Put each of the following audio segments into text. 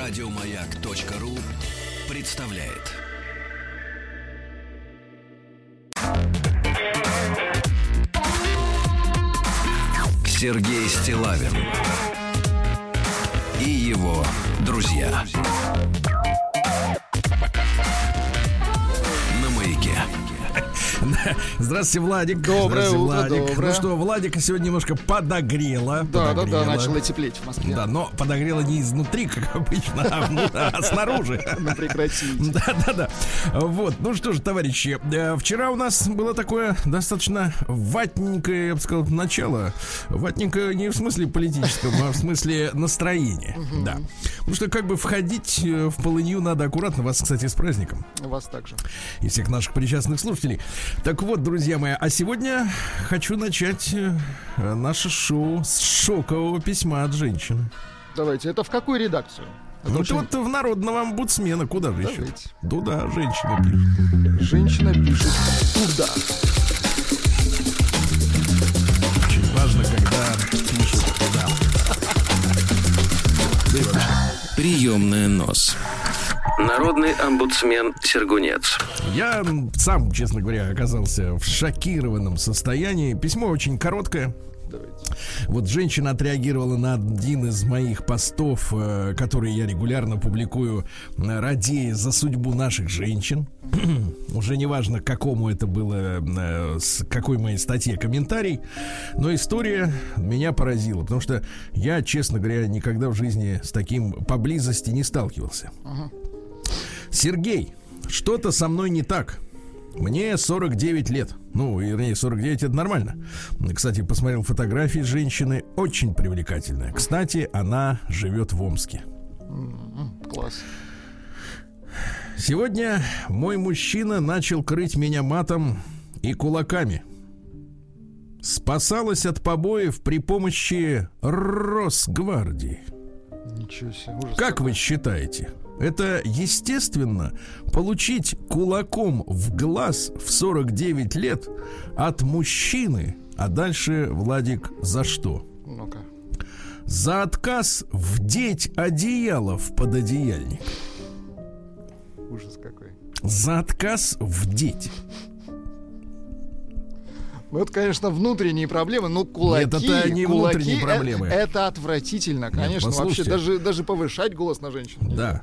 Радиомаяк.ру представляет. Сергей Стилавин и его друзья. На Здравствуйте, Владик. Доброе Здравствуйте, утро, Владик. доброе. Ну что, Владика сегодня немножко подогрело. Да, да, да, подогрело. начало теплеть в Москве. Да, но подогрело не изнутри, как обычно, а, вну- а снаружи. Ну прекратите. Да, да, да. Вот. Ну что же, товарищи, э, вчера у нас было такое достаточно ватненькое, я бы сказал, начало. Ватненькое не в смысле политическом, а в смысле настроения. Да. Потому что как бы входить э, в полынью надо аккуратно. Вас, кстати, с праздником. Вас также. и всех наших причастных слушателей. Так вот, друзья мои, а сегодня хочу начать э, наше шоу с шокового письма от женщины. Давайте, это в какую редакцию? Это Ну, очень- вот в народного омбудсмена, куда же еще? Туда женщина пишет. Женщина пишет туда. Очень важно, когда пишут туда. Приемная нос. Народный омбудсмен Сергунец. Я сам, честно говоря, оказался в шокированном состоянии. Письмо очень короткое. Давайте. Вот женщина отреагировала на один из моих постов, э, которые я регулярно публикую, радея за судьбу наших женщин. Уже не важно, к какому это было, э, с какой моей статье комментарий, но история меня поразила, потому что я, честно говоря, никогда в жизни с таким поблизости не сталкивался. Сергей, что-то со мной не так. Мне 49 лет. Ну, вернее, 49 это нормально. Кстати, посмотрел фотографии женщины. Очень привлекательная. Кстати, она живет в Омске. М, Класс. Сегодня мой мужчина начал крыть меня матом и кулаками. Спасалась от побоев при помощи Росгвардии. Ничего себе. Ужас. Как вы считаете? Это естественно получить кулаком в глаз в 49 лет от мужчины, а дальше, Владик, за что? Ну-ка. За отказ вдеть одеяло в пододеяльник. Ужас какой. За отказ вдеть. Ну, это, конечно, внутренние проблемы, но кулаки... Нет, это не кулаки, внутренние э, проблемы. Это, отвратительно, конечно. Вообще, послушайте. даже, даже повышать голос на женщин. Да.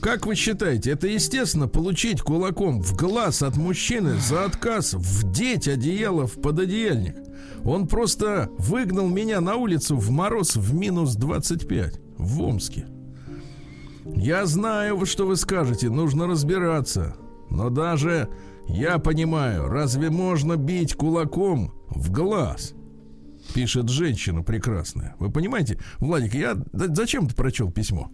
Как вы считаете, это естественно получить кулаком в глаз от мужчины за отказ вдеть одеяло в пододеяльник? Он просто выгнал меня на улицу в мороз в минус 25 в Омске. Я знаю, что вы скажете, нужно разбираться. Но даже я понимаю, разве можно бить кулаком в глаз? Пишет женщина прекрасная. Вы понимаете, Владик, я зачем ты прочел письмо?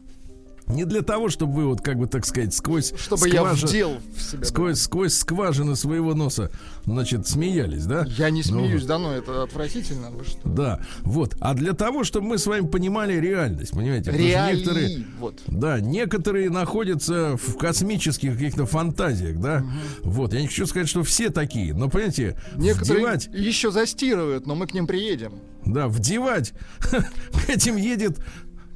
Не для того, чтобы вы вот как бы так сказать сквозь Чтобы я скважи- вдел в себя. сквозь сквозь скважины своего носа, значит, смеялись, да? Я не Ну, смеюсь, да, но это отвратительно. Вы что? Да, вот. А для того, чтобы мы с вами понимали реальность, понимаете? Реалии. некоторые, Вот. да, некоторые находятся в космических каких-то фантазиях, да. Вот, я не хочу сказать, что все такие, но понимаете, Некоторые вдевать, еще застирывают, но мы к ним приедем. да, вдевать, к этим едет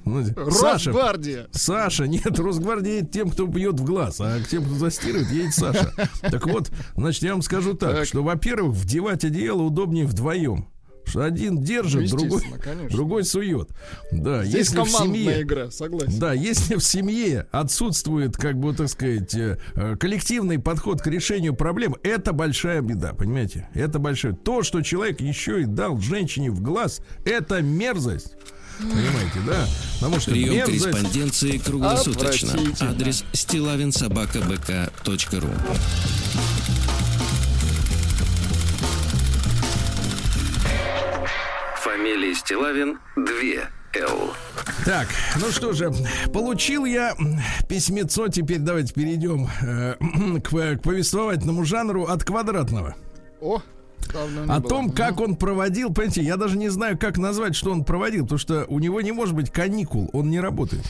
ну, Саша. Росгвардия. Саша, нет, Росгвардия едет тем, кто бьет в глаз, а к тем, кто застирывает, едет Саша. Так вот, значит, я вам скажу так, Так. что, во-первых, вдевать одеяло удобнее вдвоем. Что один держит, Ну, другой, конечно. другой сует. Да, Здесь если в семье, игра, согласен. да, если в семье отсутствует, как бы, так сказать, э, э, коллективный подход к решению проблем, это большая беда, понимаете? Это большое. То, что человек еще и дал женщине в глаз, это мерзость. Понимаете, да? Потому что Прием мерзость... корреспонденции круглосуточно. Адрес стилавинсобакабк.ру Фамилия Стилавин 2 Л. Так, ну что же, получил я письмецо, теперь давайте перейдем э, к, к повествовательному жанру от квадратного. О, давно О было. том, Мгм. как он проводил, понимаете, я даже не знаю, как назвать, что он проводил, потому что у него не может быть каникул, он не работает.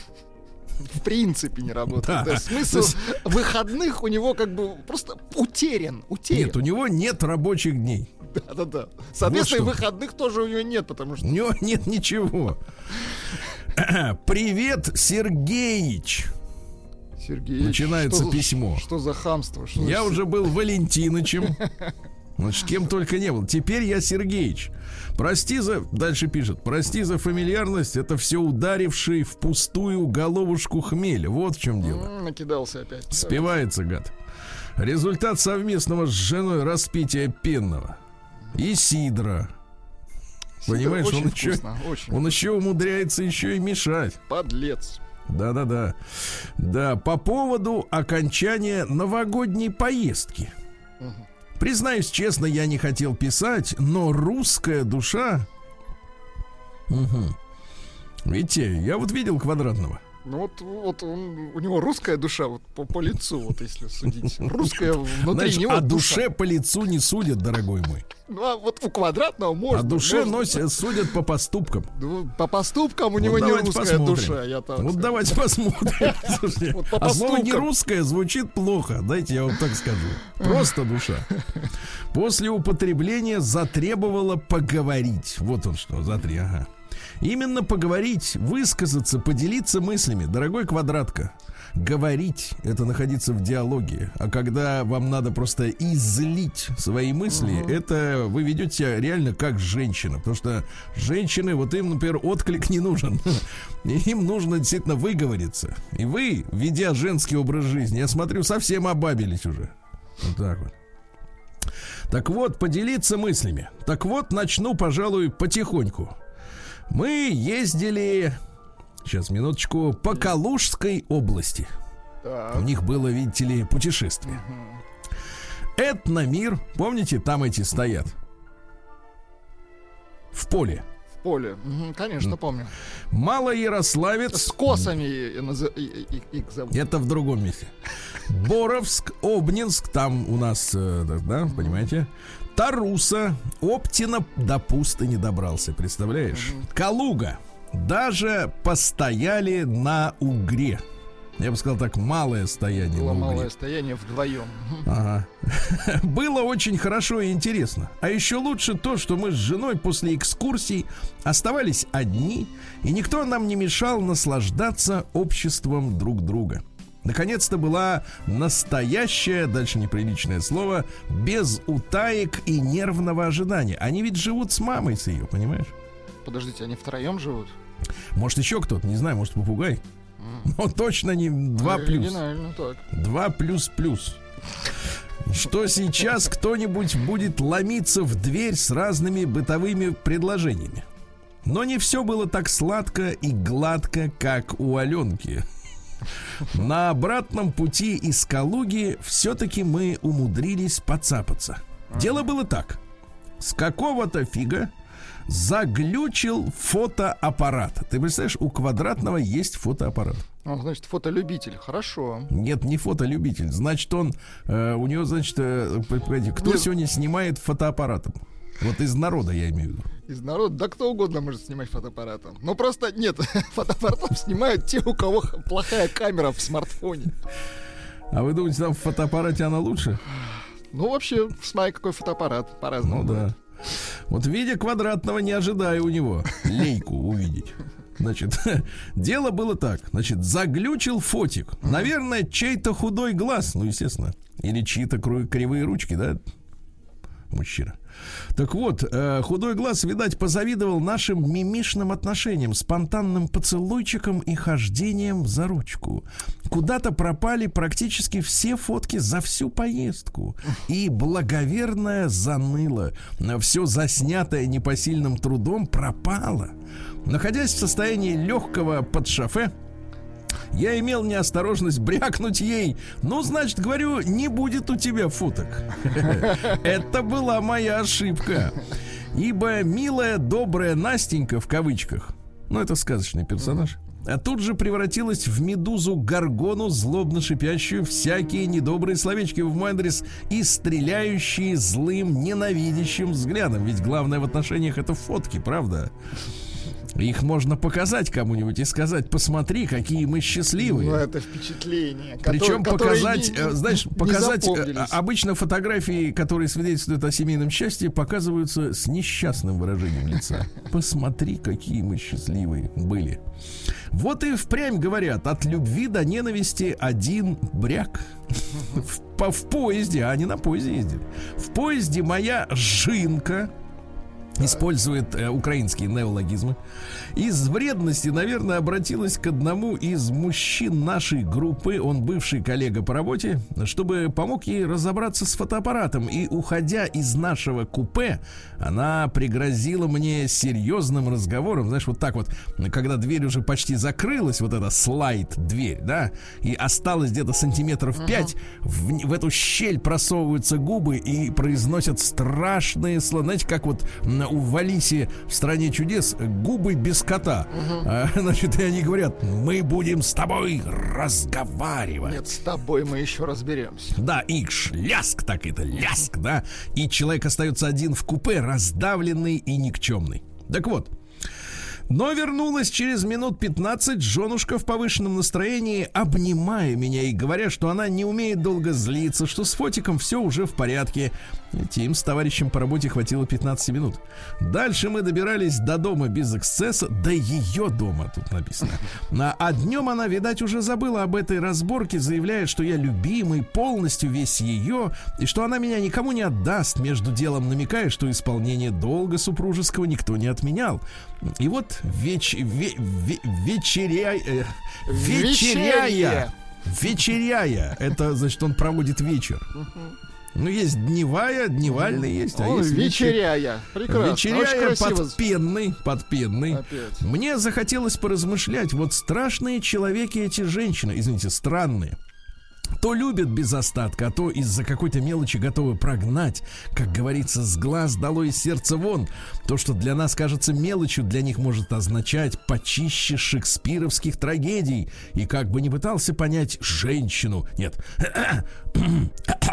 в принципе не работает. Да. Есть смысл есть- выходных у него как бы просто утерян. Утерян. Нет, у него нет рабочих дней. Да-да-да. Соответственно, Вот что. выходных тоже у него нет, потому У что него нет ничего. Привет, Сергеич. Сергей. Начинается письмо. Что за хамство? Что я уже был Валентинычем. Значит, кем только не был. Теперь я Сергеич. Прости за... Дальше пишет. Прости за фамильярность. Это все ударивший в пустую головушку хмель. Вот в чем дело. Накидался опять. Спевается, гад. Результат совместного с женой распития пенного. И сидра. Понимаешь, он еще, очень он еще умудряется еще и мешать. Подлец. Да-да-да. Да, по поводу окончания новогодней поездки. Угу. Признаюсь честно, я не хотел писать, но русская душа... Угу. Видите, я вот видел квадратного. Ну вот, вот он, у него русская душа вот по, по лицу, вот если судить. Русская внутри Знаешь, него. О душе по лицу не судят, дорогой мой. Ну а вот у квадратного можно. О душе можно. носят, судят по поступкам. Ну, по поступкам у него вот не русская посмотрим. душа. Я так вот скажу. давайте посмотрим. Вот по а слово не русская звучит плохо. Дайте я вам так скажу. Просто душа. После употребления затребовала поговорить. Вот он что, затри, ага. Именно поговорить, высказаться, поделиться мыслями. Дорогой квадратка, говорить — это находиться в диалоге. А когда вам надо просто излить свои мысли, uh-huh. это вы ведете себя реально как женщина. Потому что женщины, вот им, например, отклик не нужен. Им нужно действительно выговориться. И вы, ведя женский образ жизни, я смотрю, совсем обабились уже. Вот так вот. Так вот, поделиться мыслями. Так вот, начну, пожалуй, потихоньку. Мы ездили, сейчас минуточку, по Калужской области. Так. У них было, видите ли, путешествие. Угу. Этномир, помните, там эти стоят? В поле. В поле, угу, конечно, помню. Малоярославец. С косами их зовут. Это в другом месте. Боровск, Обнинск, там у нас, э, да, понимаете? Таруса, Оптина до пусты не добрался, представляешь? Калуга. Даже постояли на угре. Я бы сказал так, малое стояние. Было малое стояние вдвоем. Ага. Было очень хорошо и интересно. А еще лучше то, что мы с женой после экскурсий оставались одни, и никто нам не мешал наслаждаться обществом друг друга. Наконец-то была настоящая, дальше неприличное слово, без утаек и нервного ожидания. Они ведь живут с мамой с ее, понимаешь? Подождите, они втроем живут? Может, еще кто-то, не знаю, может, попугай. Mm. Но точно не 2 плюс. 2 плюс плюс. Что сейчас кто-нибудь будет ломиться в дверь с разными бытовыми предложениями. Но не все было так сладко и гладко, как у Аленки. На обратном пути из Калуги все-таки мы умудрились подцапаться. Дело было так. С какого-то фига заглючил фотоаппарат. Ты представляешь, у квадратного есть фотоаппарат. Он, значит, фотолюбитель, хорошо. Нет, не фотолюбитель. Значит, он, э, у него, значит, э, кто Нет. сегодня снимает фотоаппаратом? Вот из народа я имею в виду. Из народа? Да кто угодно может снимать фотоаппаратом. Но просто нет, фотоаппаратом снимают те, у кого плохая камера в смартфоне. А вы думаете, там в фотоаппарате она лучше? Ну, вообще, смотри, какой фотоаппарат, по-разному. Ну да. Вот в виде квадратного не ожидаю у него лейку увидеть. Значит, дело было так. Значит, заглючил фотик. Наверное, чей-то худой глаз, ну, естественно. Или чьи-то кривые ручки, да? Мужчина. Так вот, э, худой глаз, видать, позавидовал нашим мимишным отношениям, спонтанным поцелуйчиком и хождением за ручку. Куда-то пропали практически все фотки за всю поездку. И благоверная заныла. Все заснятое непосильным трудом пропало. Находясь в состоянии легкого подшафе, я имел неосторожность брякнуть ей. Ну, значит, говорю, не будет у тебя футок. Это была моя ошибка. Ибо милая, добрая Настенька, в кавычках, ну, это сказочный персонаж, а тут же превратилась в медузу Гаргону, злобно шипящую всякие недобрые словечки в мой адрес и стреляющие злым, ненавидящим взглядом. Ведь главное в отношениях это фотки, правда? Их можно показать кому-нибудь и сказать, посмотри, какие мы счастливые. Ну, это впечатление. Причем показать, не, знаешь, показать, э, обычно фотографии, которые свидетельствуют о семейном счастье, показываются с несчастным выражением лица. Посмотри, какие мы счастливые были. Вот и впрямь говорят, от любви до ненависти один бряк. В, по, в поезде, а не на поезде ездили. В поезде моя жинка, использует э, украинские неологизмы. Из вредности, наверное, обратилась к одному из мужчин нашей группы, он бывший коллега по работе, чтобы помог ей разобраться с фотоаппаратом. И, уходя из нашего купе, она пригрозила мне серьезным разговором. Знаешь, вот так вот, когда дверь уже почти закрылась, вот эта слайд-дверь, да, и осталось где-то сантиметров uh-huh. 5, в, в эту щель просовываются губы и произносят страшные слова. Знаете, как вот у Валиси в стране чудес губы без кота. Угу. А, значит, и они говорят: мы будем с тобой разговаривать. Нет, с тобой мы еще разберемся. Да, и ляск так это, ляск, да. И человек остается один в купе, раздавленный и никчемный. Так вот, но вернулась через минут 15 женушка в повышенном настроении, обнимая меня и говоря, что она не умеет долго злиться, что с фотиком все уже в порядке. Тим с товарищем по работе хватило 15 минут. Дальше мы добирались до дома без эксцесса, до ее дома, тут написано. А днем она, видать, уже забыла об этой разборке, заявляет, что я любимый, полностью весь ее, и что она меня никому не отдаст, между делом намекая, что исполнение долга супружеского никто не отменял. И вот веч, ве, ве, вечеря, э, вечеряя, вечеряя, это значит он проводит вечер. Ну, есть дневая, дневальная есть, а О, есть вечеряя. Прекрасно. Вечеряя подпенный, подпенный. Опять. Мне захотелось поразмышлять, вот страшные человеки эти женщины, извините, странные. То любят без остатка, а то из-за какой-то мелочи готовы прогнать. Как говорится, с глаз дало из сердца вон. То, что для нас кажется мелочью, для них может означать почище шекспировских трагедий. И как бы не пытался понять женщину... Нет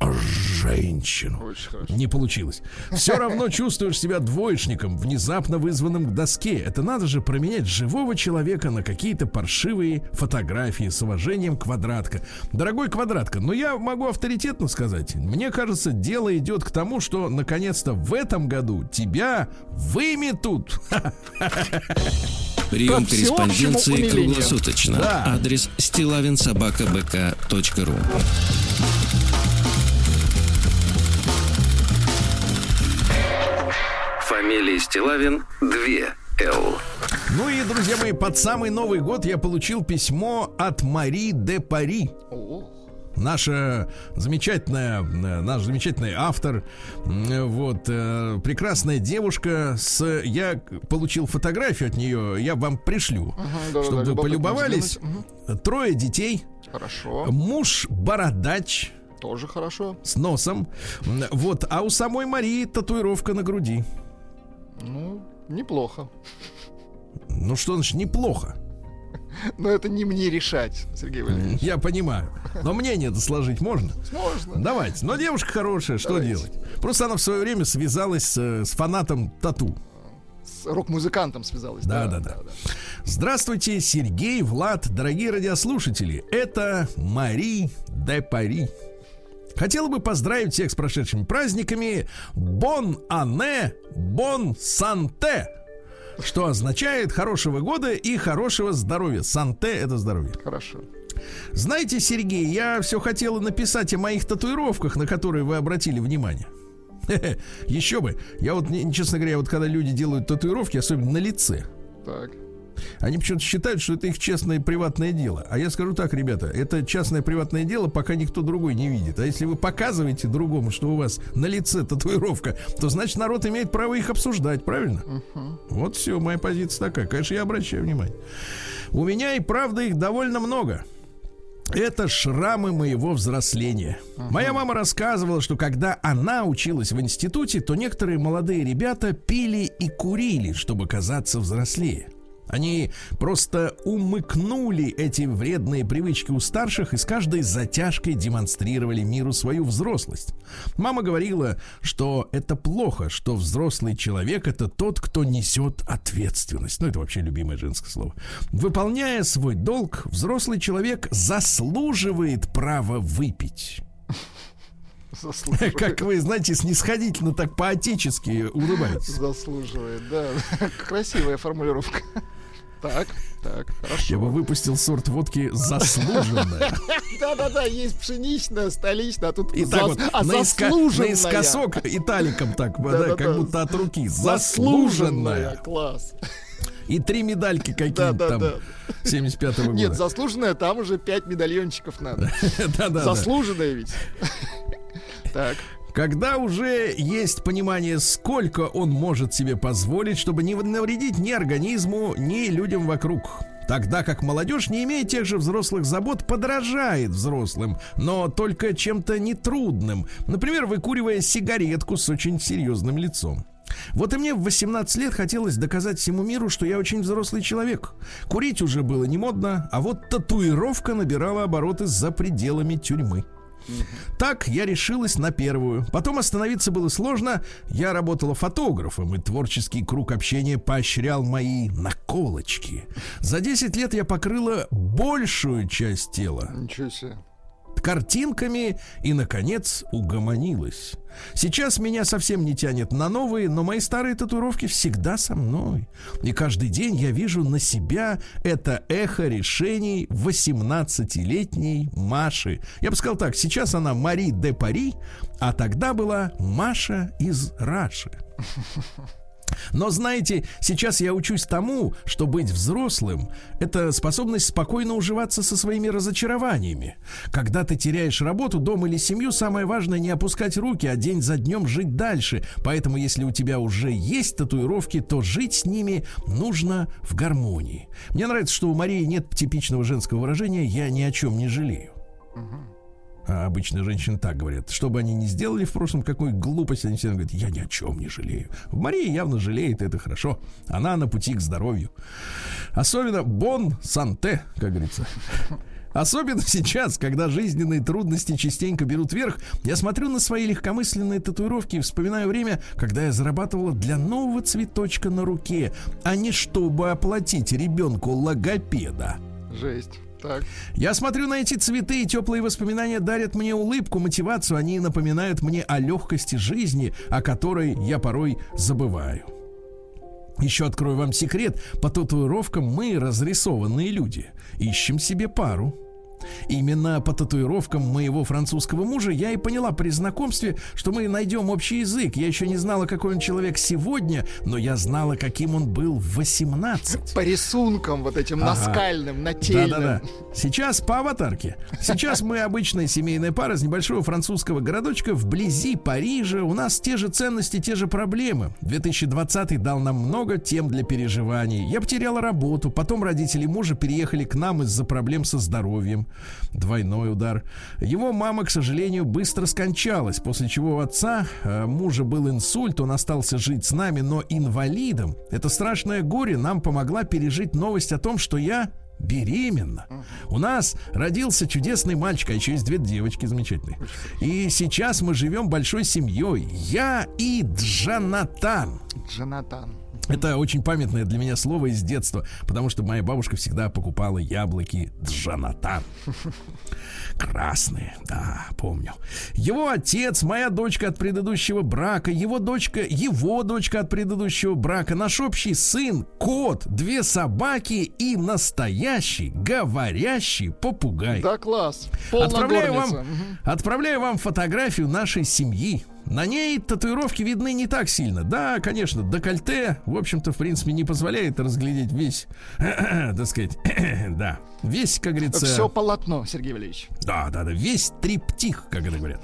женщину. Не получилось. Все равно чувствуешь себя двоечником, внезапно вызванным к доске. Это надо же променять живого человека на какие-то паршивые фотографии с уважением квадратка. Дорогой квадратка, но я могу авторитетно сказать. Мне кажется, дело идет к тому, что наконец-то в этом году тебя выметут. Прием корреспонденции круглосуточно. Да. Адрес стилавинсобакабк.ру Фамилия Стилавин 2 Л. Ну и, друзья мои, под самый Новый год я получил письмо от Мари де Пари. Наша замечательная, э, наш замечательный автор, вот, э, прекрасная девушка с, я получил фотографию от нее, я вам пришлю, ага, чтобы да, вы полюбовались. Угу. Трое детей. Хорошо. Муж бородач. Тоже хорошо. С носом. Вот, а у самой Марии татуировка на груди. Ну, неплохо. Ну что значит неплохо? Но это не мне решать, Сергей Валерьевич. Я понимаю. Но мнение это сложить можно? Можно. Давайте. Но девушка хорошая, что Давайте. делать? Просто она в свое время связалась с, с фанатом тату. С рок-музыкантом связалась. Да, да, да, да. Здравствуйте, Сергей, Влад, дорогие радиослушатели. Это Мари де Пари. Хотел бы поздравить всех с прошедшими праздниками. Бон ане, бон санте. Что означает хорошего года и хорошего здоровья. Санте это здоровье. Хорошо. Знаете, Сергей, я все хотела написать о моих татуировках, на которые вы обратили внимание. Еще бы. Я вот, честно говоря, вот когда люди делают татуировки, особенно на лице. Так. Они почему-то считают, что это их честное приватное дело. А я скажу так, ребята, это частное приватное дело, пока никто другой не видит. А если вы показываете другому, что у вас на лице татуировка, то значит народ имеет право их обсуждать, правильно? Uh-huh. Вот все, моя позиция такая. Конечно, я обращаю внимание. У меня и правда их довольно много. Это шрамы моего взросления. Uh-huh. Моя мама рассказывала, что когда она училась в институте, то некоторые молодые ребята пили и курили, чтобы казаться взрослее. Они просто умыкнули эти вредные привычки у старших и с каждой затяжкой демонстрировали миру свою взрослость. Мама говорила, что это плохо, что взрослый человек это тот, кто несет ответственность. Ну, это вообще любимое женское слово. Выполняя свой долг, взрослый человек заслуживает права выпить. Заслуживает. Как вы, знаете, снисходительно так по-отечески улыбаетесь. Заслуживает, да. Красивая формулировка. Так, так, хорошо. Я бы выпустил сорт водки заслуженная. Да-да-да, есть пшеничная, столичная, а тут и так вот, а заслуженная. Наискосок италиком так, да, как будто от руки. Заслуженная. Класс. И три медальки какие-то да, там. Да. 75-го года. Нет, заслуженная, там уже пять медальончиков надо. Да-да. Заслуженная ведь. Так. Когда уже есть понимание, сколько он может себе позволить, чтобы не навредить ни организму, ни людям вокруг. Тогда как молодежь, не имея тех же взрослых забот, подражает взрослым, но только чем-то нетрудным. Например, выкуривая сигаретку с очень серьезным лицом. Вот и мне в 18 лет хотелось доказать всему миру, что я очень взрослый человек. Курить уже было не модно, а вот татуировка набирала обороты за пределами тюрьмы. Так я решилась на первую. Потом остановиться было сложно. Я работала фотографом, и творческий круг общения поощрял мои наколочки. За 10 лет я покрыла большую часть тела. Ничего себе картинками и, наконец, угомонилась. Сейчас меня совсем не тянет на новые, но мои старые татуировки всегда со мной. И каждый день я вижу на себя это эхо решений 18-летней Маши. Я бы сказал так, сейчас она Мари де Пари, а тогда была Маша из Раши. Но знаете, сейчас я учусь тому, что быть взрослым – это способность спокойно уживаться со своими разочарованиями. Когда ты теряешь работу, дом или семью, самое важное не опускать руки, а день за днем жить дальше. Поэтому, если у тебя уже есть татуировки, то жить с ними нужно в гармонии. Мне нравится, что у Марии нет типичного женского выражения «я ни о чем не жалею». А обычно женщины так говорят. Что бы они ни сделали в прошлом, какой глупости, они всегда говорят, я ни о чем не жалею. Мария явно жалеет, это хорошо. Она на пути к здоровью. Особенно бон санте, как говорится. Особенно сейчас, когда жизненные трудности частенько берут верх, я смотрю на свои легкомысленные татуировки и вспоминаю время, когда я зарабатывала для нового цветочка на руке, а не чтобы оплатить ребенку логопеда. Жесть. Так. Я смотрю на эти цветы, и теплые воспоминания дарят мне улыбку, мотивацию. Они напоминают мне о легкости жизни, о которой я порой забываю. Еще открою вам секрет. По татуировкам мы, разрисованные люди, ищем себе пару. Именно по татуировкам моего французского мужа я и поняла при знакомстве, что мы найдем общий язык. Я еще не знала, какой он человек сегодня, но я знала, каким он был в 18. По рисункам вот этим ага. наскальным, нательным. Да-да-да. Сейчас по аватарке. Сейчас мы обычная семейная пара с небольшого французского городочка вблизи Парижа. У нас те же ценности, те же проблемы. 2020 дал нам много тем для переживаний. Я потеряла работу, потом родители мужа переехали к нам из-за проблем со здоровьем. Двойной удар. Его мама, к сожалению, быстро скончалась, после чего у отца э, мужа был инсульт, он остался жить с нами, но инвалидом. Это страшное горе нам помогла пережить новость о том, что я беременна. У нас родился чудесный мальчик, а еще есть две девочки замечательные. И сейчас мы живем большой семьей. Я и Джанатан. Джанатан. Это очень памятное для меня слово из детства, потому что моя бабушка всегда покупала яблоки Джанатан. Красные, да, помню. Его отец, моя дочка от предыдущего брака, его дочка, его дочка от предыдущего брака, наш общий сын, кот, две собаки и настоящий говорящий попугай. Да, класс. Отправляю вам, отправляю вам фотографию нашей семьи. На ней татуировки видны не так сильно. Да, конечно, декольте, в общем-то, в принципе, не позволяет разглядеть весь, так сказать, да, весь, как говорится... Все полотно, Сергей Валерьевич. Да, да, да, весь триптих, как это говорят.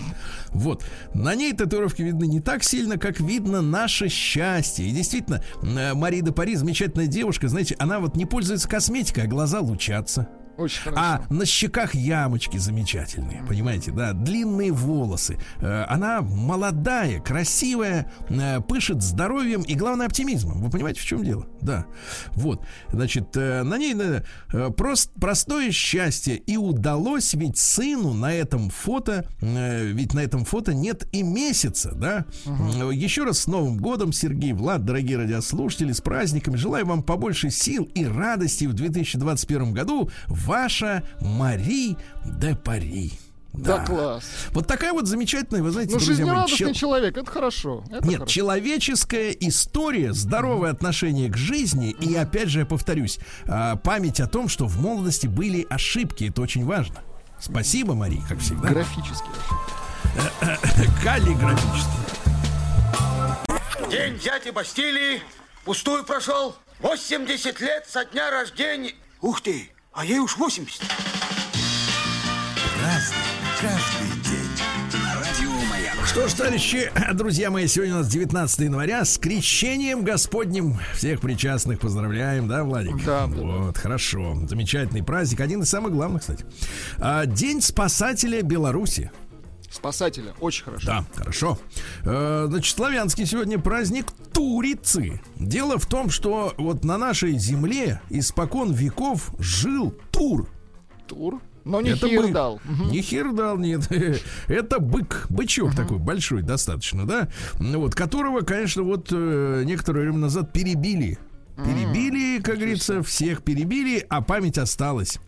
Вот. На ней татуировки видны не так сильно, как видно наше счастье. И действительно, э, Мари де Пари замечательная девушка, знаете, она вот не пользуется косметикой, а глаза лучатся. Очень хорошо. А на щеках ямочки замечательные, понимаете, да, длинные волосы. Э, Она молодая, красивая, э, пышет здоровьем и, главное, оптимизмом. Вы понимаете, в чем дело? Да. Вот. Значит, э, на ней э, э, прост, простое счастье. И удалось ведь сыну на этом фото, ведь на этом фото нет и месяца, да? Э, Еще раз с Новым годом, Сергей, Влад, дорогие радиослушатели, с праздниками. Желаю вам побольше сил и радости в 2021 году. Ваша Мари де Пари. Да, класс. Вот такая вот замечательная, вы знаете, Ну, друзья мои, жизнерадостный чел- человек, это хорошо. Это Нет, хорошо. человеческая история, здоровое отношение к жизни и, опять же, я повторюсь, а, память о том, что в молодости были ошибки. Это очень важно. Спасибо, Мария, как всегда. Графически. Каллиграфически. День дяди Бастилии пустую прошел. 80 лет со дня рождения. Ух ты, а ей уж 80. Что ж, товарищи, друзья мои, сегодня у нас 19 января. С крещением Господним всех причастных поздравляем, да, Владик? Да, да, Вот, хорошо. Замечательный праздник. Один из самых главных, кстати. А, День спасателя Беларуси. Спасателя. Очень хорошо. Да, хорошо. Э, Значит, славянский сегодня праздник Турицы. Дело в том, что вот на нашей земле испокон веков жил Тур. Тур. Но не Это Хирдал. бык. Не хирдал, нет. Это бык, бычок такой большой достаточно, да? Вот, которого, конечно, вот э, некоторое время назад перебили. Перебили, как говорится, всех перебили, а память осталась.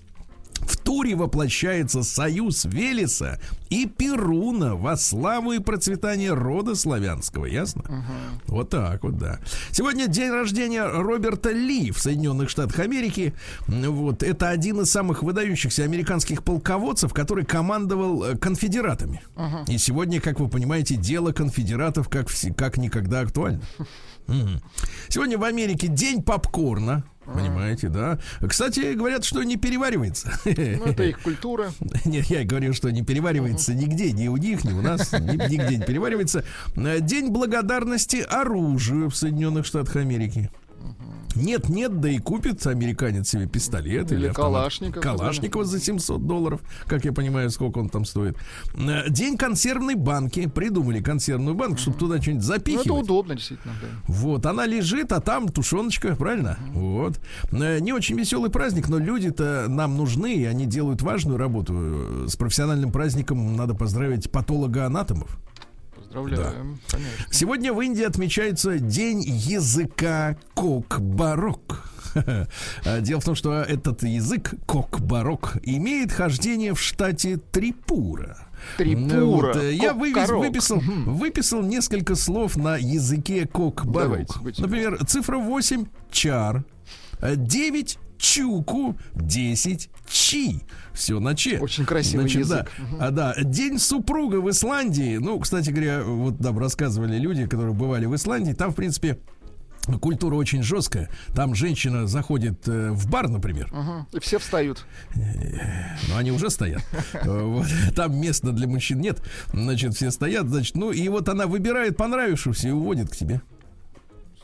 В туре воплощается союз Велеса и Перуна во славу и процветание рода славянского, ясно? Вот так вот, да. Сегодня день рождения Роберта Ли в Соединенных Штатах Америки. Вот, это один из самых выдающихся американских полководцев, который командовал э, конфедератами. И сегодня, как вы понимаете, дело конфедератов как, как никогда актуально. Мгм. Сегодня в Америке день попкорна. Понимаете, да? Кстати, говорят, что не переваривается. Ну, это их культура. Нет, я говорю, что не переваривается нигде, ни у них, ни у нас, ни- нигде не переваривается. День благодарности оружию в Соединенных Штатах Америки. Нет, нет, да и купит американец себе пистолет или, Или. Калашников, Калашникова за 700 долларов, как я понимаю, сколько он там стоит. Э, День консервной банки. Придумали консервную банку, чтобы туда что-нибудь Ну, запихивать. это удобно, действительно, да. Вот, она лежит, а там тушеночка, правильно? Вот. Э, Не очень веселый праздник, но люди-то нам нужны, и они делают важную работу. Э, С профессиональным праздником надо поздравить патолога-анатомов. Поздравляем, конечно. Сегодня в Индии отмечается День языка кок-барок. А Дело в том, что этот язык кок-барок имеет хождение в штате Трипура. Трипура. Вот, э, я вывез- выписал, выписал несколько слов на языке кок-барок. Давайте, Например, цифра 8 чар, 9 чуку, 10 чи. Все на че. Очень красивый Значит, язык. Да. А, да, день супруга в Исландии. Ну, кстати говоря, вот там рассказывали люди, которые бывали в Исландии. Там, в принципе, культура очень жесткая. Там женщина заходит э, в бар, например. Мгм. И все встают. Но они уже стоят. Вот. Там места для мужчин нет. Значит, все стоят. Значит, ну и вот она выбирает понравившегося и уводит к себе.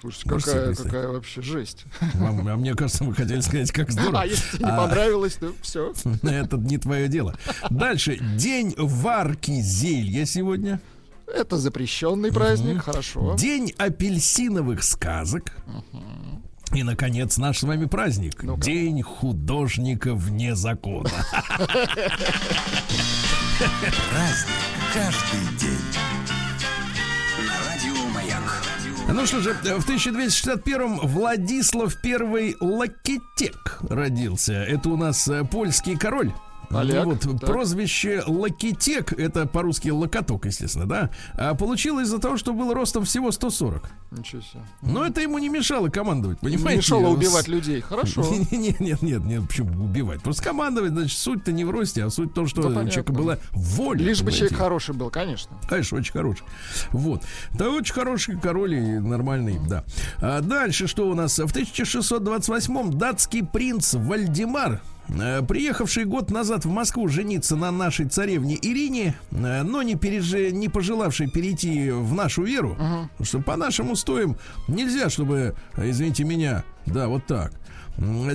Слушайте, Можете какая, какая вообще жесть. Вам- а мне кажется, вы хотели сказать, как здорово. А если тебе не А, понравилось, то все. Это не твое дело. Дальше. День варки зелья сегодня. Это запрещенный праздник, хорошо. День апельсиновых сказок. И, наконец, наш с вами праздник. Ну-ка. День художника вне закона. Каждый день. Ну что же, в 1261-м Владислав I Лакитек родился. Это у нас э, польский король. Поляк, вот, так. прозвище Лакитек, это по-русски локоток, естественно, да, а получилось из-за того, что был ростом всего 140. Ничего себе. Но это ему не мешало командовать, понимаете? Не мешало Он убивать людей. Хорошо. Нет, нет, нет, нет, почему убивать? Просто командовать, значит, суть-то не в росте, а суть в том, что у человека была воля. Лишь бы человек хороший был, конечно. Конечно, очень хороший. Вот. Да, очень хороший король и нормальный, да. А дальше что у нас? В 1628-м датский принц Вальдемар приехавший год назад в Москву жениться на нашей царевне Ирине, э, но не, переже, не пожелавший перейти в нашу веру, потому что по нашим устоям нельзя, чтобы, э, извините меня, Да, вот так.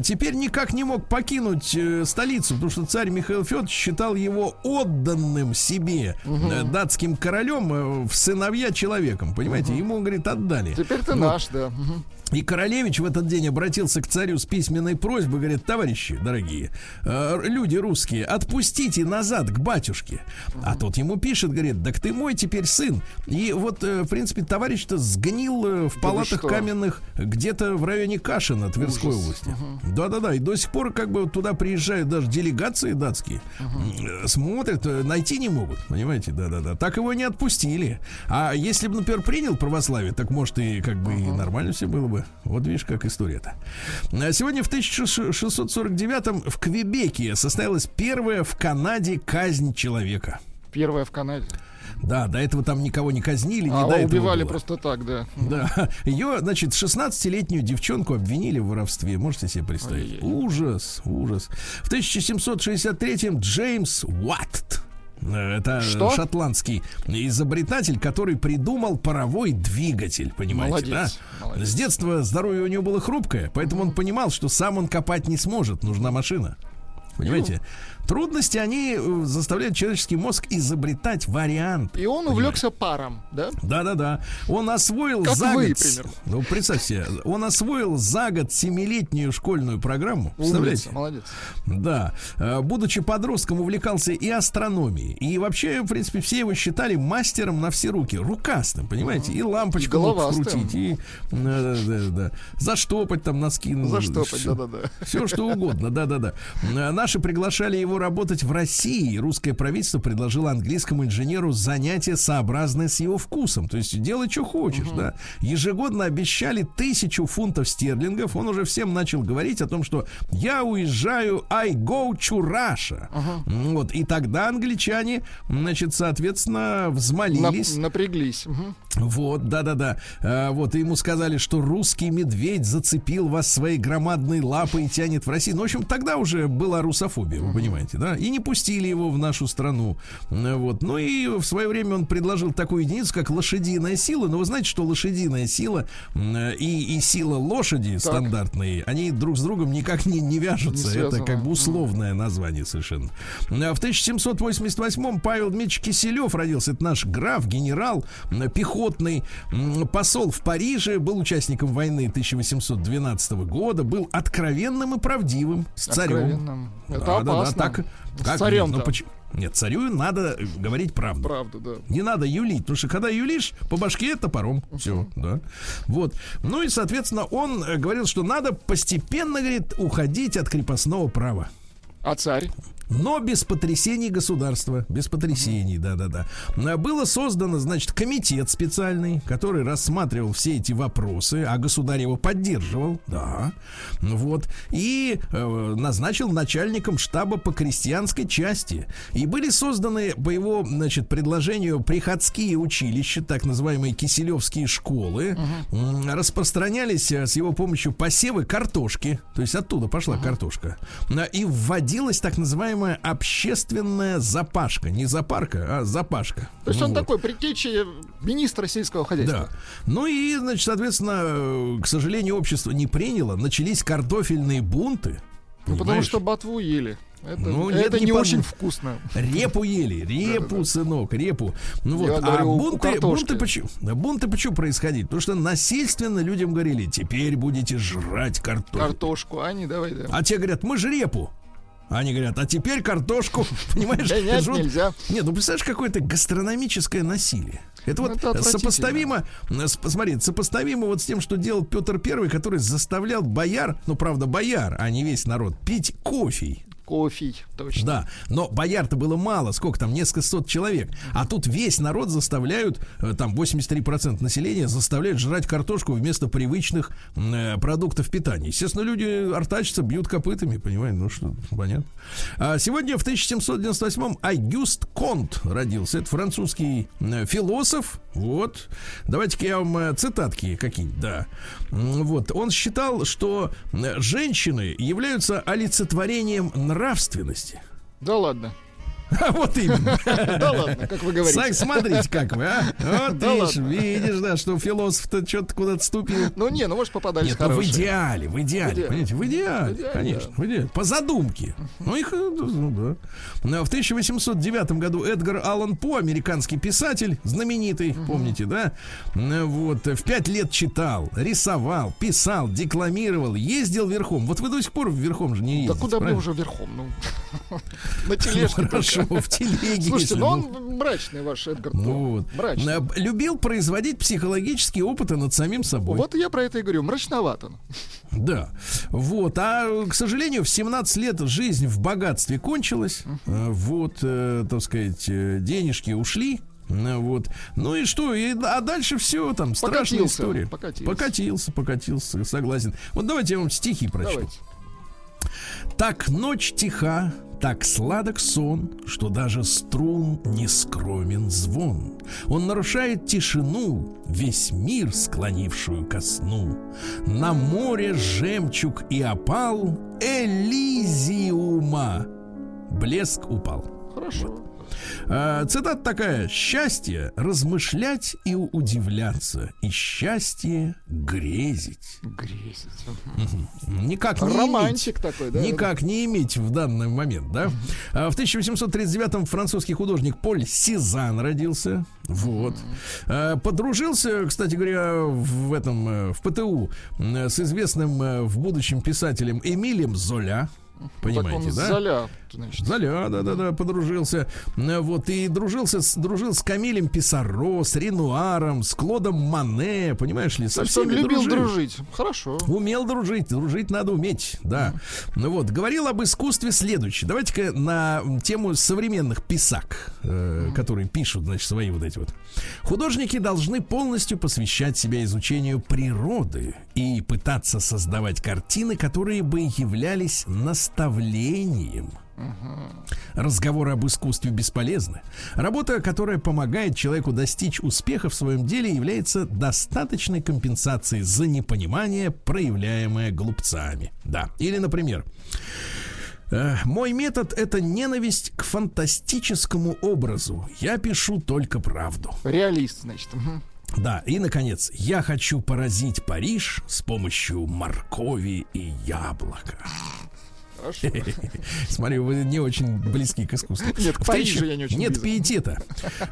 Теперь никак не мог покинуть э, столицу, потому что царь Михаил Федорович считал его отданным себе угу. э, датским королем э, в сыновья человеком. Понимаете, угу. ему, говорит, отдали. Теперь ты вот. наш, да. Угу. И королевич в этот день обратился к царю с письменной просьбой, говорит, товарищи дорогие, э, люди русские, отпустите назад к батюшке. А тот ему пишет, говорит, так ты мой теперь сын. И вот, э, в принципе, товарищ-то сгнил э, в да палатах каменных где-то в районе Кашина, Тверской Ужас. области. Угу. Да-да-да, и до сих пор как бы туда приезжают даже делегации датские, угу. смотрят, э, найти не могут, понимаете, да-да-да. Так его не отпустили. А если бы, например, принял православие, так может и как бы угу. и нормально все было бы бы. Вот видишь, как история-то. А сегодня в 1649 в Квебеке состоялась первая в Канаде казнь человека. Первая в Канаде. Да, до этого там никого не казнили, а, не до убивали было. просто так, да. Да. Ее, значит, 16-летнюю девчонку обвинили в воровстве. Можете себе представить? Ой-ой-ой. Ужас, ужас. В 1763-м Джеймс Уатт это Что? шотландский изобретатель, который придумал паровой двигатель, понимаете, молодец, да? Молодец. С детства здоровье у него было хрупкое, поэтому он понимал, что сам он копать не сможет, нужна машина. Понимаете? Трудности, они э, заставляют человеческий мозг изобретать варианты. И он понимаете? увлекся паром, да? Да-да-да. Он освоил как за вы, год... примерно. Ну, представьте, он освоил за год семилетнюю школьную программу. Представляете? молодец. Да. Э, будучи подростком, увлекался и астрономией. И вообще, в принципе, все его считали мастером на все руки. Рукастым, понимаете? И лампочку мог крутить, и... Да, да, да. Заштопать там носки. Заштопать, да-да-да. Все, что угодно, да-да-да. Э, наши приглашали его работать в России. Русское правительство предложило английскому инженеру занятие сообразное с его вкусом. То есть делай, что хочешь, uh-huh. да. Ежегодно обещали тысячу фунтов стерлингов. Он уже всем начал говорить о том, что я уезжаю, I go to Russia. Uh-huh. Вот. И тогда англичане, значит, соответственно, взмолились. Нап- напряглись. Uh-huh. Вот, да-да-да. А, вот, и ему сказали, что русский медведь зацепил вас своей громадной лапой и тянет в Россию. Ну, в общем, тогда уже была русофобия, вы понимаете, да? И не пустили его в нашу страну. Вот. Ну и в свое время он предложил такую единицу, как лошадиная сила. Но вы знаете, что лошадиная сила и, и сила лошади так. стандартные, они друг с другом никак не, не вяжутся. Не Это как бы условное название совершенно. А в 1788 Павел Дмитриевич Киселев родился. Это наш граф, генерал, пехотный, посол в Париже, был участником войны 1812 года, был откровенным и правдивым с царем. Откровенным. Это да, опасно. Да, да, так, как, царем ну, почему? Нет, царю надо говорить правду. Правду, да. Не надо юлить, потому что когда юлишь, по башке топором. Uh-huh. Все, да. Вот. Ну и, соответственно, он э, говорил, что надо постепенно, говорит, уходить от крепостного права. А царь? Но без потрясений государства, без потрясений, да-да-да. Было создано, значит, комитет специальный, который рассматривал все эти вопросы, а государь его поддерживал, да, вот, и э, назначил начальником штаба по крестьянской части. И были созданы по его, значит, предложению приходские училища, так называемые киселевские школы, uh-huh. распространялись э, с его помощью посевы картошки, то есть оттуда пошла uh-huh. картошка, и вводилась так называемая называемая общественная запашка. Не запарка, а запашка. То есть ну, он вот. такой предтечи министра сельского хозяйства. Да. Ну и, значит, соответственно, к сожалению, общество не приняло. Начались картофельные бунты. Ну, потому что ботву ели. Это, ну, это не, не очень вкусно. Репу ели, репу, сынок, репу. Ну вот, а бунты, бунты, почему, бунты почему происходили? Потому что насильственно людям говорили, теперь будете жрать картошку. Картошку, а не давай, да. А те говорят, мы же репу. Они говорят, а теперь картошку, понимаешь? Нет, нельзя. Нет, ну представляешь, какое-то гастрономическое насилие. Это ну, вот это сопоставимо, посмотри, сопоставимо вот с тем, что делал Петр Первый, который заставлял бояр, ну правда бояр, а не весь народ, пить кофе кофе, точно. Да, но бояр-то было мало, сколько там, несколько сот человек. А тут весь народ заставляют, э, там 83% населения заставляют жрать картошку вместо привычных э, продуктов питания. Естественно, люди артачатся, бьют копытами, понимаете, ну что, понятно. А сегодня в 1798-м Агюст Конт родился. Это французский э, философ. Вот. Давайте-ка я вам э, цитатки какие-нибудь, да. Вот. Он считал, что женщины являются олицетворением нравственности. Да ладно. А вот именно. Да ладно, как вы говорите. Смотрите, как вы, а? Вот Да видишь, ладно. видишь, да, что философ-то что-то куда-то ступил. Ну не, ну может попадались Нет, ну в идеале, в идеале, понимаете, в идеале, конечно, да. в идеале. По задумке. Ну, их, э, ну, да. Но В 1809 году Эдгар Аллан По, американский писатель, знаменитый, помните, да? Э, Вот, в пять лет читал, рисовал, писал, декламировал, ездил верхом. Вот вы до сих пор верхом же не Да ездите, куда мне правильно? уже верхом? Ну, на Ну, тележке Только. в телеге. Слушайте, ну ну. он мрачный ваш Эдгар Ну вот. Мрачный. Э, Любил производить психологические опыты над самим собой. Вот я про это и говорю, мрачновато. Да. Вот. А, к сожалению, в 17 лет жизнь в богатстве кончилась. Э, Вот, э, так сказать, э, денежки ушли. Вот. Ну и что? И, а дальше все там страшная Покатился, история. покатился. покатился, покатился, согласен. Вот давайте я вам стихи прочту. Давайте. Так ночь тиха, так сладок сон, что даже струн не скромен звон. Он нарушает тишину, весь мир склонившую ко сну. На море жемчуг и опал Элизиума. Блеск упал. Хорошо. А, цитата такая: счастье размышлять и удивляться, и счастье грезить. Грезить. Никак не иметь. Романтик такой, да? Никак не иметь в данный момент, да? А В 1839-м французский художник Поль Сезанн родился. Вот. А, Подружился, кстати говоря, в этом, э, в ПТУ э, с известным э, в будущем писателем Эмилием Золя. Так он Понимаете, да? Золя, значит. Золя, да, да, да, подружился. Вот, и дружился с, дружил с Камилем Писаро, с Ренуаром, с Клодом Мане, понимаешь ли, со есть он всеми любил дружил. дружить. Хорошо. Умел дружить, дружить надо уметь, да. Ну вот, говорил об искусстве следующее. Давайте-ка на тему современных писак, э, которые пишут, значит, свои вот эти вот. Художники должны полностью посвящать себя изучению природы и пытаться создавать картины, которые бы являлись наставлением. Разговоры об искусстве бесполезны. Работа, которая помогает человеку достичь успеха в своем деле, является достаточной компенсацией за непонимание, проявляемое глупцами. Да. Или, например, э, мой метод это ненависть к фантастическому образу. Я пишу только правду. Реалист, значит. Да, и наконец, я хочу поразить Париж с помощью моркови и яблока. Хорошо. Смотри, вы не очень близки к искусству. Нет, к Парижу я не очень Нет пиетета.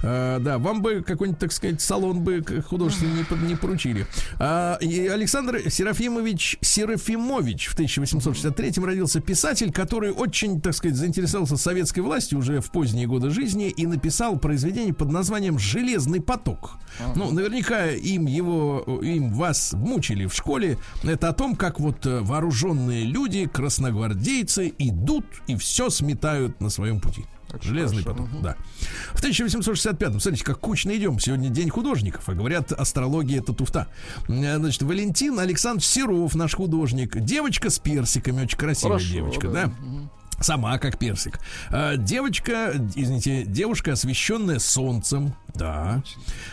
А, да, вам бы какой-нибудь, так сказать, салон бы художественный не, по- не поручили. А, Александр Серафимович Серафимович в 1863 родился писатель, который очень, так сказать, заинтересовался советской властью уже в поздние годы жизни и написал произведение под названием «Железный поток». Ну, наверняка им его, им вас мучили в школе. Это о том, как вот э, вооруженные люди, красногвардейцы идут и все сметают на своем пути. Очень Железный хорошо, поток, да. В 1865-м, смотрите, как кучно идем. Сегодня день художников, а говорят, астрология это туфта. Э, Значит, Валентин Александрович Серов, наш художник. Девочка с персиками, очень красивая Хорошо, девочка, да. да? Сама как персик. А, девочка, извините, девушка, освещенная солнцем. Да.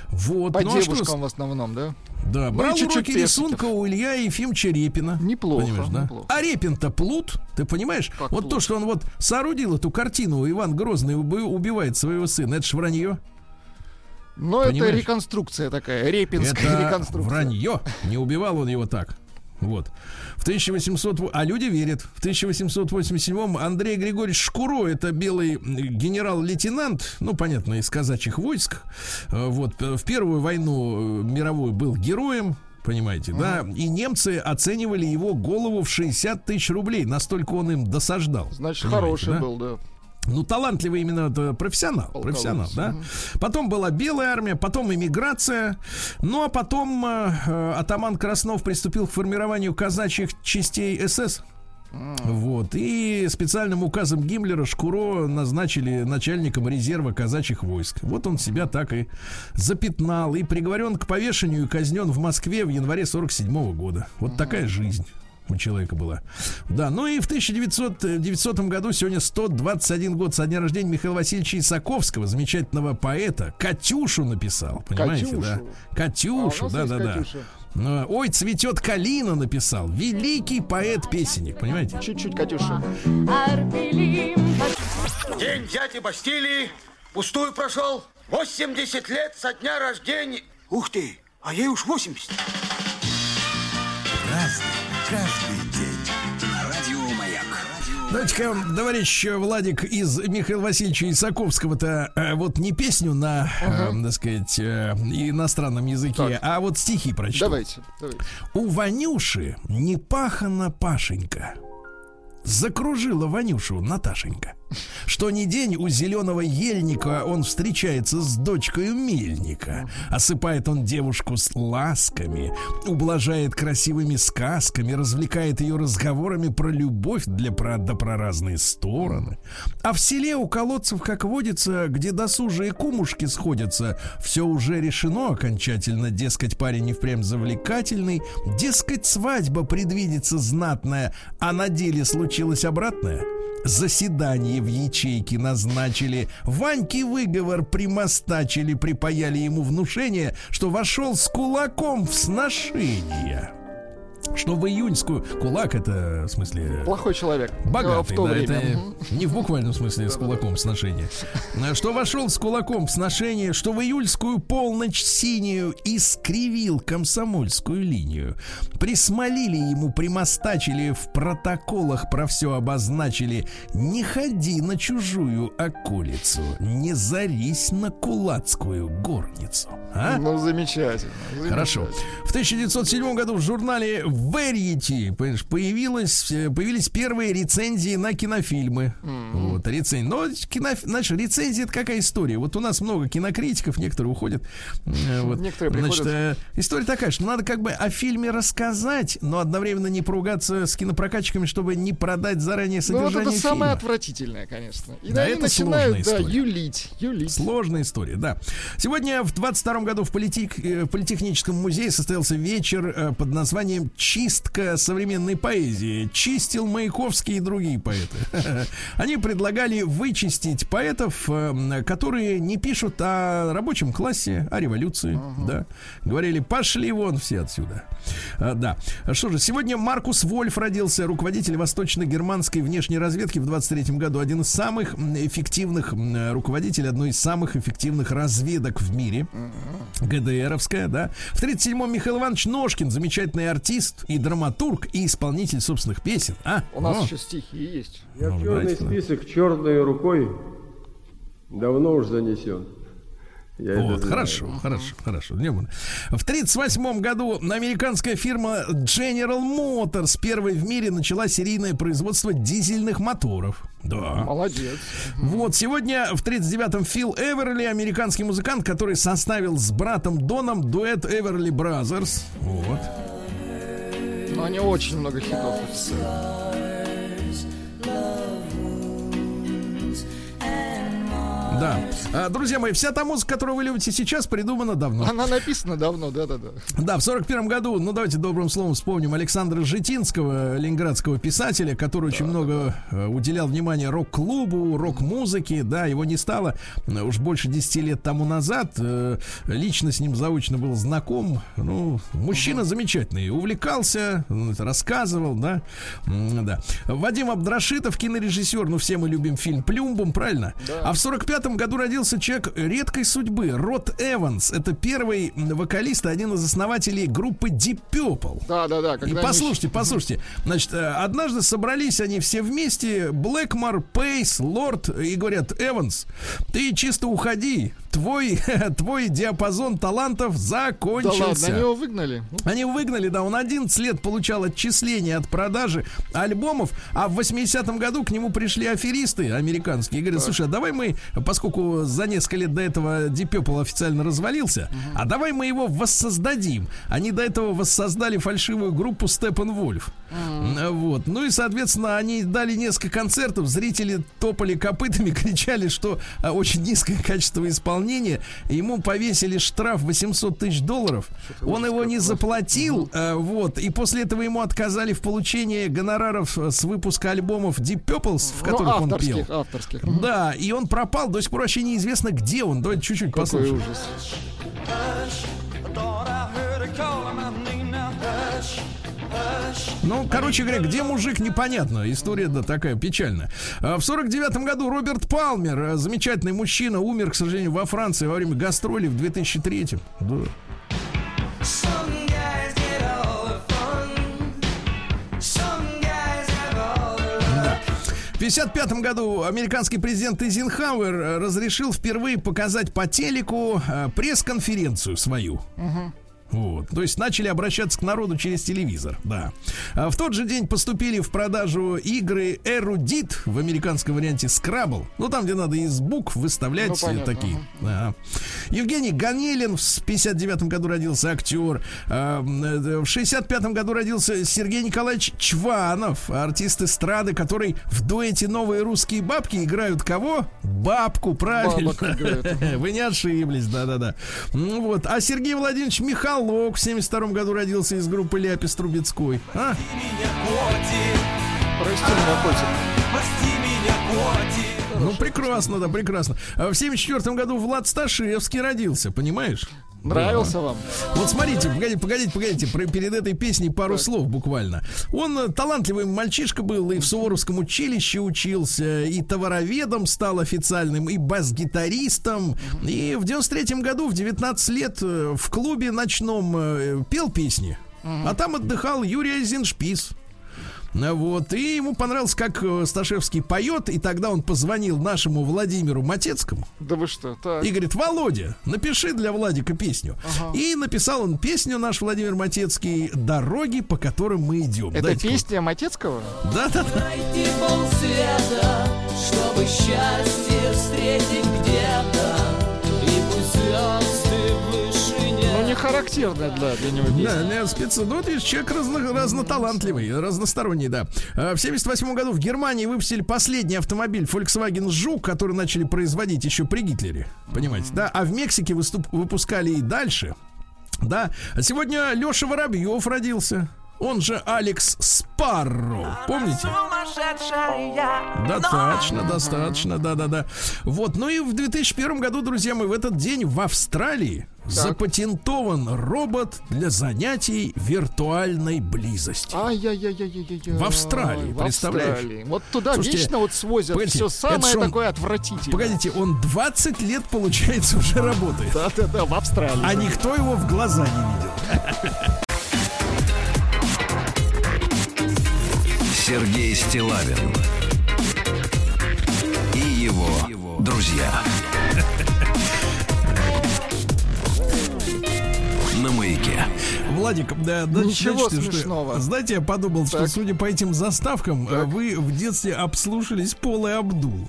Вот. По ну, а что девушкам в основном, да? да, Ну, брал и чуть-чуть уроки персиков. рисунка у Илья Ефимовича Репина. Неплохо, Понимаешь, да? неплохо. А Репин-то плут, ты понимаешь? Как вот плут? то, что он вот соорудил эту картину, Иван Грозный уби- убивает своего сына, это ж вранье. Но это Понимаешь? реконструкция такая, репинская Это реконструкция. вранье. Не убивал он его так. Вот. В 1800... во- А люди верят. В 1887-м Андрей Григорьевич Шкуро, это белый генерал-лейтенант, ну, понятно, из казачьих войск. Э, Вот. э, В Первую войну э, мировую был героем, понимаете, да? И немцы оценивали его голову в 60 тысяч рублей. Настолько он им досаждал. Значит, Понимаете, хороший да? был, да. Ну, талантливый именно это профессионал. Полководец. Профессионал, да. Потом была белая армия, потом эмиграция. Ну, а потом э, э, атаман Краснов приступил к формированию казачьих частей СС. Вот. И специальным указом Гиммлера Шкуро назначили начальником резерва казачьих войск. Вот он себя так и запятнал. И приговорен к повешению и казнен в Москве в январе 47 года. Вот такая жизнь у человека была. Да, ну и в 1900, 900 году сегодня 121 год со дня рождения Михаила Васильевича Исаковского, замечательного поэта. Катюшу написал, понимаете, да? Катюшу, А да, есть да, да. Катюша. Ну, Ой, цветет калина написал. Великий поэт-песенник, понимаете? Чуть-чуть, Катюша. День дяди Бастилии пустую прошел. 80 лет со дня рождения. Ух ты, а ей уж 80. Разный, каждый Давайте-ка, товарищ Владик из Михаила Васильевича Исаковского-то э, вот не песню на, uh-huh. э, так сказать, э, иностранном языке, так. а вот стихи прочту. Давайте, давайте. У Ванюши не пахана Пашенька. Закружила Ванюшу Наташенька. Что ни день у зеленого ельника он встречается с дочкой мельника. Осыпает он девушку с ласками, ублажает красивыми сказками, развлекает ее разговорами про любовь для про, да про разные стороны. А в селе у колодцев, как водится, где досужие кумушки сходятся, все уже решено окончательно, дескать, парень не впрямь завлекательный, дескать, свадьба предвидится знатная, а на деле случилось обратное — Заседание в ячейке назначили. Ваньке выговор примостачили, припаяли ему внушение, что вошел с кулаком в сношение что в июньскую кулак это в смысле плохой человек богатый, в то да, время. это не в буквальном смысле с кулаком сношение, что вошел с кулаком в сношение, что в июльскую полночь синюю искривил комсомольскую линию, присмолили ему, примостачили в протоколах про все обозначили, не ходи на чужую околицу, не зарись на кулацкую горницу. А? Ну замечательно, замечательно. Хорошо. В 1907 году в журнале Variety, понимаешь, появилось, э, появились первые рецензии на кинофильмы. Mm-hmm. Вот, рецензии. Но кино, знаешь, рецензии это какая история? Вот у нас много кинокритиков, некоторые уходят. Э, вот. Некоторые Значит, э, история такая, что надо как бы о фильме рассказать, но одновременно не поругаться с кинопрокатчиками, чтобы не продать заранее содержание Ну, вот это фильма. самое отвратительное, конечно. И да, это начинают, да, юлить, юлить. Сложная история, да. Сегодня в 22 году в, политик, в Политехническом музее состоялся вечер под названием чистка современной поэзии. Чистил Маяковский и другие поэты. Они предлагали вычистить поэтов, э, которые не пишут о рабочем классе, о революции. Uh-huh. Да. Говорили, пошли вон все отсюда. А, да. Что же, сегодня Маркус Вольф родился, руководитель восточно-германской внешней разведки в 23 году. Один из самых эффективных руководителей одной из самых эффективных разведок в мире. ГДРовская, да. В 37-м Михаил Иванович Ножкин, замечательный артист, артист и драматург и исполнитель собственных песен. А? У нас О. еще стихи есть. Я ну, в черный список черной рукой давно уж занесен. Я вот, хорошо, хорошо, хорошо. Не буду. В 1938 году американская фирма General Motors первой в мире начала серийное производство дизельных моторов. Да. Молодец. Вот, сегодня в 39-м Фил Эверли, американский музыкант, который составил с братом Доном дуэт Эверли Brothers. Вот. Но они очень много хитов Да. А, друзья мои, вся та музыка, которую вы любите сейчас, придумана давно. Она написана давно, да-да-да. Да, в сорок первом году, ну давайте добрым словом вспомним Александра Житинского, ленинградского писателя, который да, очень да, много да. уделял внимания рок-клубу, рок-музыке, да, его не стало уж больше 10 лет тому назад. Э, лично с ним заочно был знаком. Ну, мужчина замечательный, увлекался, рассказывал, да. да. Вадим Абдрашитов, кинорежиссер, ну все мы любим фильм «Плюмбум», правильно? Да. А в сорок этом году родился человек редкой судьбы. Рот Эванс. Это первый вокалист, один из основателей группы Deep Purple. Да, да, да. И послушайте, они... послушайте. Значит, э, однажды собрались они все вместе, Блэкмор, Пейс, Лорд, и говорят, Эванс, ты чисто уходи, твой, твой диапазон талантов закончился. Да ладно, они его выгнали? Они выгнали, да, он 11 лет получал отчисления от продажи альбомов, а в 80-м году к нему пришли аферисты американские и говорят, слушай, а давай мы, поскольку за несколько лет до этого Deep Purple официально развалился, угу. а давай мы его воссоздадим. Они до этого воссоздали фальшивую группу Steppenwolf. Угу. Вот. Ну и, соответственно, они дали несколько концертов, зрители топали копытами, кричали, что а, очень низкое качество исполнения. Ему повесили штраф 800 тысяч долларов. Он его не заплатил. Угу. Вот. И после этого ему отказали в получении гонораров с выпуска альбомов Deep Purple, в ну, которых ну, он пел. Авторских. Да, и он пропал. До сих пор вообще неизвестно, где он. Давайте чуть-чуть послушаем. ужас. Hush, Ну, короче говоря, где мужик, непонятно. История, да, такая печальная. А В сорок девятом году Роберт Палмер, э, замечательный мужчина, умер, к сожалению, во Франции во время гастролей в 2003 Да. В 1955 году американский президент Эйзенхауэр э, разрешил впервые показать по телеку э, пресс-конференцию свою. Вот. То есть начали обращаться к народу через телевизор, да. А в тот же день поступили в продажу игры Эрудит в американском варианте Scrabble. Ну, там, где надо из букв выставлять Ну, понятно, такие. Да. Евгений Ганелин в 59 году родился актер. А, э, В 65 году родился Сергей Николаевич Чванов, артист эстрады, который в дуэте «Новые русские бабки» играют кого? Бабку, правильно. Вы не ошиблись, да-да-да. Ну вот. А Сергей Владимирович Михалок в 72 году родился из группы Ляпис Трубецкой. А? Прости меня, котик. Ну, прекрасно, да, прекрасно. А в 74 году Влад Сташевский родился, понимаешь? Нравился вам? Вот смотрите, погодите, погодите, погодите, про- перед этой песней пару слов буквально. Он э, талантливый мальчишка был, и в Суворовском училище учился, и товароведом стал официальным, и бас-гитаристом. И в 93 году, в 19 лет, э, в клубе ночном э, пел песни. А там отдыхал Юрий Эйзеншпис. Вот, и ему понравилось, как э, Сташевский поет, и тогда он позвонил нашему Владимиру Матецкому Да вы что? Так. и говорит, Володя, напиши для Владика песню. И написал он песню наш Владимир Матецкий «Дороги, по которым мы идем». Это Дайте песня Матецкого? Да, да, да. Пройти полсвета, чтобы счастье встретить где-то. И пусть не характерная для, для него. Да, не, спецы. Ну, видишь, человек разно- разноталантливый, разносторонний, да. А В 78 году в Германии выпустили последний автомобиль Volkswagen Жук, который начали производить еще при Гитлере. Понимаете, да? А в Мексике выступ- выпускали и дальше. Да. А сегодня Леша Воробьев родился. Он же Алекс Спарро. Помните? Достаточно, достаточно, да-да-да. Вот, ну и в 2001 году, друзья мои, в этот день в Австралии запатентован робот для занятий виртуальной близости. Ай-яй-яй-яй-яй-яй. В Австралии, В представляешь? Австралии. Вот туда Слушайте, вечно вот свозят погодите, все это самое он- такое отвратительное. Погодите, он 20 лет, получается, уже работает. Да-да-да, в Австралии. А никто его в глаза не видел. Сергей Стилавин и его друзья. На маяке. Владик, да, да, Ничего что- смешного. знаете, я подумал, что Так. судя по этим заставкам, э, вы в детстве обслушались Пол и Абдул.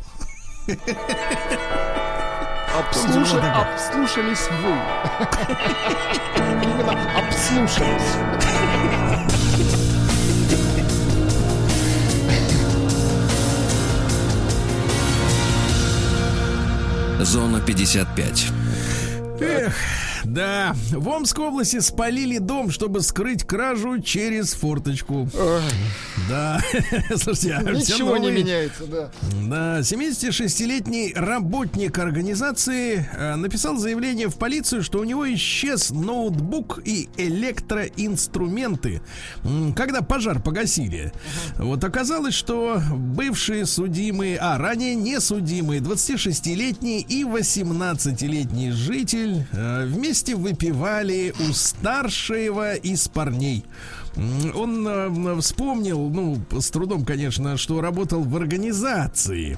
Обслуша-. Обслушались вы. Именно обслушались. Зона 55. Эх, да, в Омской области спалили дом, чтобы скрыть кражу через форточку. Да, слушайте, а Ничего не меняется, да. Да, 76-летний работник организации э, написал заявление в полицию, что у него исчез ноутбук и электроинструменты, когда пожар погасили. Вот оказалось, что бывшие судимые, а ранее не судимые, 26-летний и 18-летний житель э, вместе выпивали у старшего из парней. Он э, вспомнил, ну, с трудом, конечно, что работал в организации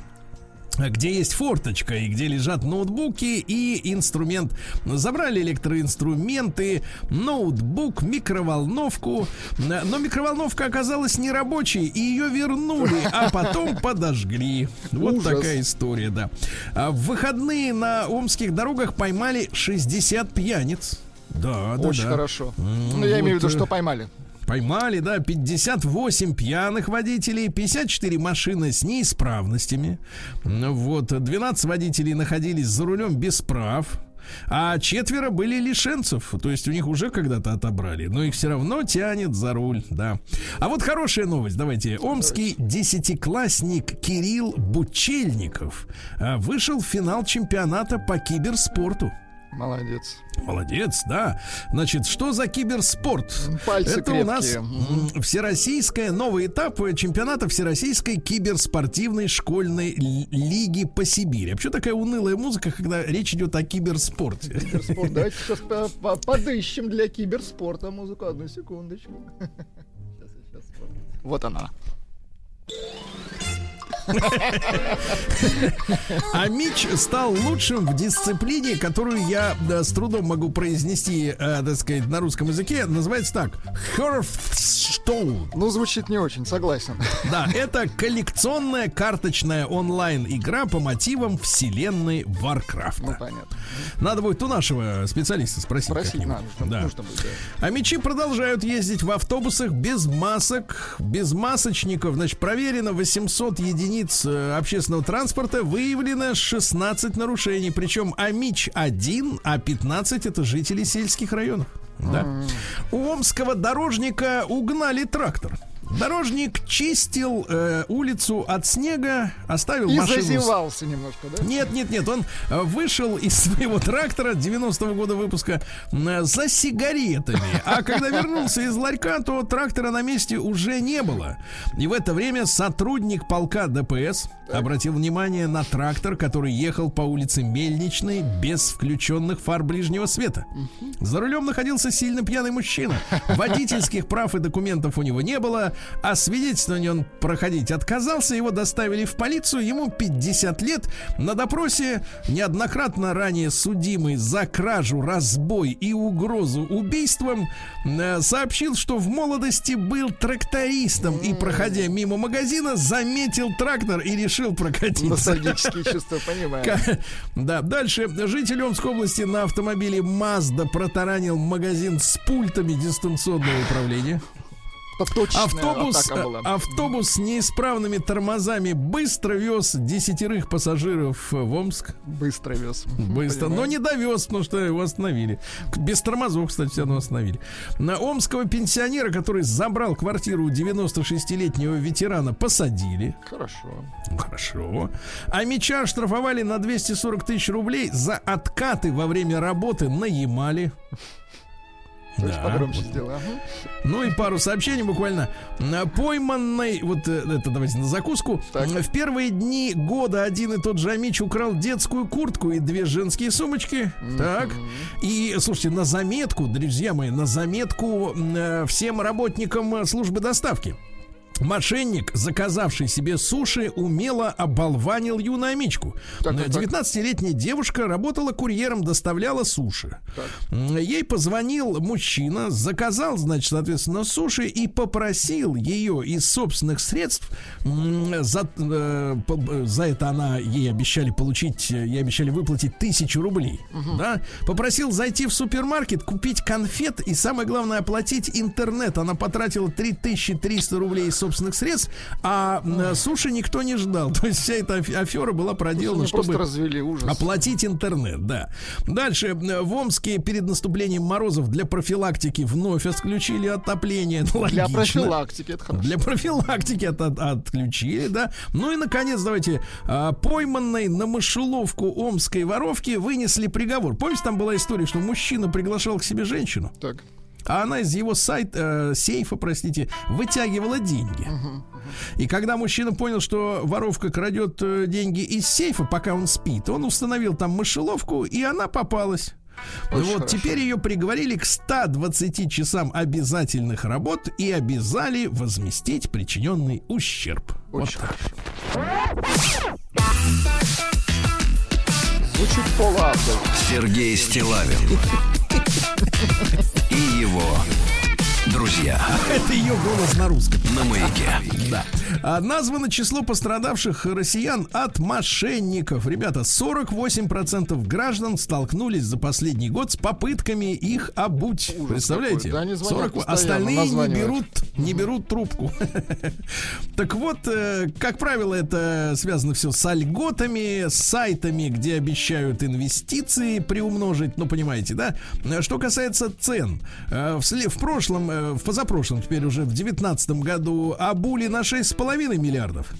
где есть форточка и где лежат ноутбуки и инструмент. Забрали электроинструменты, ноутбук, микроволновку. Но микроволновка оказалась нерабочей, и ее вернули, а потом подожгли. Вот Ужас. такая история, да. А в выходные на омских дорогах поймали 60 пьяниц. Да, да, Очень да. хорошо. М, Ну, я имею в виду, вот, э, что поймали. Поймали, да, 58 пьяных водителей, 54 машины с неисправностями. Ну Вот, 12 водителей находились за рулем без прав. А четверо были лишенцев, то есть у них уже когда-то отобрали, но их все равно тянет за руль, да. А вот хорошая новость, давайте. Омский десятиклассник Кирилл Бучельников а, вышел в финал чемпионата по киберспорту. Молодец. Молодец, да. Значит, что за киберспорт? Пальцы Это у нас крепкие. всероссийская новый этап чемпионата Всероссийской киберспортивной школьной ли- лиги по Сибири. А почему такая унылая музыка, когда речь идет о киберспорте? Киберспорт. Давайте сейчас по- по- подыщем для киберспорта музыку. Одну секундочку. Вот она. А Мич стал лучшим в дисциплине, которую я да, с трудом могу произнести, э, так сказать, на русском языке. Называется так. Hearthstone. Ну, звучит не очень, согласен. Да, это коллекционная карточная онлайн-игра по мотивам вселенной Ну, Варкрафта. понятно. Надо будет у нашего специалиста спросить. Спросить надо, Да. нужно будет. да. А мечи продолжают ездить в автобусах без масок, без масочников. Значит, проверено 800 единиц э, общественного транспорта, выявлено 16 нарушений. Причем АМИЧ 1, а 15 это жители сельских районов. Да. У омского дорожника угнали трактор. Дорожник чистил э, улицу от снега, оставил И машину зазевался немножко, да? нет, нет, нет, он э, вышел из своего трактора 90-го года выпуска э, за сигаретами. А когда вернулся из ларька, то трактора на месте уже не было. И в это время сотрудник полка ДПС обратил внимание на трактор, который ехал по улице Мельничной без включенных фар ближнего света. За рулем находился сильно пьяный мужчина. Водительских прав и документов у него не было, а свидетельствование он проходить отказался. Его доставили в полицию. Ему 50 лет. На допросе неоднократно ранее судимый за кражу, разбой и угрозу убийством э, сообщил, что в молодости был трактористом и, проходя мимо магазина, заметил трактор и решил прокатиться. Ностальгические чувства, понимаю. Да, дальше. Житель Омской области на автомобиле Mazda протаранил магазин с пультами дистанционного управления. Автобус, э, автобус с неисправными тормозами быстро вез десятерых пассажиров в Омск. Быстро вез. Быстро, но не довез, потому что его остановили. Без тормозов, кстати, все равно остановили. На омского пенсионера, который забрал квартиру у 96-летнего ветерана, посадили. Хорошо. Хорошо. А меча штрафовали на 240 тысяч рублей за откаты во время работы на Ямале. Слышь, Да, погромче вот. сделай. ага. Ну и пару сообщений буквально. Пойманный, вот э, это давайте на закуску. Так. В первые дни года один и тот же Амич украл детскую куртку и две женские сумочки. Так. И, слушайте, на заметку, друзья мои, на заметку э, всем работникам э, службы доставки. Мошенник, заказавший себе суши, умело оболванил юную амичку. Так, так, так. 19-летняя девушка работала курьером, доставляла суши. М, Ей позвонил мужчина, заказал, значит, соответственно, суши и попросил ее из собственных средств. За, э, за это она ей обещали получить, ей обещали выплатить тысячу рублей. Да? Попросил зайти в супермаркет, купить конфет и, самое главное, оплатить интернет. Она потратила 3300 рублей из собственных средств, а м, суши никто не ждал. То есть вся эта аф- афера была проделана, чтобы... развели ужас. Оплатить интернет, да. Дальше. В Омске перед наступлением морозов для профилактики вновь отключили отопление. Ну, Для логично. профилактики это хорошо. Для профилактики от- от- отключили, да. Ну и, наконец, давайте, а, пойманной на мышеловку омской воровки вынесли приговор. Помните, там была история, что мужчина приглашал к себе женщину, Так. А она из его сайта, э, сейфа, простите, вытягивала деньги. И когда мужчина понял, что воровка крадет э, деньги из сейфа, пока он спит, он установил там мышеловку, и она попалась. Очень вот хорошо. теперь ее приговорили к 120 часам обязательных работ и обязали возместить причиненный ущерб. Вот Очень так. Звучит полуавтор. Сергей Стилавин и его друзья Это ее голос на русском. на маяке. Да. А, названо число пострадавших россиян от мошенников. Ребята, 48% граждан столкнулись за последний год с попытками их обуть. Ужас Представляете? какой. Да, они звонят 40 постоянно, Остальные не берут, не берут трубку. Так вот, э, как правило, это связано все с альготами, с сайтами, где обещают инвестиции приумножить. Ну, понимаете, да? Что касается цен, э, в прошлом, э, в позапрошлом, теперь уже в 2019 году обули на 6,5 миллиардов.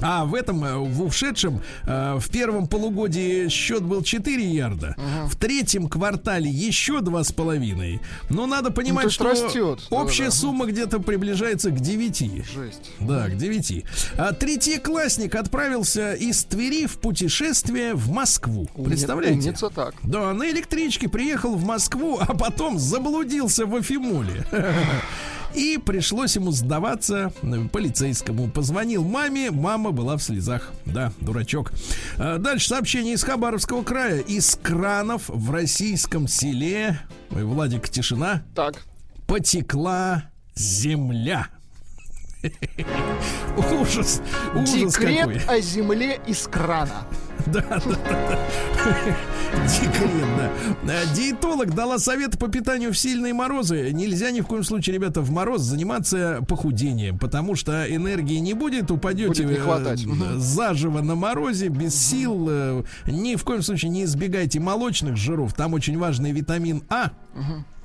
А в этом, э, в ушедшем, э, в первом полугодии счет был 4 ярда. В третьем квартале еще 2,5. Но надо понимать, то есть что растет. общая Да-да. сумма где-то приближается к 9. Жесть. Да, к 9. А третьеклассник отправился из Твери в путешествие в Москву. Представляете? Умница так. Да, на электричке приехал в Москву, а потом заблудился в Афимоле. И пришлось ему сдаваться э, полицейскому. Позвонил маме, мама была в слезах. Да, дурачок. А Дальше сообщение из Хабаровского края. Из кранов в российском селе, ой, Владик, тишина, Так. потекла земля. Ужас, ужас Декрет какой. о земле из крана. Да, да, да. Декрет, да. А, Диетолог дала совет по питанию в сильные морозы. Нельзя ни в коем случае, ребята, в мороз заниматься похудением, потому что энергии не будет, упадете Будет не э, хватать. Мгм. заживо на морозе, без сил. э, Ни в коем случае не избегайте молочных жиров. Там очень важный витамин А.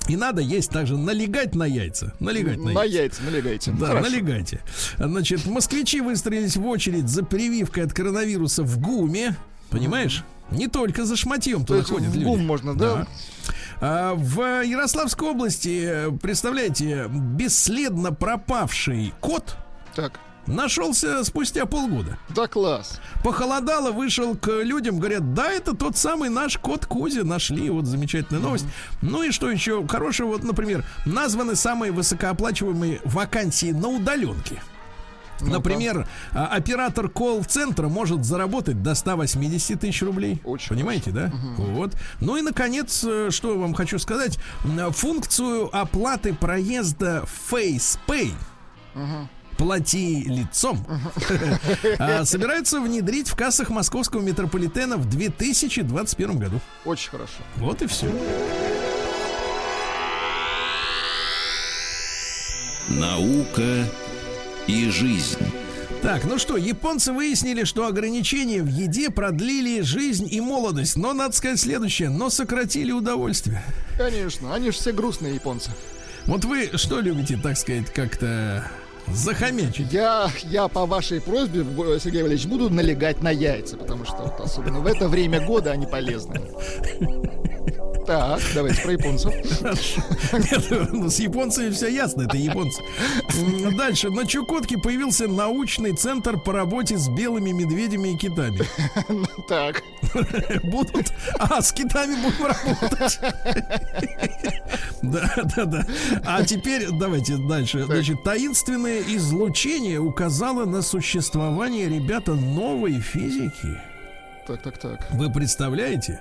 И надо есть также налегать на яйца. Налегать на На яйца. яйца налегайте. Да, Хорошо. налегайте. Значит, москвичи выстроились в очередь за прививкой от коронавируса в ГУМе. Понимаешь? Не только за шматьем туда ходят в люди. ГУМ можно, да? А, в Ярославской области, представляете, бесследно пропавший кот Так. нашелся спустя полгода. Да, класс. Похолодало, вышел к людям, говорят, да, это тот самый наш кот Кузя, нашли, вот замечательная новость. Ну и что еще хорошего, вот, например, названы самые высокооплачиваемые вакансии на удаленке. Например, а, оператор колл-центра может заработать до 180 тысяч рублей. Очень Понимаете, да? Вот. Ну и, наконец, э, что вам хочу сказать. М, Функцию оплаты проезда FacePay плати лицом а, собираются внедрить в кассах московского метрополитена в 2021 году. Очень хорошо. Вот и все. Наука и жизнь. Так, ну что, японцы выяснили, что ограничения в еде продлили жизнь и молодость. Но надо сказать следующее, но сократили удовольствие. Конечно. Они же все грустные японцы. Вот вы что любите, так сказать, как-то захомячить? Я, я по вашей просьбе, Сергей Валерьевич, буду налегать на яйца, потому что вот особенно в это время года они полезны. Так, давайте про японцев. Нет, ну, с японцами все ясно, это японцы. Дальше. На Чукотке появился научный центр по работе с белыми медведями и китами. Так, Будут... А, с китами будем работать. Да, да, да. А теперь давайте дальше. Значит, таинственное излучение указало на существование, ребята, новой физики. Так, так, так. Вы представляете?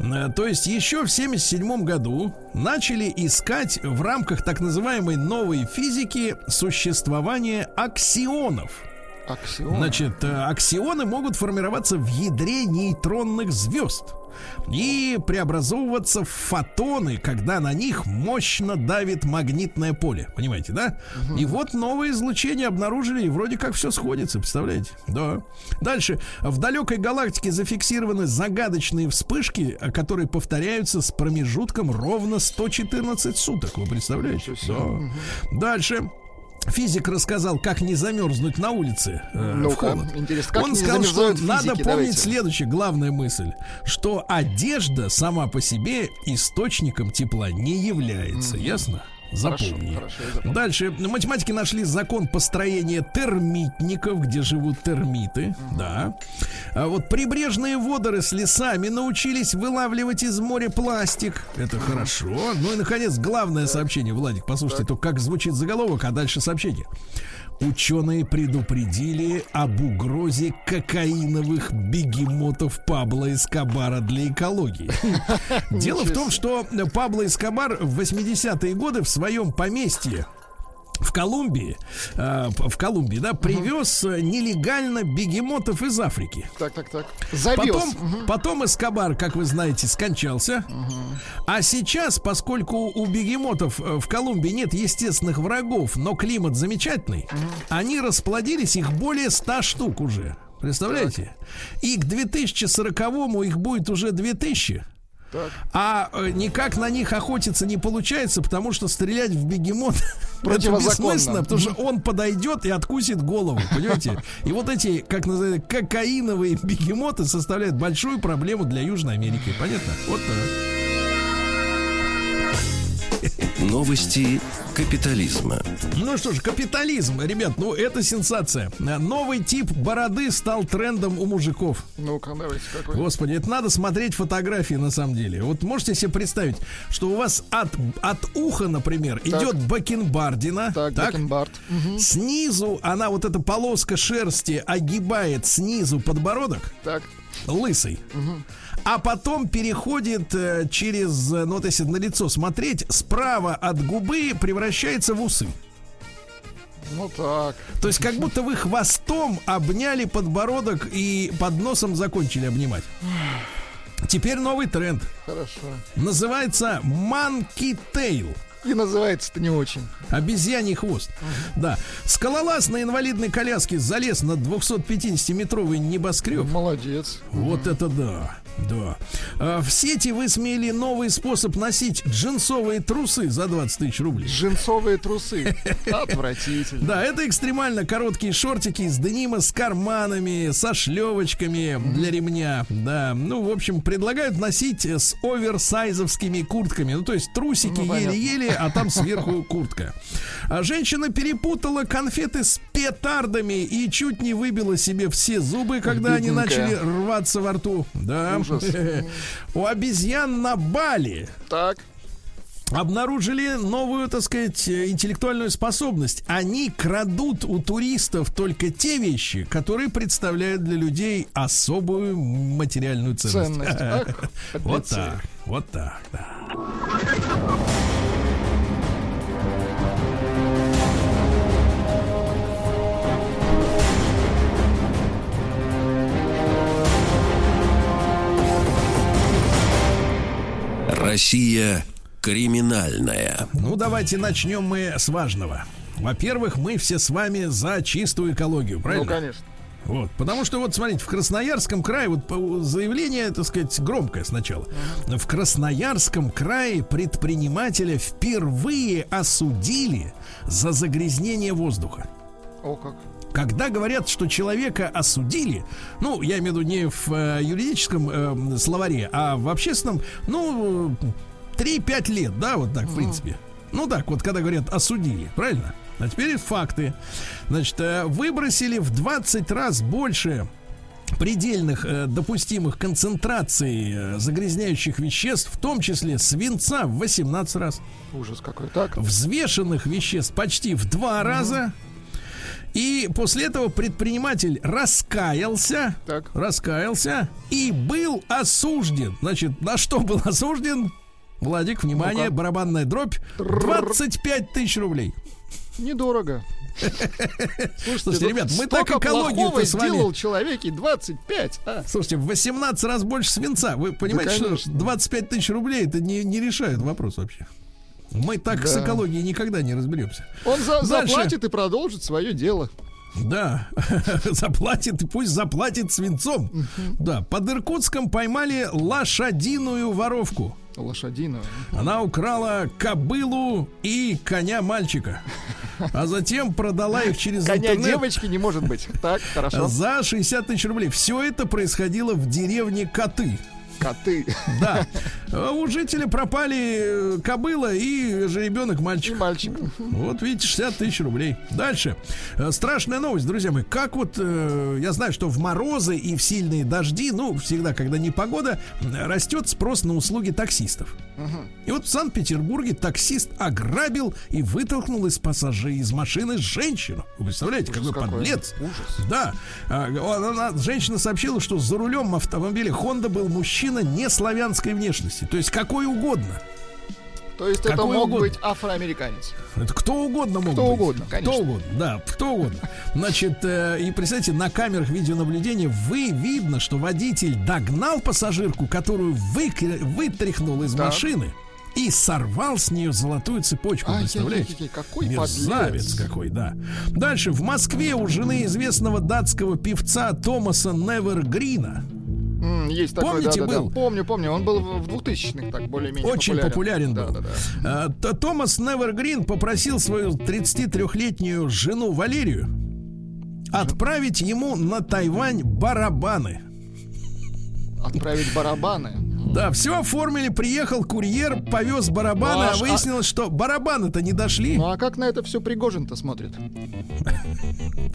Э, То есть еще в 77 году начали искать в рамках так называемой новой физики существование аксионов. Аксион. Значит, э, аксионы могут формироваться в ядре нейтронных звезд и преобразовываться в фотоны, когда на них мощно давит магнитное поле. Понимаете, да? И вот новое излучение обнаружили, и вроде как все сходится, представляете? Да. Дальше. В далекой галактике зафиксированы загадочные вспышки, которые повторяются с промежутком ровно 114 суток. Вы представляете? Да. Дальше. Физик рассказал, как не замерзнуть на улице э, в Ну-ка, холод. интересно, как Он сказал, что замерзают надо физики? помнить Давайте. следующее, главная мысль, что одежда сама по себе источником тепла не является, ясно? Запомни. хорошо, я запомнил. Дальше. Математики нашли закон построения термитников, где живут термиты. Да. А вот прибрежные водоросли сами научились вылавливать из моря пластик. Это хорошо. Ну и, наконец, главное сообщение. Владик, послушайте, то как звучит заголовок, а дальше сообщение. Ученые предупредили об угрозе кокаиновых бегемотов Пабло Эскобара для экологии. Дело в том, что Пабло Эскобар в 80-е годы в своем поместье в Колумбии, э, в Колумбии, да, привез э, нелегально бегемотов из Африки. Так, так, так. Завез. Потом, потом Эскобар, как вы знаете, скончался. А сейчас, поскольку у бегемотов э, в Колумбии нет естественных врагов, но климат замечательный, они расплодились, их более 100 штук уже. Представляете? И к 2040-му их будет уже 2000. Так. А э, никак на них охотиться не получается, потому что стрелять в бегемот это бессмысленно, потому что он подойдет и откусит голову, понимаете? И вот эти, как называют, кокаиновые бегемоты составляют большую проблему для Южной Америки. Понятно? Вот так. Новости капитализма. Ну что ж, капитализм, ребят, ну это сенсация. А, Новый тип бороды стал трендом у мужиков. Ну-ка, давайте, какой? Господи, это надо смотреть фотографии на самом деле. Вот можете себе представить, что у вас от, от уха, например, идет бакенбардина. Так, бакенбард. Мгм. Снизу она, вот эта полоска шерсти огибает снизу подбородок, Так, лысый. А потом переходит э, через, э, ну вот если на лицо смотреть, справа от губы превращается в усы. ну так. То есть как будто вы хвостом обняли подбородок и под носом закончили обнимать. Теперь новый тренд. Хорошо. Называется Monkey Tail. И называется-то не очень. Обезьяний хвост. Да. Скалолаз на инвалидной коляске залез на 250-метровый небоскреб. Молодец. Вот это да. Да. А, в сети высмеяли новый способ носить джинсовые трусы за 20 тысяч рублей. Джинсовые трусы. Отвратительно. Да, это экстремально короткие шортики из денима с карманами, со шлевочками для ремня. Да, ну, в общем, предлагают носить с оверсайзовскими куртками. Ну, то есть трусики Ну, еле-еле, а там сверху куртка. А женщина перепутала конфеты с петардами и чуть не выбила себе все зубы, когда они начали рваться во рту. Да. Ужас. У обезьян на Бали Так. обнаружили новую, так сказать, э, интеллектуальную способность. Они крадут у туристов только те вещи, которые представляют для людей особую материальную ценность. Ценность. Ах, Вот так, вот так, да. Россия криминальная. Ну, давайте начнем мы с важного. Во-первых, мы все с вами за чистую экологию, Ну, правильно? конечно. Вот, потому что вот смотрите, в Красноярском крае вот заявление, так сказать, громкое сначала. В Красноярском крае предпринимателя впервые осудили за загрязнение воздуха. О, как. Когда говорят, что человека осудили, ну, я имею в виду не в э, юридическом э, словаре, а в общественном, ну, 3-5 лет, да, вот так, в принципе. Ну так, вот когда говорят осудили, правильно? А теперь факты. Значит, э, выбросили в 20 раз больше предельных э, допустимых концентраций э, загрязняющих веществ, в том числе свинца в 18 раз Ужас какой. Так. взвешенных веществ почти в два раза. И после этого предприниматель раскаялся, Так. раскаялся и был осужден. Значит, на что был осужден? Владик, внимание, Ну-ка. барабанная дробь. 25 тысяч рублей. Недорого. Слушайте, ребят, мы так плохого с вами- сделал человек и 25. А, Слушайте, в 18 раз больше свинца. Вы понимаете, что конечно. 25 тысяч рублей это не, не решает вопрос вообще. Мы так с Да. экологией никогда не разберемся. он за- Дальше. заплатит и продолжит свое дело. Да, заплатит, пусть заплатит свинцом. Да, под Иркутском поймали лошадиную воровку. Лошадиного. Она украла кобылу и коня мальчика. А затем продала их через Коня интернет девочки не может быть. Так, хорошо. за 60 тысяч рублей. Все это происходило в деревне Коты. Коты. Да. А У жителя пропали э, кобыла и жеребенок И мальчик. мальчик. Вот видите, 60 тысяч рублей. Дальше. Э, Страшная новость, друзья мои. Как вот, э, я знаю, что в морозы и в сильные дожди, ну, всегда, когда непогода, м, растет спрос на услуги таксистов. И вот в Санкт-Петербурге таксист ограбил и вытолкнул из пассажира из машины женщину. Вы представляете, Ужас какой какой. подлец. Ужас. Да. А, он- она- женщина сообщила, что за рулем автомобиля Honda был мужчина не славянской внешности. То есть какой угодно. То есть это Какой мог угодно. быть афроамериканец. Это кто угодно мог Кто быть. угодно, конечно. Кто угодно, да, кто угодно. Значит, э, и представьте, на камерах видеонаблюдения вы видно, что водитель догнал пассажирку, которую выкр- вытряхнул из Так. машины и сорвал с нее золотую цепочку. Ай, представляете? ай, ай, ай, какой Мерзавец подлец. какой, да. Дальше. В Москве у жены известного датского певца Томаса Невергрина М, Есть такой, Помните, да, да, да. был? Помню, помню. Он был в 2000-х так более-менее Очень популярен, был. Да, да, да. А, Томас Невергрин попросил свою 33-летнюю жену Валерию отправить ему на Тайвань барабаны. Отправить барабаны. Да, все оформили, приехал курьер, повез барабаны, а а- выяснилось, что барабаны-то не дошли. Ну а как на это все Пригожин-то смотрит?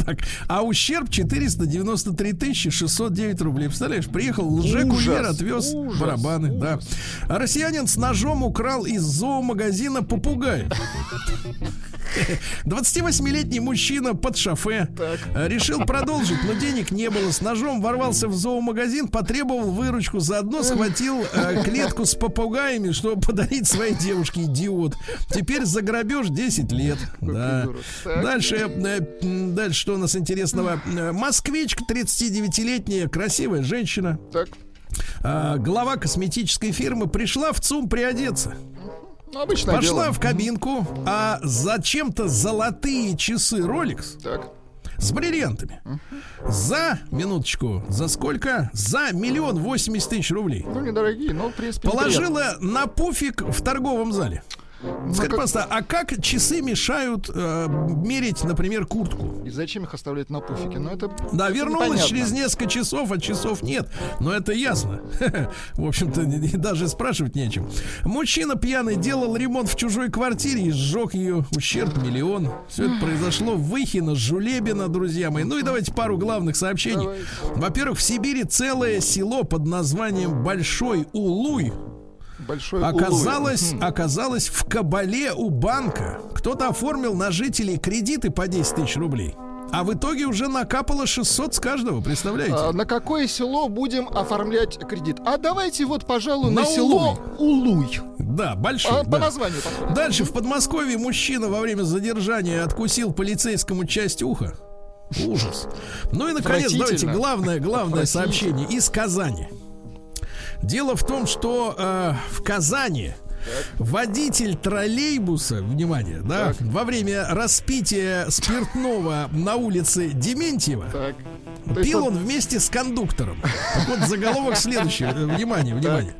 Так, а ущерб 493 тысячи 609 рублей. Представляешь, приехал лже-курьер, Ужас, отвез ужас, барабаны. Да. А россиянин с ножом украл из зоомагазина попугая. 28-летний мужчина под шофе э, решил продолжить, но денег не было. С ножом ворвался в зоомагазин, потребовал выручку, заодно схватил э, клетку с попугаями, чтобы подарить своей девушке. Идиот. Теперь за грабеж 10 лет. Да. Дальше, э, дальше что у нас интересного? Э, Москвичка 39-летняя, красивая женщина. Так. А, глава косметической фирмы пришла в ЦУМ приодеться. Ну, обычное Пошла дело. в кабинку, а зачем-то золотые часы Rolex Так. С бриллиантами. За, минуточку, за сколько? За миллион восемьдесят тысяч рублей. Ну, недорогие, но, в принципе, неприятно. Положила на пуфик в торговом зале. Скажи, как- просто, а как часы мешают э, мерить, например, куртку? И зачем их оставлять на пуфике? Ну, это Да, это вернулась непонятно. через несколько часов, а часов нет. Но это ясно. В общем-то, даже спрашивать нечем. Мужчина пьяный делал ремонт в чужой квартире и сжег ее. Ущерб миллион. Все это произошло в Выхино, Жулебино, друзья мои. Ну и давайте пару главных сообщений. Во-первых, в Сибири целое село под названием Большой Улуй Большой оказалось. Хм. оказалось в кабале у банка. Кто-то оформил на жителей кредиты по 10 тысяч рублей. А в итоге уже накапало 600 с каждого, представляете? А, на какое село будем оформлять кредит? А давайте вот, пожалуй, на, На село Улуй. Да, большой. А, По да. названию подходит. Дальше в Подмосковье мужчина во время задержания откусил полицейскому часть уха. Ужас. Ну и наконец, давайте главное, главное сообщение из Казани. Дело в том, что э, в Казани водитель троллейбуса, внимание, да, во время распития спиртного на улице Дементьева Так. Пил он вместе с кондуктором. Так вот, заголовок следующий. Э, Внимание, внимание.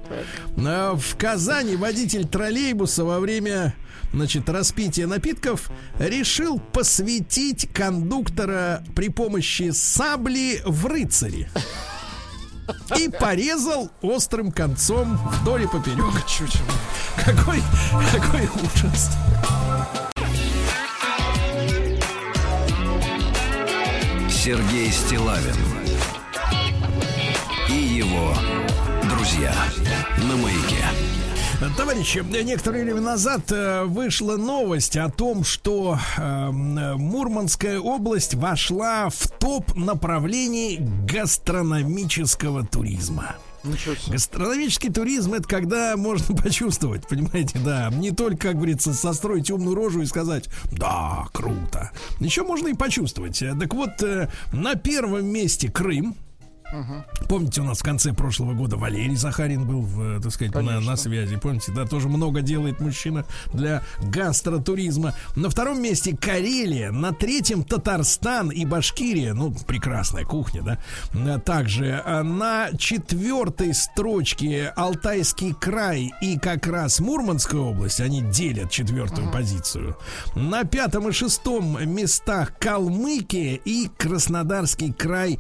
А, В Казани водитель троллейбуса во время значит, распития напитков решил посвятить кондуктора при помощи сабли в рыцаре. И порезал острым концом вдоль и поперек. Какой, какой ужас. Сергей Стилавин и его друзья на маяке. Товарищи, некоторое время назад э, вышла новость о том, что э, м, Мурманская область вошла в топ направлений гастрономического туризма. Гастрономический туризм это когда можно почувствовать, понимаете, да, не только, как говорится, состроить умную рожу и сказать, да, круто. Еще можно и почувствовать. Так вот, э, на первом месте Крым. Помните, у нас в конце прошлого года Валерий Захарин был, в, э, так сказать, на, Конечно. на связи. Помните, да, тоже много делает мужчина для гастротуризма. На втором месте Карелия, на третьем Татарстан и Башкирия. Ну, прекрасная кухня, да. А Также а, на четвертой строчке Алтайский край и как раз Мурманская область. Они делят четвертую позицию. На пятом и шестом местах Калмыкия и Краснодарский край.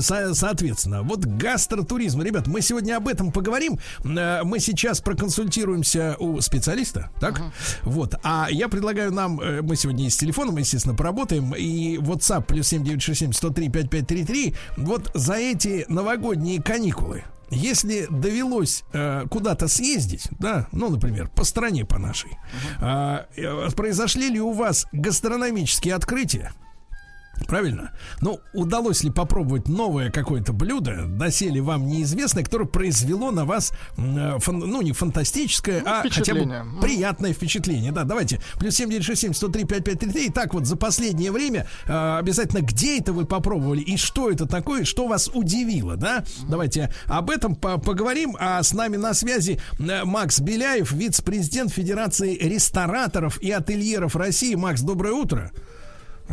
Со- Соответственно, вот гастротуризм. Ребят, мы сегодня об этом поговорим. Э, Мы сейчас проконсультируемся у специалиста, так? Вот. А я предлагаю нам, э, мы сегодня с телефоном, естественно, поработаем. И WhatsApp плюс 7967 103 5533. Вот за эти новогодние каникулы. Если довелось э, куда-то съездить, да, ну, например, по стране по нашей, а, э, произошли ли у вас гастрономические открытия? Правильно? Ну, удалось ли попробовать новое какое-то блюдо, доселе вам неизвестное, которое произвело на вас, э, фан- ну, не фантастическое, Ну, а хотя бы. Мгм. приятное впечатление. Да, давайте. Плюс 7967 103 5533. Итак, вот за последнее время э, обязательно где это вы попробовали и что это такое, что вас удивило, да? Давайте об этом по- поговорим. А с нами на связи э, Макс Беляев, вице-президент Федерации рестораторов и ательеров России. Макс, доброе утро.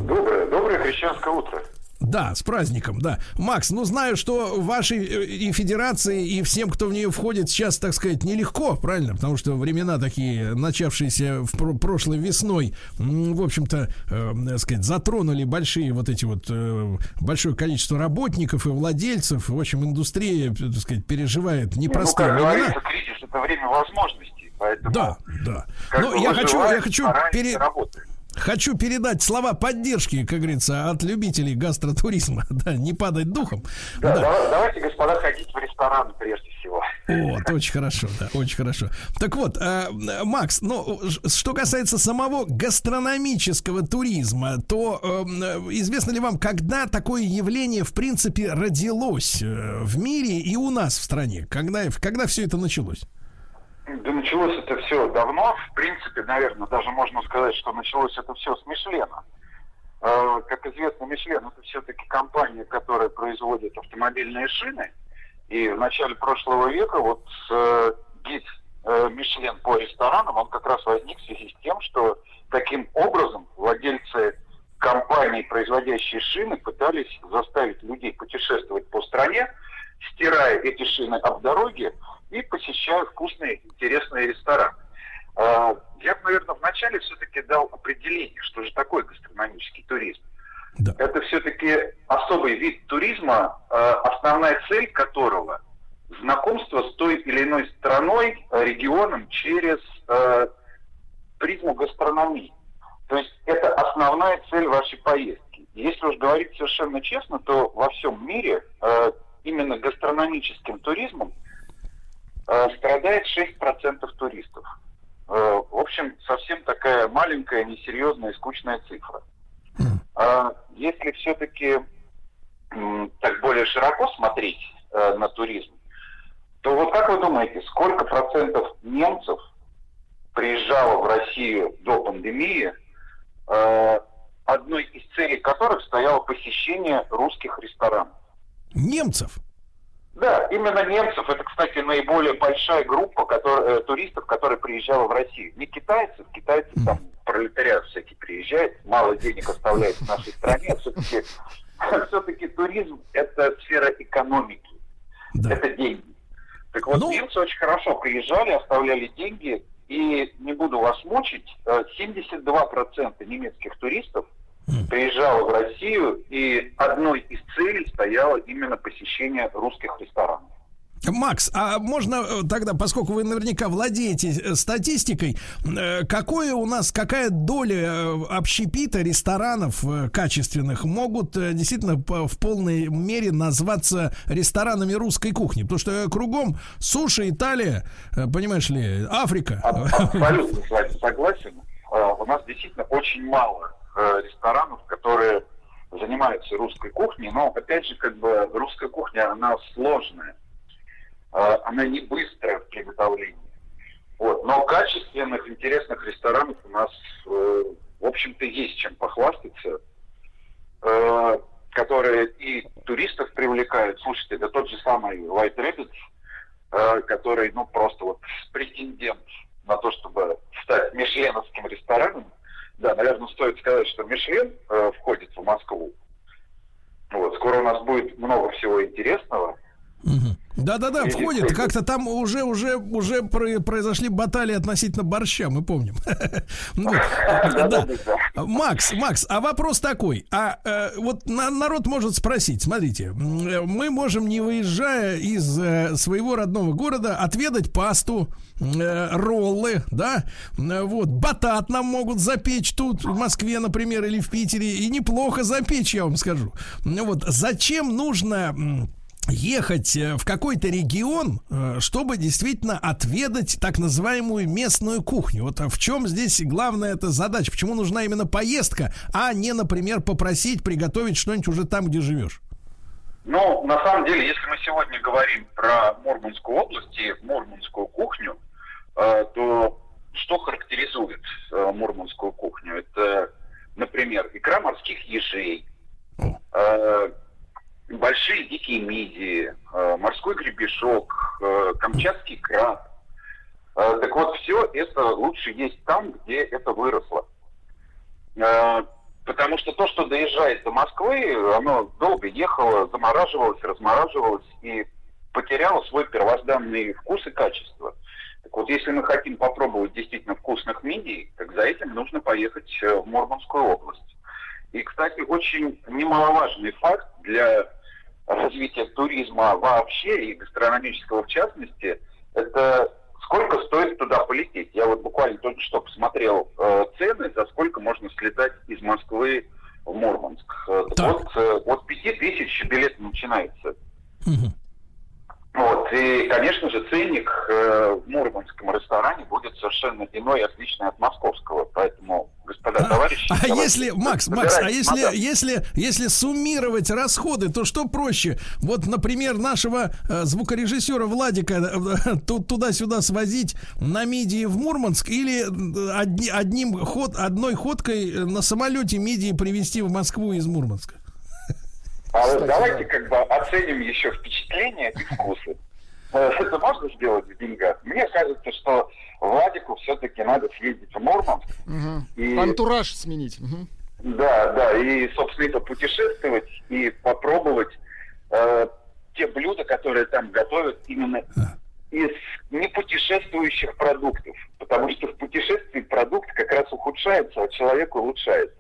Доброе, доброе христианское утро. Да, с праздником, да. Макс, ну знаю, что вашей э, и федерации, и всем, кто в нее входит, сейчас, так сказать, нелегко, правильно? Потому что времена такие, начавшиеся в про- прошлой весной, в общем-то, э, так сказать, затронули большие вот эти вот, э, большое количество работников и владельцев. В общем, индустрия, так сказать, переживает Ну, непростые как времена. говорится, кризис — это время возможностей. Поэтому Да, да. Но я хочу, я хочу стараемся, пере- работаем. Хочу передать слова поддержки, как говорится, от любителей гастротуризма. Да, не падать духом. Да, Да. дава- Давайте, господа, ходить в рестораны прежде всего. Вот, очень хорошо, да, очень хорошо. Так вот, э, Макс, ну, что касается самого гастрономического туризма, то э, известно ли вам, когда такое явление, в принципе, родилось э, в мире и у нас в стране? Когда, когда все это началось? Да началось это все давно. В принципе, наверное, даже можно сказать, что началось это все с Мишлена. Э, Как известно, Мишлен это все-таки компания, которая производит автомобильные шины. И в начале прошлого века вот э, гид э, Мишлен по ресторанам, он как раз возник в связи с тем, что таким образом владельцы компаний, производящие шины, пытались заставить людей путешествовать по стране, стирая эти шины об дороге и посещая вкусные, интересные рестораны. А, Я бы, наверное, вначале все-таки дал определение, что же такое гастрономический туризм. Да. Это все-таки особый вид туризма, э, основная цель которого знакомство с той или иной страной, регионом через э, призму гастрономии. То есть это основная цель вашей поездки. Если уж говорить совершенно честно, то во всем мире именно гастрономическим туризмом э, страдает 6% туристов. Э, в общем, совсем такая маленькая, несерьезная и скучная цифра. А если все-таки так более широко смотреть э, на туризм, то вот как вы думаете, сколько процентов немцев приезжало в Россию до пандемии, одной из целей которых стояло посещение русских ресторанов? Немцев? Да, именно немцев. Это, кстати, наиболее большая группа который- э, туристов, которая приезжала в Россию. Не китайцев. Китайцы там пролетариат всякий приезжает, мало денег оставляет в нашей стране. Все-таки все-таки туризм – это сфера экономики. Да. Это деньги. Так вот, Ну- немцы очень хорошо приезжали, оставляли деньги. И не буду вас мучить, э, 72% немецких туристов приезжало в Россию, и одной из целей стояло именно посещение русских ресторанов. Макс, а можно э, тогда, поскольку вы наверняка владеете э, статистикой, э, какое у нас, какая доля общепита ресторанов качественных могут действительно в полной мере назваться ресторанами русской кухни? Потому что кругом суши, Италия, понимаешь ли, Африка. Аб- Абсолютно с вами согласен. Э, У нас действительно очень мало ресторанов, которые занимаются русской кухней, но опять же, как бы русская кухня, она сложная. Э, Она не быстрая в приготовлении. Вот. Но качественных, интересных ресторанов у нас, э, в общем-то, есть чем похвастаться, э, которые и туристов привлекают. Слушайте, да тот же самый White Rabbit, э, который, ну, просто вот претендент на то, чтобы стать мишленовским рестораном. Да, наверное, стоит сказать, что Мишлен э, входит в Москву. Вот, скоро у нас будет много всего интересного. Мгм. Да-да-да, входит. Как-то там уже, уже, уже про- произошли баталии относительно борща, мы помним. Макс, Макс, а вопрос такой. А э, вот на- народ может спросить, смотрите, э, мы можем, не выезжая из э, своего родного города, отведать пасту, роллы, да, вот, батат нам могут запечь тут, в Москве, например, или в Питере, и неплохо запечь, я вам скажу. Вот, зачем нужно... ехать э, в какой-то регион, э, чтобы действительно отведать так называемую местную кухню. Вот а в чем здесь главная эта задача? Почему нужна именно поездка, а не, например, попросить приготовить что-нибудь уже там, где живешь? Ну, на самом деле, если мы сегодня говорим про Мурманскую область и мурманскую кухню, э, то что характеризует мурманскую кухню? Это, например, икра морских ежей, большие дикие мидии, э, морской гребешок, э, камчатский краб. Э, так вот, все это лучше есть там, где это выросло. Потому что то, что доезжает до Москвы, оно долго ехало, замораживалось, размораживалось и потеряло свой первозданный вкус и качество. Так вот, если мы хотим попробовать действительно вкусных мидий, так за этим нужно поехать в Мурманскую область. И, кстати, очень немаловажный факт для развития туризма вообще и гастрономического в частности, это сколько стоит туда полететь. Я вот буквально только что посмотрел э, цены, за сколько можно слетать из Москвы в Мурманск. Э, Так. Вот э, от 5 тысяч билет начинается. Мгм. Вот, и, конечно же, ценник э, в мурманском ресторане будет совершенно иной, отличный от московского. Поэтому, господа, товарищи... А давайте если, Макс, Макс, а если, если, если суммировать расходы, то что проще? Вот, например, нашего э, звукорежиссера Владика э, тут туда-сюда свозить на мидии в Мурманск или э, одни- одним ход, одной ходкой на самолете мидии привезти в Москву из Мурманска? А вот Кстати, давайте да. как бы оценим еще впечатления и вкусы. Э, Это можно сделать в деньгах? Мне кажется, что Владику все-таки надо съездить в Мурманск. Мгм. И- Антураж сменить. Мгм. Да, да, и, собственно, это путешествовать и попробовать э, те блюда, которые там готовят именно из непутешествующих продуктов. Потому что в путешествии продукт как раз ухудшается, а человек улучшается.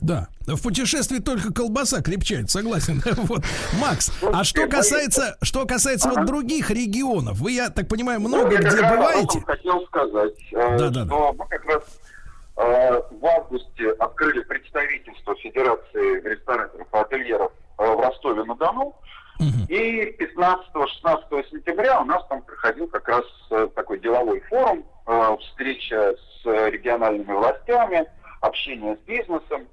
Да, в путешествии только колбаса крепчает, согласен. Вот, Макс, а что касается, что касается вот других регионов, вы, я так понимаю, много Ну, я где бываете? хотел сказать, э, Да-да-да. что мы как раз э, в августе открыли представительство Федерации рестораторов и ательеров э, в Ростове-на-Дону. И 15-16 сентября у нас там проходил как раз такой деловой форум, встреча с региональными властями, общение с бизнесом.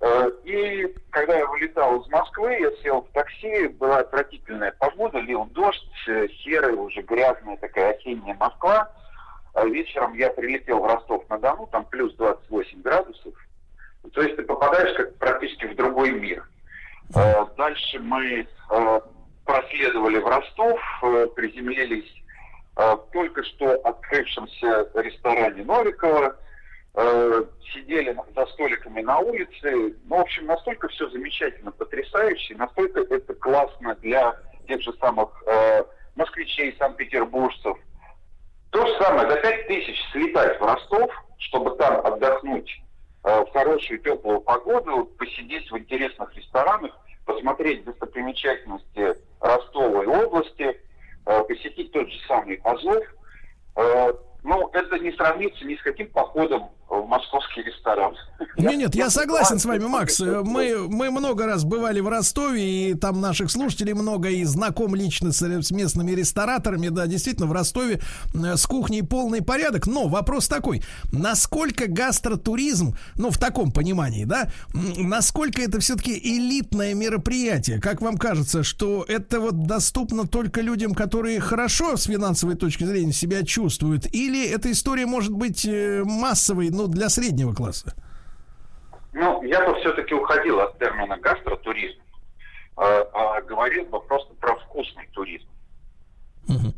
Э, И когда я вылетал из Москвы, я сел в такси, была отвратительная погода, лил дождь, э, серая, уже грязная такая осенняя Москва. А вечером я прилетел в Ростов-на-Дону, там плюс 28 градусов. То есть ты попадаешь как практически в другой мир. Э, Дальше мы проследовали в Ростов, приземлились только что открывшемся ресторане Новикова, э, сидели за столиками на улице. Ну, в общем, настолько все замечательно, потрясающе, настолько это классно для тех же самых э, москвичей, санкт-петербуржцев. То же самое, за 5 тысяч слетать в Ростов, чтобы там отдохнуть э, в хорошую теплую погоду, посидеть в интересных ресторанах, посмотреть достопримечательности Ростовой области, э, посетить тот же самый Азов. Э, ну, это не сравнится ни с каким походом в московский ресторан. Нет, нет, я согласен с вами, Макс. Мы, мы много раз бывали в Ростове, и там наших слушателей много, и знаком лично с, с местными рестораторами. Да, действительно, в Ростове э, с кухней полный порядок. Но вопрос такой, насколько гастротуризм, ну, в таком понимании, да, насколько это все-таки элитное мероприятие? Как вам кажется, что это вот доступно только людям, которые хорошо с финансовой точки зрения себя чувствуют? Или эта история может быть э, массовой, ну, для среднего класса? Ну, я бы все-таки уходил от термина гастротуризм, э, а говорил бы просто про вкусный туризм.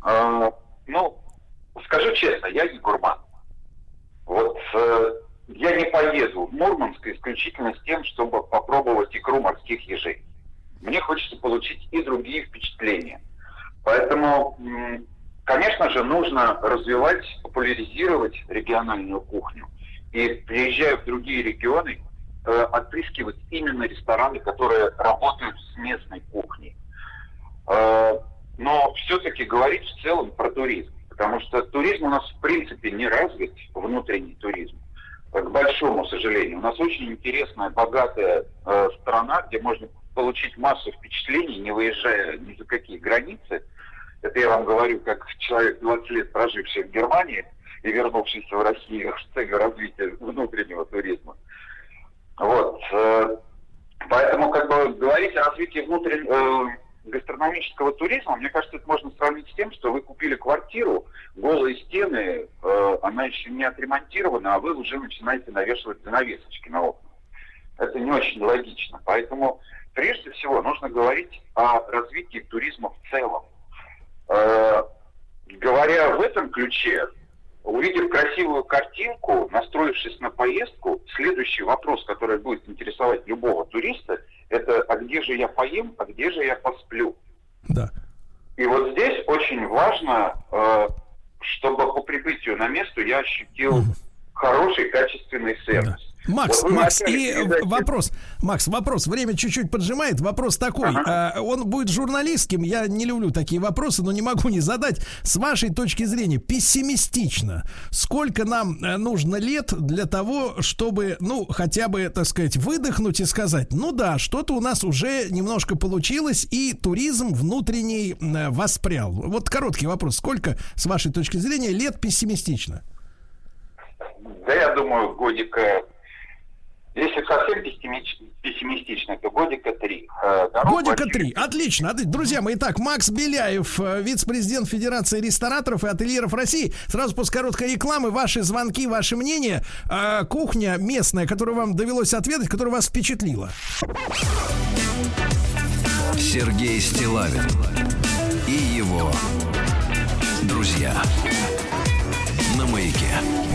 Э, ну, скажу честно, я не гурман. Вот э, я не поеду в Мурманск исключительно с тем, чтобы попробовать икру морских ежей. Мне хочется получить и другие впечатления. Поэтому, конечно же, нужно развивать, популяризировать региональную кухню. И приезжая в другие регионы, э, отыскивать именно рестораны, которые работают с местной кухней. Э, но все-таки говорить в целом про туризм. Потому что туризм у нас в принципе не развит, внутренний туризм. К большому сожалению. У нас очень интересная, богатая э, страна, где можно получить массу впечатлений, не выезжая ни за какие границы. Это я вам говорю, как человек 20 лет проживший в Германии и вернувшийся в Россию с целью развития внутреннего туризма. Вот. э, Поэтому, как бы, говорить о развитии внутреннего гастрономического туризма, мне кажется, это можно сравнить с тем, что вы купили квартиру, голые стены, э, она еще не отремонтирована, а вы уже начинаете навешивать занавесочки на окна. Это не очень логично. Поэтому, прежде всего, нужно говорить о развитии туризма в целом. Э, говоря в этом ключе, увидев красивую картинку, настроившись на поездку, следующий вопрос, который будет интересовать любого туриста, это а где же я поем, а где же я посплю? Да. И вот здесь очень важно, э, чтобы по прибытию на место я ощутил хороший, качественный сервис. Макс, Вот Макс, и вопрос, Макс, вопрос, время чуть-чуть поджимает, вопрос такой, а, он будет журналистским, я не люблю такие вопросы, но не могу не задать, с вашей точки зрения, пессимистично, сколько нам э, нужно лет для того, чтобы, ну, хотя бы, так сказать, выдохнуть и сказать, ну да, что-то у нас уже немножко получилось, и туризм внутренний э, воспрял. Вот короткий вопрос, сколько, с вашей точки зрения, лет пессимистично? Да, я думаю, годика... Если совсем пессимич- пессимистично, то годика три. Э, дорогу Годика три. Отлично. Друзья мои, итак, Макс Беляев, э, вице-президент Федерации рестораторов и ательеров России. Сразу после короткой рекламы ваши звонки, ваше мнение. Э, Кухня местная, которую вам довелось отведать, которая вас впечатлила. Сергей Стилавин и его друзья.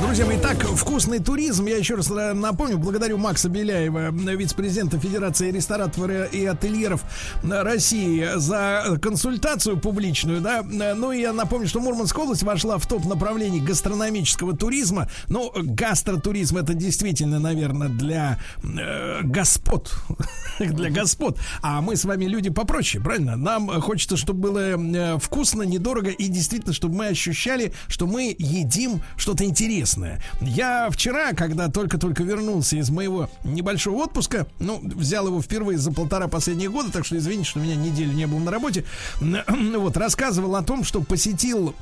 Друзья мои, итак, вкусный туризм. Я еще раз э, напомню, благодарю Макса Беляева, э, вице-президента Федерации рестораторов и ательеров э, России, за консультацию публичную, да. Ну и я напомню, что Мурманская область вошла в топ направлений гастрономического туризма. Ну, гастротуризм это действительно, наверное, для э, господ. для господ. А мы с вами люди попроще, правильно? Нам хочется, чтобы было вкусно, недорого и действительно, чтобы мы ощущали, что мы едим что-то интересное. Я вчера, когда только-только вернулся из моего небольшого отпуска, ну, взял его впервые за полтора последних года, так что извините, что у меня неделю не было на работе, вот, рассказывал о том, что посетил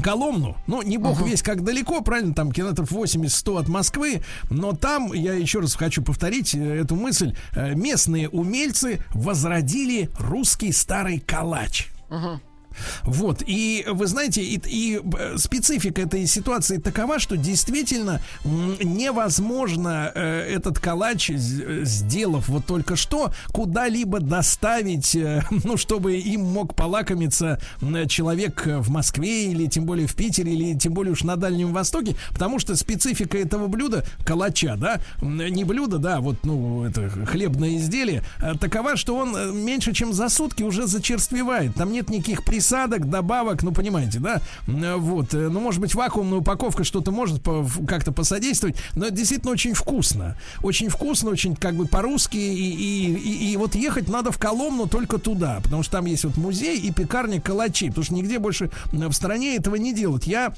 Коломну, ну, не бог весь как далеко, правильно, там километров 80-100 от Москвы, но там, я еще раз хочу повторить э, эту мысль, э, местные умельцы возродили русский старый калач. Вот, и вы знаете, и, и, э, специфика этой ситуации такова, что действительно невозможно э, этот калач, сделав вот только что, куда-либо доставить, э, ну, чтобы им мог полакомиться человек в Москве или тем более в Питере или тем более уж на Дальнем Востоке, потому что специфика этого блюда, калача, да, не блюдо, да, вот, ну, это хлебное изделие, э, такова, что он э, меньше, чем за сутки уже зачерствевает. Там нет никаких присадок, добавок, ну, понимаете, да? Вот, э, ну, может быть, вакуумная упаковка что-то может как-то посодействовать, но это действительно очень вкусно. Очень вкусно, очень как бы по-русски, и, и, и- и вот ехать надо в Коломну только туда, потому что там есть вот музей и пекарня калачей, потому что нигде больше в стране этого не делают. Я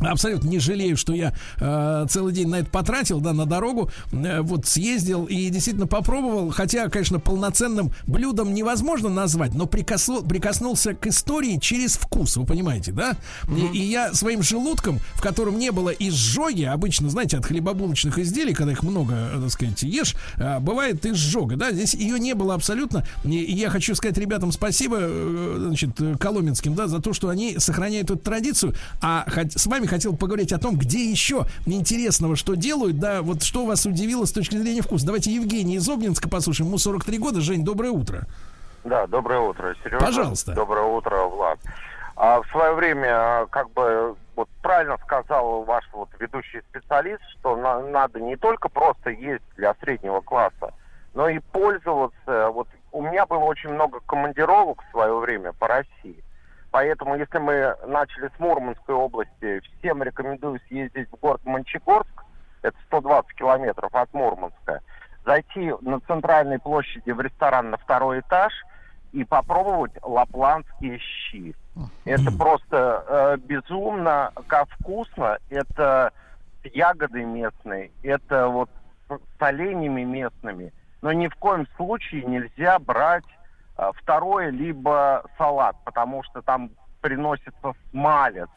Абсолютно не жалею, что я э, целый день на это потратил, да, на дорогу, э, вот съездил и действительно попробовал, хотя, конечно, полноценным блюдом невозможно назвать, но прикосло- прикоснулся к истории через вкус, вы понимаете, да? И, и я своим желудком, в котором не было изжоги, обычно, знаете, от хлебобулочных изделий, когда их много, э, так сказать, ешь, э, бывает изжога, да, здесь ее не было абсолютно, и, и я хочу сказать ребятам спасибо, э, значит, э, коломенским, да, за то, что они сохраняют эту традицию, а хот- с вами хотел поговорить о том, где еще интересного, что делают, да, вот что вас удивило с точки зрения вкуса. Давайте Евгений из Обнинска послушаем, ему 43 года. Жень, доброе утро. Да, доброе утро, Сережа. Пожалуйста. Доброе утро, Влад. А, в свое время, как бы, вот правильно сказал ваш вот ведущий специалист, что на- надо не только просто есть для среднего класса, но и пользоваться. Вот у меня было очень много командировок в свое время по России. Поэтому, если мы начали с Мурманской области, всем рекомендую съездить в город Мончегорск, это 120 километров от Мурманска, зайти на центральной площади в ресторан на второй этаж и попробовать лапландские щи. Это просто э, безумно как вкусно. Это с ягодой местной, это вот с оленями местными. Но ни в коем случае нельзя брать второе либо салат, потому что там приносится смалец,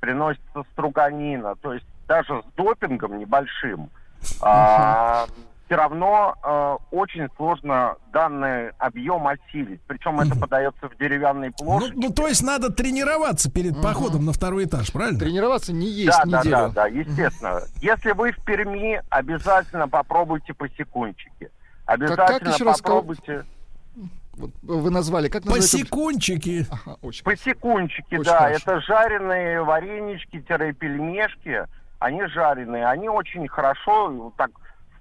приносится струганина, то есть даже с допингом небольшим. все равно э, очень сложно данный объем осилить. Причем это подается в деревянной Ну, плошади. ну, то есть надо тренироваться перед походом на второй этаж, правильно? Тренироваться не есть да, да, неделю. да, да, естественно. Если вы в Перми, обязательно попробуйте по секундчике. Обязательно еще раз сказал? попробуйте Вот вы назвали, как называется? Посекунчики. Ага, очень. Посекунчики, Очень да, хорошо. это жареные варенички-пельмешки, они жареные, они очень хорошо, вот так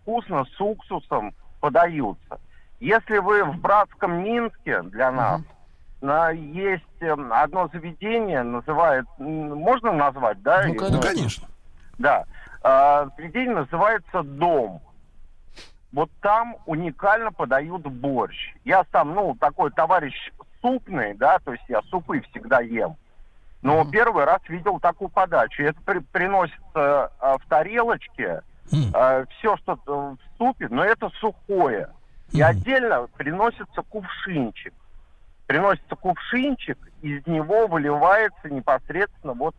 вкусно с уксусом подаются. Если вы в братском Минске для нас, на- есть эм, одно заведение, называет, можно назвать, да? Ну, Ну, конечно. Да. А, Заведение называется «Дом». Вот там уникально подают борщ. Я сам, ну, такой товарищ супный, да, то есть я супы всегда ем. Но первый раз видел такую подачу. Это при- приносится а, в тарелочке, М. все, что э, в супе, но это сухое. И Мгм. отдельно приносится кувшинчик. Приносится кувшинчик, из него выливается непосредственно вот,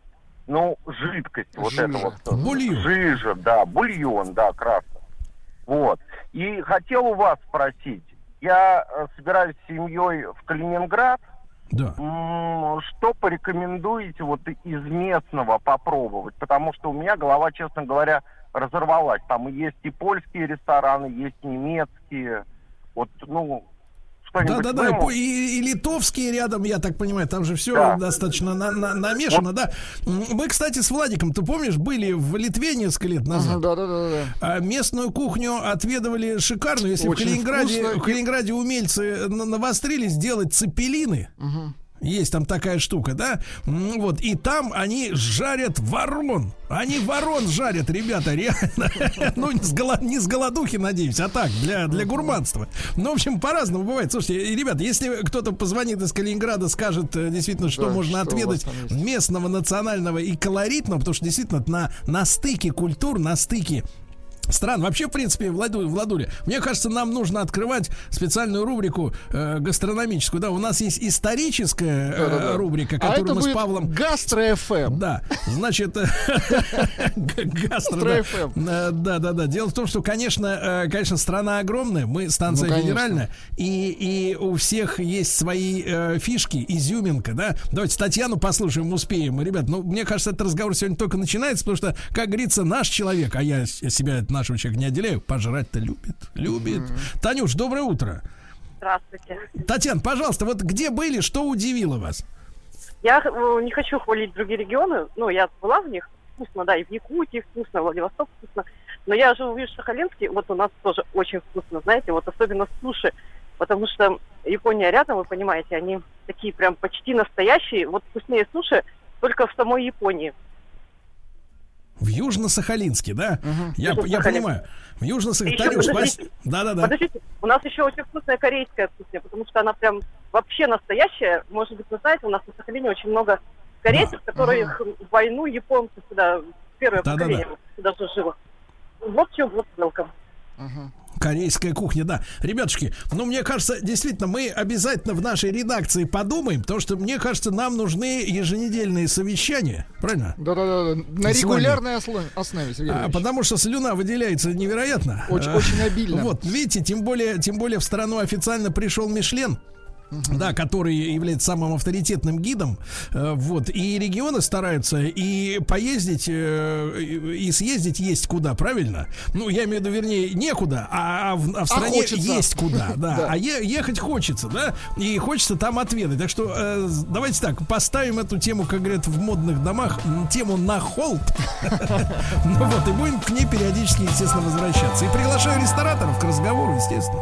ну, жидкость. Вот Жижа. это вот. э, Бульон. Жижа, да, бульон, да, красный. Вот. И хотел у вас спросить. Я э, собираюсь с семьей в Калининград. Да. Что порекомендуете вот из местного попробовать? Потому что у меня голова, честно говоря, разорвалась. Там и есть и польские рестораны, есть немецкие. Вот, ну, что-нибудь Да, да, да, и, и- литовские рядом, я так понимаю, там же все Да. достаточно на- на- намешано, да. М, Мы, кстати, с Владиком, ты помнишь, были в Литве несколько лет назад. Да, да, да, да. А местную кухню отведывали шикарную. Если в Очень Калининграде, вкусно. в Калининграде умельцы на- навострились делать цепелины. Есть там такая штука, да? Вот, и там они жарят ворон. Они ворон жарят, ребята, реально. Ну, не с, голо- не с голодухи, надеюсь, а так, для, для гурманства. Ну, в общем, по-разному бывает. Слушайте, ребята, если кто-то позвонит из Калининграда, скажет э, действительно, что Да, можно что отведать местного, национального и колоритного, потому что действительно на, на стыке культур, на стыке стран. Вообще, в принципе, Владу, Владуля, мне кажется, нам нужно открывать специальную рубрику э, гастрономическую. Да, у нас есть историческая э, Да-да-да. рубрика, А которую это мы с Павлом... Гастро ФМ. Да, значит, э, гастро, да. Э, да, да, да. Дело в том, что, конечно, э, конечно, страна огромная, мы станция Ну, федеральная, и, и у всех есть свои фишки, изюминка, да. Давайте Татьяну послушаем, успеем. Ребят, ну, мне кажется, этот разговор сегодня только начинается, потому что, как говорится, наш человек, а я себя нашего человека не отделяю, пожрать-то любит, любит. Танюш, доброе утро. Здравствуйте. Татьяна, пожалуйста, вот где были, что удивило вас? Я э, не хочу хвалить другие регионы, ну, я была в них, вкусно, да, и в Якутии вкусно, в Владивосток вкусно, но я живу в Сахалинске, вот у нас тоже очень вкусно, знаете, вот особенно суши, потому что Япония рядом, вы понимаете, они такие прям почти настоящие, вот вкуснее суши только в самой Японии. В Южно-Сахалинске, да? Я, я Южно-Сахалинск. понимаю. В Южно-Сахалинске. Подождите. спасибо. Да-да-да. Подождите, у нас еще очень вкусная корейская кухня, потому что она прям вообще настоящая. Может быть, вы знаете, у нас на Сахалине очень много корейцев, которые в войну японцы сюда, первое Да-да-да. поколение сюда же жило. Вот в чем вот welcome. Корейская кухня, да. Ребятушки, ну, мне кажется, действительно, мы обязательно в нашей редакции подумаем, потому что, мне кажется, нам нужны еженедельные совещания, правильно? Да-да-да. На регулярной осло- основе, Сергей А, потому что слюна выделяется невероятно. Очень- А, очень обильно. Вот, видите, тем более, тем более в страну официально пришел Мишлен. Да, который является самым авторитетным гидом. Э, Вот. И регионы стараются и поездить, э, и съездить есть куда, правильно? Ну, я имею в виду, вернее, некуда, а, а в, а в А стране хочется. есть куда, да. Да. А е- ехать хочется, да, и хочется там отведать. Так что э, давайте так, поставим эту тему, как говорят в модных домах, тему на холд. Ну вот, и будем к ней периодически, естественно, возвращаться. И приглашаю рестораторов к разговору, естественно.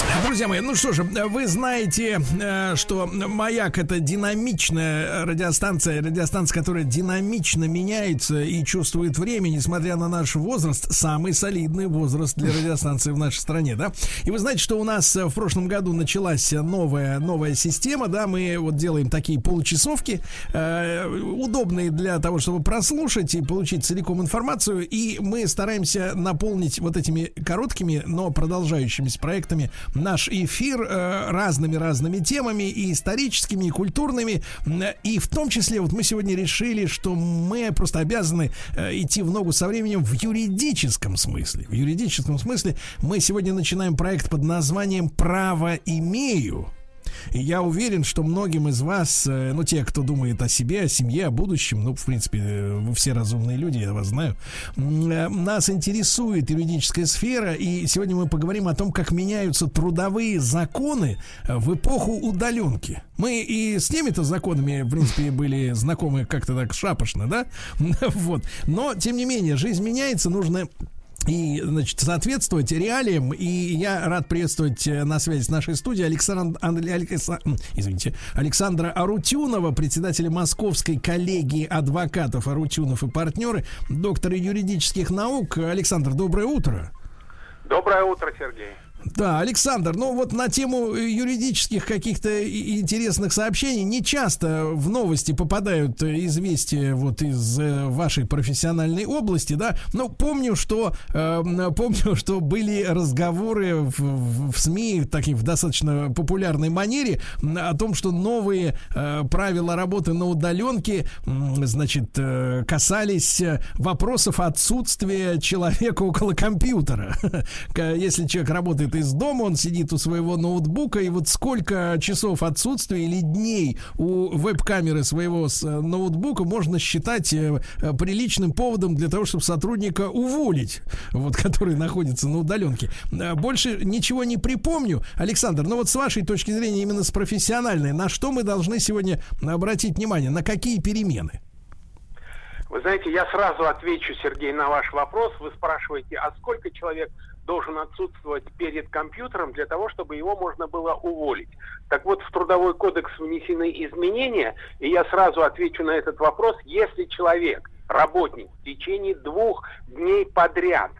Друзья мои, ну что же, вы знаете, э, что «Маяк» — это динамичная радиостанция, радиостанция, которая динамично меняется и чувствует время, несмотря на наш возраст, самый солидный возраст для радиостанции в нашей стране, да? И вы знаете, что у нас э, в прошлом году началась новая, новая система, да, мы вот делаем такие получасовки, э, удобные для того, чтобы прослушать и получить целиком информацию, и мы стараемся наполнить вот этими короткими, но продолжающимися проектами наш эфир э, разными-разными темами и историческими, и культурными, М, и в том числе вот мы сегодня решили, что мы просто обязаны э, идти в ногу со временем в юридическом смысле. В юридическом смысле мы сегодня начинаем проект под названием «Право имею». Я уверен, что многим из вас, э, ну, те, кто думает о себе, о семье, о будущем, ну, в принципе, э, вы все разумные люди, я вас знаю, э, нас интересует юридическая сфера, и сегодня мы поговорим о том, как меняются трудовые законы в эпоху удаленки. Мы и с теми-то законами, в принципе, были знакомы как-то так шапошно, да? Вот. Но, тем не менее, жизнь меняется, нужно и, значит, соответствовать реалиям. И я рад приветствовать э, на связи с нашей студией Александр, извините, Александра Арутюнова, председателя Московской коллегии адвокатов Арутюнов и партнеры, доктора юридических наук. Александр, доброе утро. Доброе утро, Сергей. Да, Александр, ну вот на тему э, юридических каких-то интересных сообщений не часто в новости попадают э, известия вот из э, вашей профессиональной области, да. Но помню, что э, помню, что были разговоры в, в- СМИ такие в достаточно популярной манере о том, что новые э, правила работы на удаленке, значит, э, касались вопросов отсутствия человека около компьютера. Если человек работает из дома, он сидит у своего ноутбука, и вот сколько часов отсутствия или дней у веб-камеры своего э, ноутбука можно считать э, э, приличным поводом для того, чтобы сотрудника уволить, вот, который находится на удаленке. Больше ничего не припомню. Александр, ну вот с вашей точки зрения, именно с профессиональной, на что мы должны сегодня обратить внимание, на какие перемены? Вы знаете, я сразу отвечу, Сергей, на ваш вопрос. Вы спрашиваете, а сколько человек должен отсутствовать перед компьютером для того, чтобы его можно было уволить? Так вот, в Трудовой кодекс внесены изменения, и я сразу отвечу на этот вопрос. Если человек, работник, в течение двух дней подряд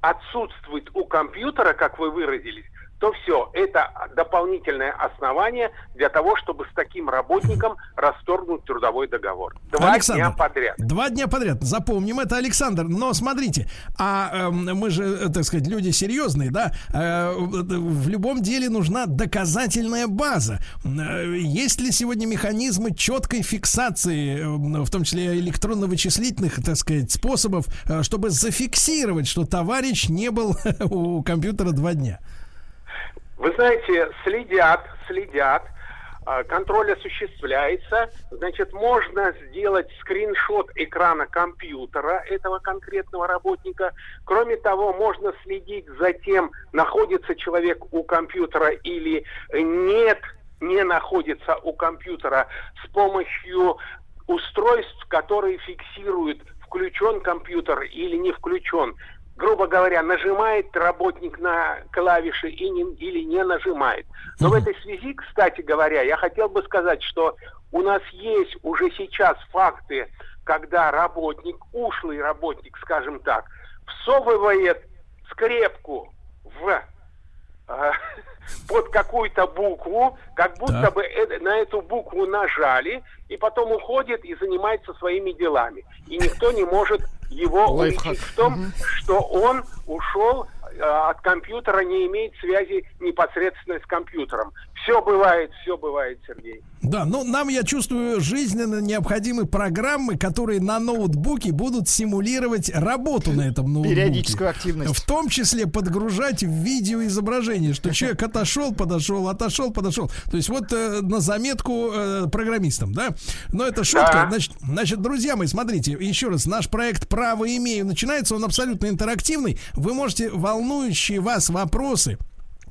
отсутствует у компьютера, как вы выразились, то все, это дополнительное основание для того, чтобы с таким работником расторгнуть трудовой договор. Два Александр, дня подряд. Два дня подряд. Запомним это, Александр. Но смотрите, а эм, мы же, э, так сказать, люди серьезные, да? Э, в любом деле нужна доказательная база. Э, Есть ли сегодня механизмы четкой фиксации, э, в том числе электронно-вычислительных, так сказать, способов, э, чтобы зафиксировать, что товарищ не был у компьютера два дня? Вы знаете, следят, следят, а, контроль осуществляется, значит, можно сделать скриншот экрана компьютера этого конкретного работника. Кроме того, можно следить за тем, находится человек у компьютера или нет, не находится у компьютера с помощью устройств, которые фиксируют, включен компьютер или не включен грубо говоря, нажимает работник на клавиши и не, или не нажимает. Но в этой связи, кстати говоря, я хотел бы сказать, что у нас есть уже сейчас факты, когда работник, ушлый работник, скажем так, всовывает скрепку в э, под какую-то букву, как будто Так. бы э- на эту букву нажали, и потом уходит и занимается своими делами. И никто не может его уличить в том, что он ушел от компьютера, не имеет связи непосредственно с компьютером. Все бывает, все бывает, Сергей. Да, ну нам, я чувствую, жизненно необходимы программы, которые на ноутбуке будут симулировать работу на этом ноутбуке. Периодическую активность. В том числе подгружать в видеоизображение, что человек отошел, подошел, отошел, подошел. То есть вот э, на заметку э, программистам, да? Но это шутка. Да. Значит, значит, друзья мои, смотрите, еще раз, наш проект «Право имею» начинается, он абсолютно интерактивный. Вы можете волнующие вас вопросы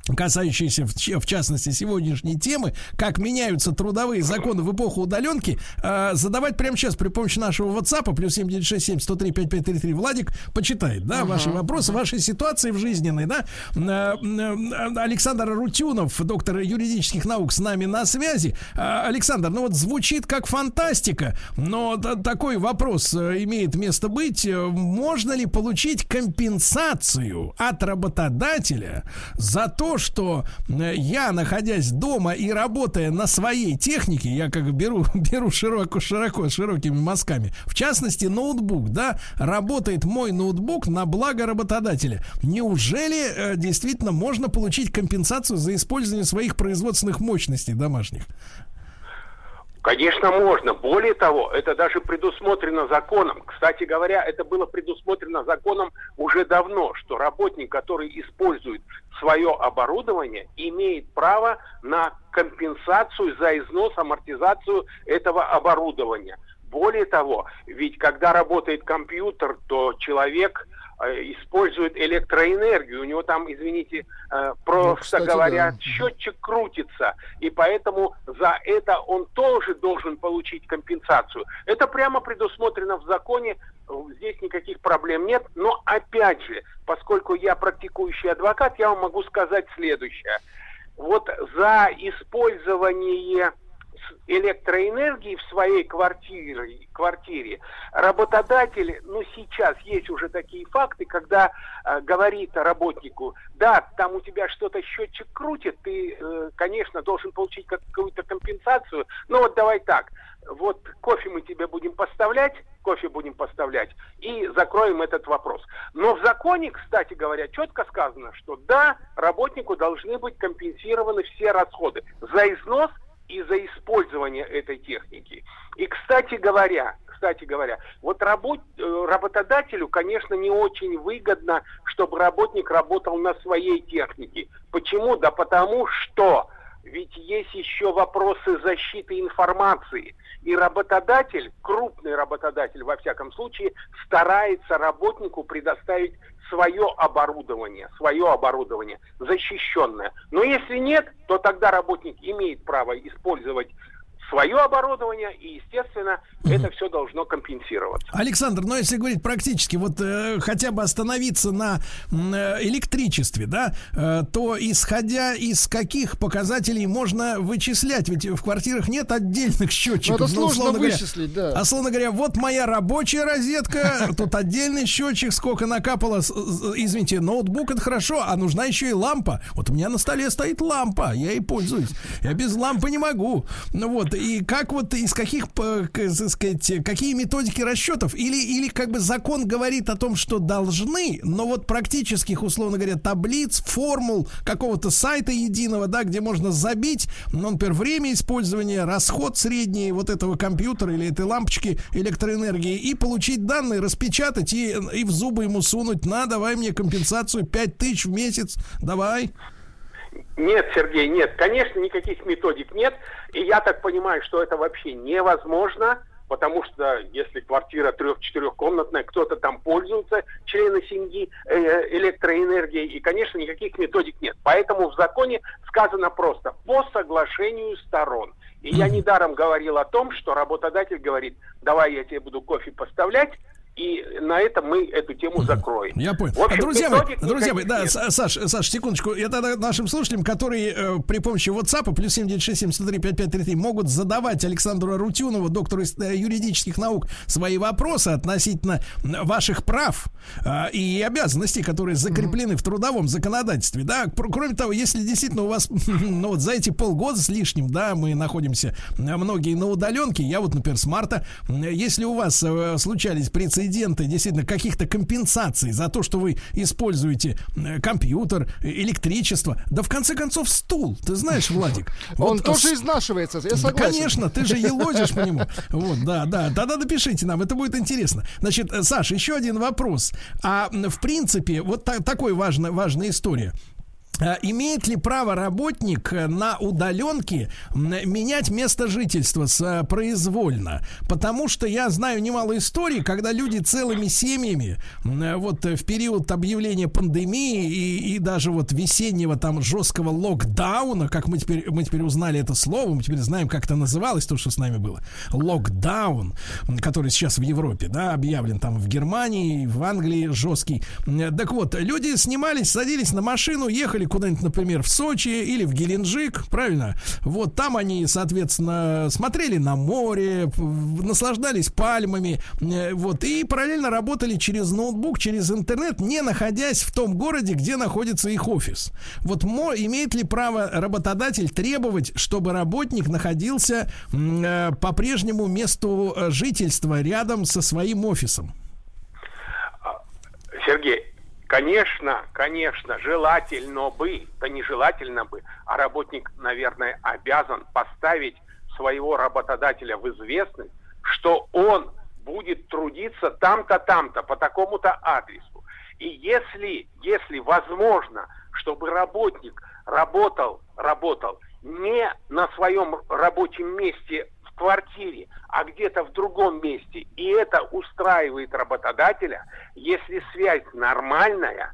касающиеся в, частности сегодняшней темы, как меняются трудовые законы в эпоху удаленки, э, задавать прямо сейчас при помощи нашего WhatsApp плюс 7967 103 5533 Владик почитает, да, ваши вопросы, ваши ситуации в жизненной, да. Э, э, Александр Рутюнов, доктор юридических наук, с нами на связи. Александр, ну вот звучит как фантастика, но такой вопрос имеет место быть. Можно ли получить компенсацию от работодателя за то, что э, я, находясь дома и работая на своей технике, я как беру, беру широко, широко, широкими мазками, в частности, ноутбук, да, работает мой ноутбук на благо работодателя. Неужели э, действительно можно получить компенсацию за использование своих производственных мощностей домашних? Конечно, можно. Более того, это даже предусмотрено законом. Кстати говоря, это было предусмотрено законом уже давно, что работник, который использует свое оборудование, имеет право на компенсацию за износ, амортизацию этого оборудования. Более того, ведь когда работает компьютер, то человек использует электроэнергию. У него там, извините, э, просто Ну, кстати, говоря, да. счетчик крутится. И поэтому за это он тоже должен получить компенсацию. Это прямо предусмотрено в законе. Здесь никаких проблем нет. Но опять же, поскольку я практикующий адвокат, я вам могу сказать следующее. Вот за использование электроэнергии в своей квартире, квартире работодатель, ну сейчас есть уже такие факты, когда э, говорит работнику, да, там у тебя что-то счетчик крутит, ты, э, конечно, должен получить как- какую-то компенсацию, но вот давай так, вот кофе мы тебе будем поставлять, кофе будем поставлять, и закроем этот вопрос. Но в законе, кстати говоря, четко сказано, что да, работнику должны быть компенсированы все расходы за износ и за использование этой техники. И, кстати говоря, кстати говоря, вот работ- э, работодателю, конечно, не очень выгодно, чтобы работник работал на своей технике. Почему? Да потому что ведь есть еще вопросы защиты информации. И работодатель, крупный работодатель во всяком случае, старается работнику предоставить свое оборудование, свое оборудование защищенное. Но если нет, то тогда работник имеет право использовать свое оборудование, и, естественно, это все должно компенсироваться. Александр, ну если говорить практически, вот э, хотя бы остановиться на э, электричестве, да, э, то исходя из каких показателей можно вычислять? Ведь в квартирах нет отдельных счетчиков. Ну, это сложно условно говоря. вычислить, да. А словно говоря, вот моя рабочая розетка, тут отдельный счетчик, сколько накапало. Извините, ноутбук это хорошо, а нужна еще и лампа. Вот у меня на столе стоит лампа, я ей пользуюсь. Я без лампы не могу. Ну вот, и как вот из каких, к- так сказать, какие методики расчетов? Или, или как бы закон говорит о том, что должны, но вот практических, условно говоря, таблиц, формул, какого-то сайта единого, да, где можно забить, ну, например, время использования, расход средний вот этого компьютера или этой лампочки электроэнергии и получить данные, распечатать и, и в зубы ему сунуть, на, давай мне компенсацию 5 тысяч в месяц, давай. Нет, Сергей, нет. Конечно, никаких методик нет. И я так понимаю, что это вообще невозможно, потому что если квартира трех-четырехкомнатная, кто-то там пользуется, члены семьи, э, электроэнергией, и, конечно, никаких методик нет. Поэтому в законе сказано просто «по соглашению сторон». И я недаром говорил о том, что работодатель говорит, давай я тебе буду кофе поставлять, и на этом мы эту тему закроем. Я понял. В общем, друзья мои, друзья мои, да, Саш, Саш, секундочку. Я тогда нашим слушателям, которые э, при помощи WhatsApp плюс 7967 могут задавать Александру Арутюнову, доктору э, юридических наук, свои вопросы относительно ваших прав э, и обязанностей, которые закреплены в трудовом законодательстве. Да, кроме того, если действительно у вас, ну вот за эти полгода с лишним, да, мы находимся многие на удаленке, я вот, например, с марта, если у вас э, случались прецеденты действительно каких-то компенсаций за то, что вы используете э, компьютер, э, электричество, да в конце концов стул, ты знаешь, Владик. Он вот, тоже с- изнашивается, я да, согласен. конечно, ты же елозишь по нему. Вот, да, да. Тогда напишите нам, это будет интересно. Значит, э, Саш, еще один вопрос. А в принципе, вот та- такой важная, важная история. А Имеет ли право работник э, на удаленке менять место жительства э, произвольно? Потому что я знаю немало историй, когда люди целыми семьями э, вот э, в период объявления пандемии и, и даже вот весеннего там жесткого локдауна, как мы теперь, мы теперь узнали это слово, мы теперь знаем, как это называлось, то, что с нами было. Локдаун, который сейчас в Европе, да, объявлен там в Германии, в Англии жесткий. Так вот, люди снимались, садились на машину, ехали куда-нибудь, например, в Сочи или в Геленджик, правильно? Вот там они, соответственно, смотрели на море, наслаждались пальмами, э, вот, и параллельно работали через ноутбук, через интернет, не находясь в том городе, где находится их офис. Вот мо, имеет ли право работодатель требовать, чтобы работник находился э, по прежнему месту э, жительства рядом со своим офисом? Сергей, конечно, конечно, желательно бы, да не желательно бы, а работник, наверное, обязан поставить своего работодателя в известность, что он будет трудиться там-то, там-то, по такому-то адресу. И если, если возможно, чтобы работник работал, работал не на своем рабочем месте квартире, а где-то в другом месте, и это устраивает работодателя, если связь нормальная,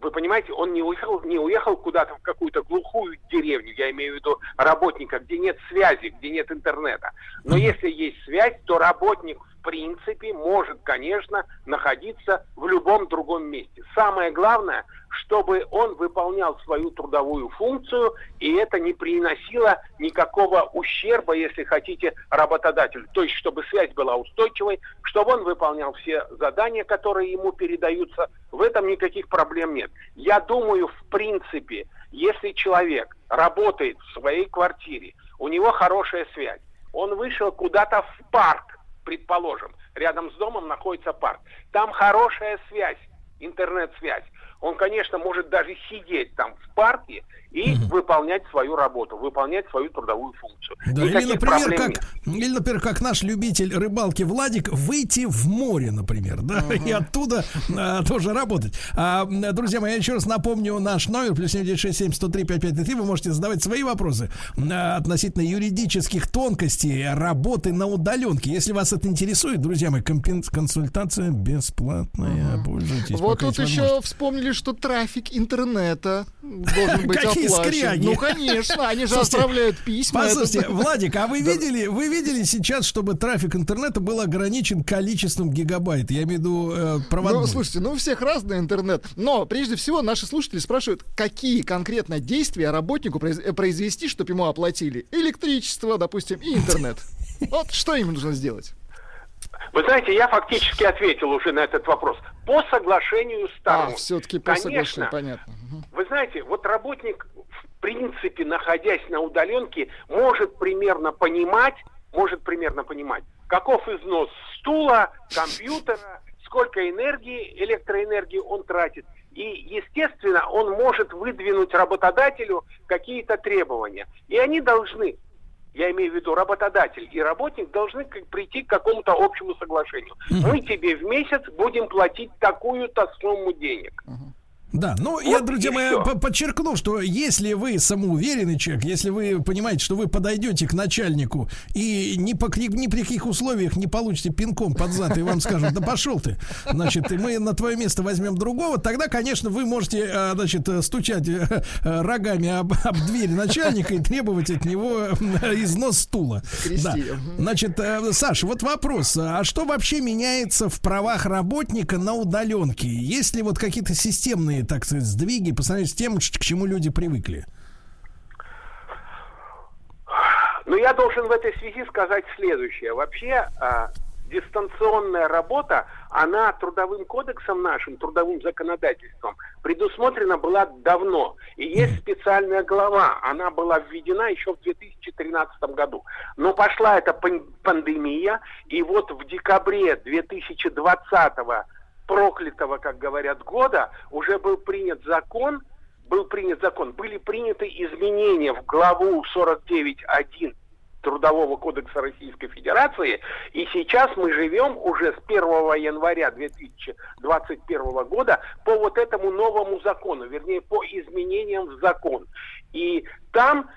вы понимаете, он не уехал, не уехал куда-то в какую-то глухую деревню, я имею в виду работника, где нет связи, где нет интернета. Но если есть связь, то работник принципе может, конечно, находиться в любом другом месте. Самое главное, чтобы он выполнял свою трудовую функцию, и это не приносило никакого ущерба, если хотите, работодателю. То есть, чтобы связь была устойчивой, чтобы он выполнял все задания, которые ему передаются. В этом никаких проблем нет. Я думаю, в принципе, если человек работает в своей квартире, у него хорошая связь, он вышел куда-то в парк, предположим, рядом с домом находится парк. Там хорошая связь, интернет-связь. Он, конечно, может даже сидеть там в парке и угу. выполнять свою работу, выполнять свою трудовую функцию. Да, или, например, как, или, например, как наш любитель рыбалки Владик, выйти в море, например, да, угу. и оттуда а, тоже работать. А, друзья мои, я еще раз напомню наш номер, плюс 7967 103 5533, вы можете задавать свои вопросы а, относительно юридических тонкостей работы на удаленке. Если вас это интересует, друзья мои, консультация бесплатная, угу. пользуйтесь. Вот тут еще вспомнили, что трафик интернета должен быть Скряги. Ну, конечно, они же Слушайте, отправляют письма. Послушайте, это... Владик, а вы видели, вы видели сейчас, чтобы трафик интернета был ограничен количеством гигабайт? Я имею в виду э, проводной. Ну, слушайте, ну у всех разный интернет. Но, прежде всего, наши слушатели спрашивают, какие конкретно действия работнику э, произвести, чтобы ему оплатили электричество, допустим, и интернет. Вот что им нужно сделать? Вы знаете, я фактически ответил уже на этот вопрос. По соглашению сторон. А, все-таки по Конечно, соглашению, понятно. Вы знаете, вот работник, принципе, находясь на удаленке, может примерно понимать, может примерно понимать, каков износ стула, компьютера, сколько энергии, электроэнергии он тратит. И, естественно, он может выдвинуть работодателю какие-то требования. И они должны я имею в виду работодатель и работник, должны прийти к какому-то общему соглашению. Мы тебе в месяц будем платить такую-то сумму денег. Да, ну вот я, друзья мои, подчеркну, что если вы самоуверенный человек, если вы понимаете, что вы подойдете к начальнику и ни, по, ни, при каких условиях не получите пинком под зад, и вам скажут, да пошел ты, значит, мы на твое место возьмем другого, тогда, конечно, вы можете, э, значит, стучать э, рогами об, об дверь начальника и требовать от него износ стула. Да. Значит, э, Саша, вот вопрос, а что вообще меняется в правах работника на удаленке? Есть ли вот какие-то системные так сказать, сдвиги по сравнению с тем, к чему люди привыкли? Ну, я должен в этой связи сказать следующее. Вообще, а, дистанционная работа, она трудовым кодексом нашим, трудовым законодательством предусмотрена была давно. И есть специальная глава, она была введена еще в 2013 году. Но пошла эта пандемия, и вот в декабре 2020 года проклятого, как говорят, года уже был принят закон, был принят закон, были приняты изменения в главу 49.1 Трудового кодекса Российской Федерации, и сейчас мы живем уже с 1 января 2021 года по вот этому новому закону, вернее, по изменениям в закон. И там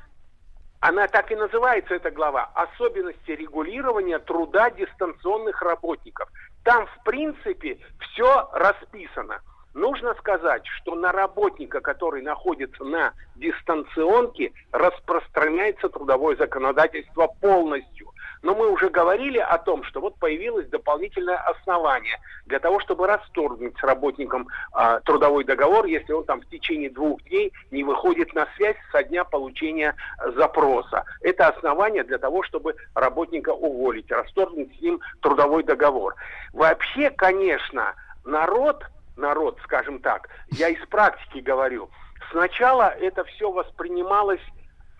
она так и называется, эта глава, особенности регулирования труда дистанционных работников. Там, в принципе, все расписано. Нужно сказать, что на работника, который находится на дистанционке, распространяется трудовое законодательство полностью. Но мы уже говорили о том, что вот появилось дополнительное основание для того, чтобы расторгнуть с работником э, трудовой договор, если он там в течение двух дней не выходит на связь со дня получения запроса. Это основание для того, чтобы работника уволить, расторгнуть с ним трудовой договор. Вообще, конечно, народ народ, скажем так, я из практики говорю, сначала это все воспринималось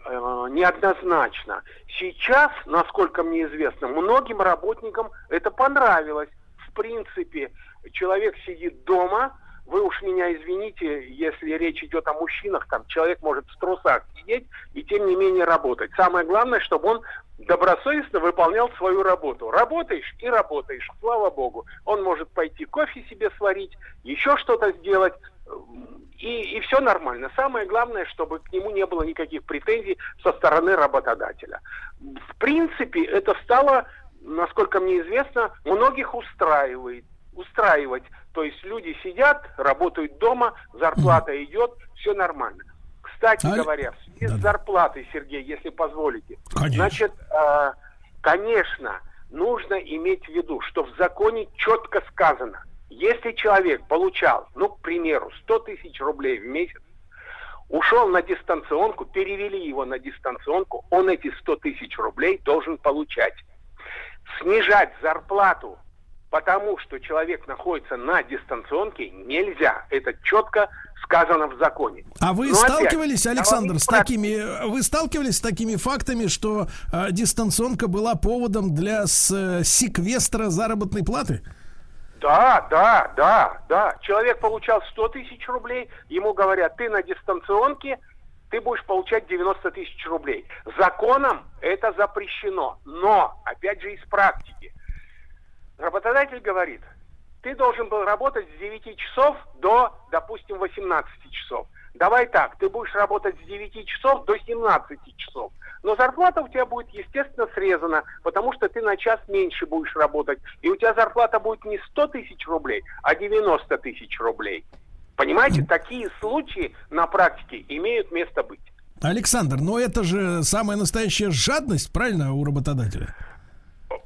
неоднозначно. Сейчас, насколько мне известно, многим работникам это понравилось. В принципе, человек сидит дома, вы уж меня извините, если речь идет о мужчинах, там человек может в трусах сидеть и тем не менее работать. Самое главное, чтобы он добросовестно выполнял свою работу. Работаешь и работаешь, слава богу. Он может пойти кофе себе сварить, еще что-то сделать, и, и все нормально. Самое главное, чтобы к нему не было никаких претензий со стороны работодателя. В принципе, это стало, насколько мне известно, многих устраивает. Устраивать. То есть люди сидят, работают дома, зарплата идет, все нормально. Кстати А- говоря, в связи с Да-да. зарплатой, Сергей, если позволите, Конечно. значит, э, конечно, нужно иметь в виду, что в законе четко сказано, если человек получал, ну, к примеру, 100 тысяч рублей в месяц, ушел на дистанционку, перевели его на дистанционку, он эти 100 тысяч рублей должен получать. Снижать зарплату, потому что человек находится на дистанционке, нельзя. Это четко сказано в законе. А вы Но опять, сталкивались, вам Александр, с такими, вы сталкивались с такими фактами, что э, дистанционка была поводом для с, э, секвестра заработной платы? Да, да, да, да. Человек получал 100 тысяч рублей, ему говорят, ты на дистанционке, ты будешь получать 90 тысяч рублей. Законом это запрещено. Но, опять же, из практики. Работодатель говорит, ты должен был работать с 9 часов до, допустим, 18 часов. Давай так, ты будешь работать с 9 часов до 17 часов. Но зарплата у тебя будет, естественно, срезана, потому что ты на час меньше будешь работать. И у тебя зарплата будет не 100 тысяч рублей, а 90 тысяч рублей. Понимаете, такие случаи на практике имеют место быть. Александр, но это же самая настоящая жадность, правильно, у работодателя?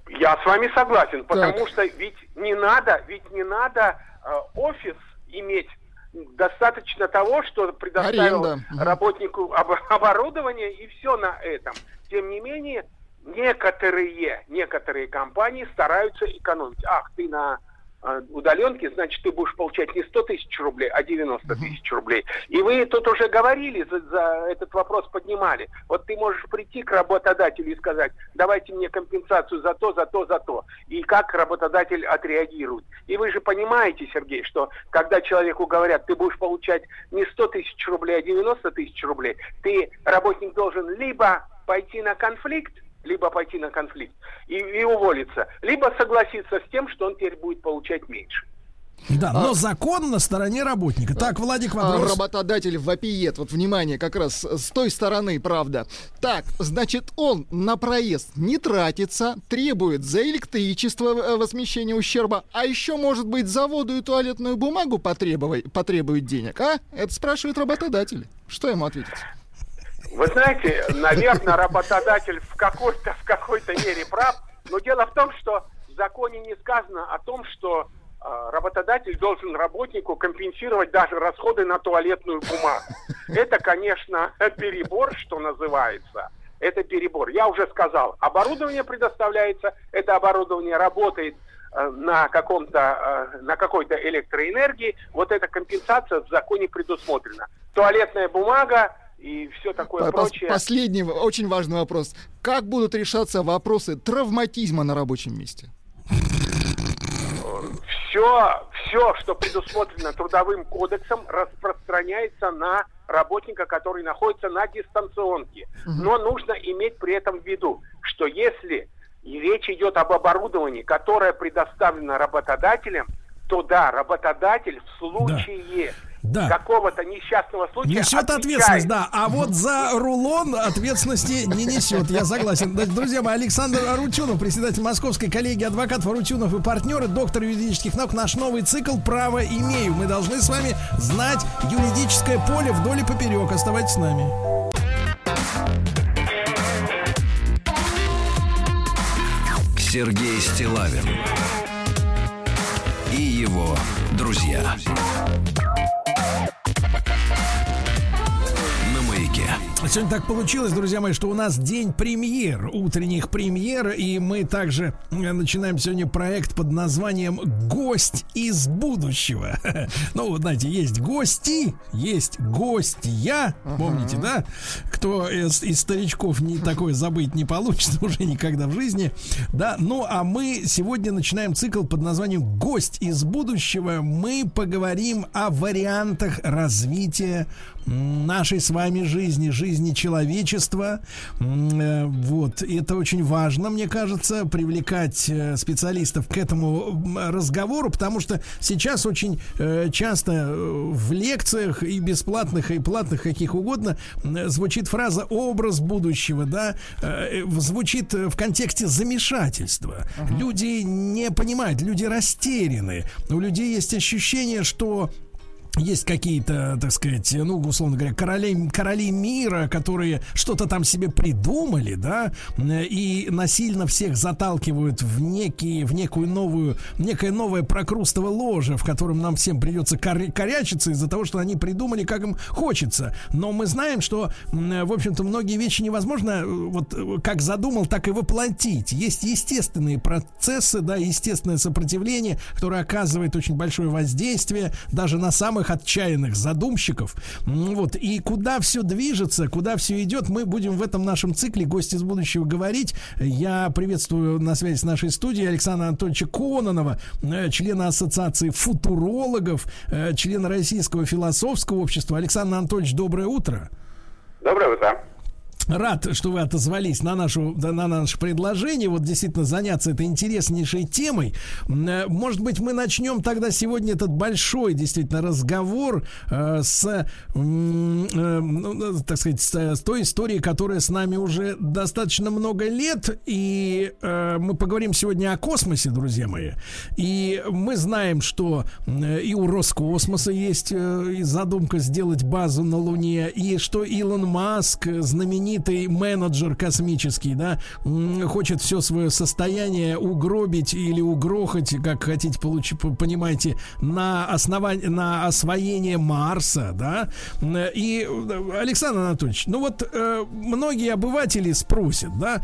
Я с вами согласен, потому что ведь не надо, ведь не надо э, офис иметь. Достаточно того, что предоставил Аренда. Работнику об- оборудование и все на этом. Тем не менее, некоторые, некоторые компании стараются экономить. Ах, ты на э, удаленке, значит, ты будешь получать не 100 тысяч рублей, а 90 тысяч рублей. И вы тут уже говорили, за, за этот вопрос поднимали. Вот ты можешь прийти к работодателю и сказать, давайте мне компенсацию за то, за то, за то. И как работодатель отреагирует. И вы же понимаете, Сергей, что когда человеку говорят, ты будешь получать не 100 тысяч рублей, а 90 тысяч рублей, ты, работник, должен либо пойти на конфликт, либо пойти на конфликт и, и уволиться, либо согласиться с тем, что он теперь будет получать меньше. Да, но закон на стороне работника. Так, Владик, А, вопрос. Работодатель вопиет. Вот внимание, как раз с той стороны, правда. Так, значит, он на проезд не тратится, требует за электричество э, возмещения ущерба, а еще, может быть, за воду и туалетную бумагу потребовать, потребует денег, а? Это спрашивает работодатель. Что ему ответить? Вы знаете, наверное, работодатель в какой-то в какой-то мере прав, но дело в том, что в законе не сказано о том, что э, работодатель должен работнику компенсировать даже расходы на туалетную бумагу. Это, конечно, перебор, что называется. Это перебор. Я уже сказал, оборудование предоставляется, это оборудование работает э, на каком-то э, на какой-то электроэнергии. Вот эта компенсация в законе предусмотрена. Туалетная бумага и все такое Пос- прочее. Последний очень важный вопрос. Как будут решаться вопросы травматизма на рабочем месте? Все, все, что предусмотрено трудовым кодексом, распространяется на работника, который находится на дистанционке. Но нужно иметь при этом в виду, что если речь идет об оборудовании, которое предоставлено работодателем, то да, работодатель в случае Да. Какого-то несчастного случая Несет отвечает. ответственность, да. А вот за рулон ответственности не несет. Я согласен. Значит, Друзья мои, Александр Арутюнов, председатель Московской коллегии адвокатов Арутюнов и партнеры, доктор юридических наук. Наш новый цикл «Право имею». Мы должны с вами знать юридическое поле вдоль и поперек. Оставайтесь с нами. Сергей Стилавин и его друзья. Сегодня так получилось, друзья мои, что у нас день премьер, утренних премьер, и мы также э, начинаем сегодня проект под названием «Гость из будущего». Ну, вот знаете, есть гости, есть гостья, помните, да? Кто из, из старичков не такое забыть не получится уже никогда в жизни, да? Ну, а мы сегодня начинаем цикл под названием «Гость из будущего». Мы поговорим о вариантах развития нашей с вами жизни, жизни человечества. Э, вот, и это очень важно, мне кажется, привлекать э, специалистов к этому разговору, потому что сейчас очень э, часто в лекциях и бесплатных, и платных, каких угодно, звучит фраза «образ будущего», да, звучит в контексте замешательства. Люди не понимают, люди растеряны. У людей есть ощущение, что есть какие-то, так сказать, ну, условно говоря, короли, короли мира, которые что-то там себе придумали, да, и насильно всех заталкивают в некие, в некую новую, некое новое прокрустово ложе, в котором нам всем придется кор- корячиться из-за того, что они придумали, как им хочется. Но мы знаем, что, в общем-то, многие вещи невозможно э, вот как задумал, так и воплотить. Есть естественные процессы, да, естественное сопротивление, которое оказывает очень большое воздействие даже на самых самых отчаянных задумщиков. Вот. И куда все движется, куда все идет, мы будем в этом нашем цикле «Гости из будущего» говорить. Я приветствую на связи с нашей студией Александра Анатольевича Кононова, э, члена Ассоциации футурологов, э, члена Российского философского общества. Александр Анатольевич, доброе утро. Доброе утро. Рад, что вы отозвались на, нашу, на наше предложение. Вот действительно заняться этой интереснейшей темой. Э, может быть, мы начнем тогда сегодня этот большой действительно разговор э, с, э, ну, так сказать, с, той историей, которая с нами уже достаточно много лет. И мы поговорим сегодня о космосе, друзья мои. И мы знаем, что и у Роскосмоса есть задумка сделать базу на Луне, и что Илон Маск знаменитый знаменитый менеджер космический, да, хочет все свое состояние угробить или угрохать, как хотите получить, понимаете, на основании, на освоение Марса, да. И, Александр Анатольевич, ну вот э, многие обыватели спросят, да,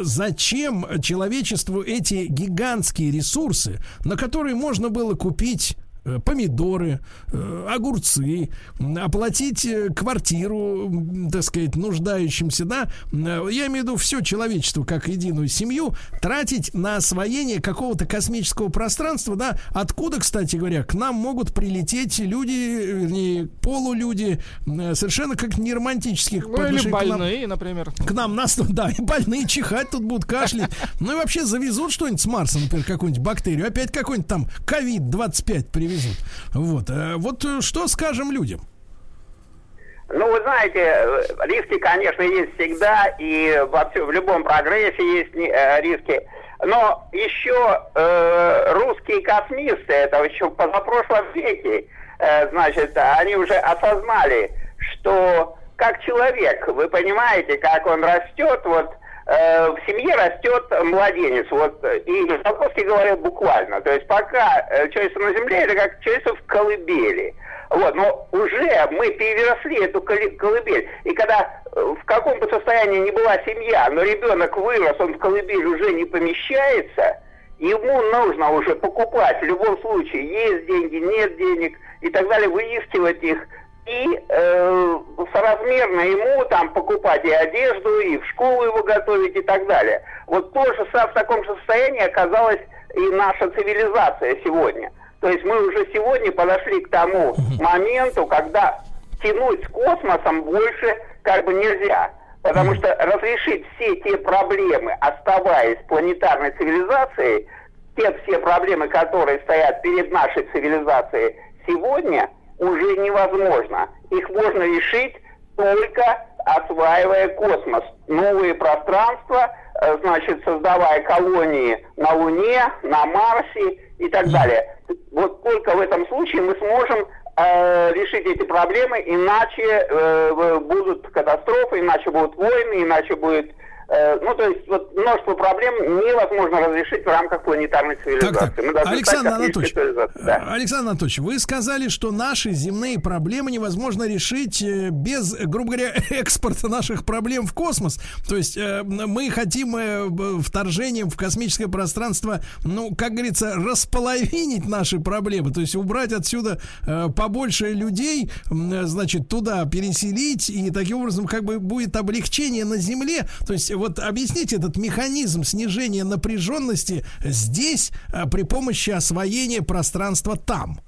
зачем человечеству эти гигантские ресурсы, на которые можно было купить Э, помидоры, э, огурцы, оплатить э, квартиру, так сказать, нуждающимся, да, я имею в виду все человечество как единую семью, тратить на освоение какого-то космического пространства, да, откуда, кстати говоря, к нам могут прилететь люди, вернее, полулюди, совершенно как не романтических. Ну, или больные, к нам, например. К нам нас, да, и больные чихать тут будут кашлять. Ну и вообще завезут что-нибудь с Марса, например, какую-нибудь бактерию, опять какой-нибудь там ковид-25 привезут привезут. Вот. Э, вот э, что скажем людям? Ну, вы знаете, э, риски, конечно, есть всегда, и вообще в любом прогрессе есть риски. Но еще э, русские космисты, это еще позапрошлом веке, э, значит, они уже осознали, что как человек, вы понимаете, как он растет, вот в семье растет младенец. Вот, и Жолковский говорил буквально. То есть пока э, человечество на земле, это как человечество в колыбели. Вот, но уже мы переросли эту колыбель. И когда э, в каком бы состоянии ни была семья, но ребенок вырос, он в колыбель уже не помещается, ему нужно уже покупать в любом случае, есть деньги, нет денег и так далее, выискивать их, и э, соразмерно ему там покупать и одежду, и в школу его готовить и так далее. Вот тоже в таком же состоянии оказалась и наша цивилизация сегодня. То есть мы уже сегодня подошли к тому моменту, когда тянуть с космосом больше как бы нельзя. Потому что разрешить все те проблемы, оставаясь планетарной цивилизацией, те все проблемы, которые стоят перед нашей цивилизацией сегодня – уже невозможно. Их можно решить только осваивая космос, новые пространства, э, значит, создавая колонии на Луне, на Марсе и так далее. Вот только в этом случае мы сможем э, решить эти проблемы, иначе э, будут катастрофы, иначе будут войны, иначе будет ну, то есть, вот множество проблем невозможно разрешить в рамках планетарной цивилизации. Так, так. Александр Анатольевич. Да. Александр Анатольевич, вы сказали, что наши земные проблемы невозможно решить э, без, грубо говоря, экспорта наших проблем в космос. То есть э, мы хотим э, вторжением в космическое пространство, ну, как говорится, располовинить наши проблемы. То есть убрать отсюда э, побольше людей, э, значит, туда переселить, и таким образом как бы будет облегчение на Земле. То есть вот объясните этот механизм снижения напряженности здесь э, при помощи освоения пространства там.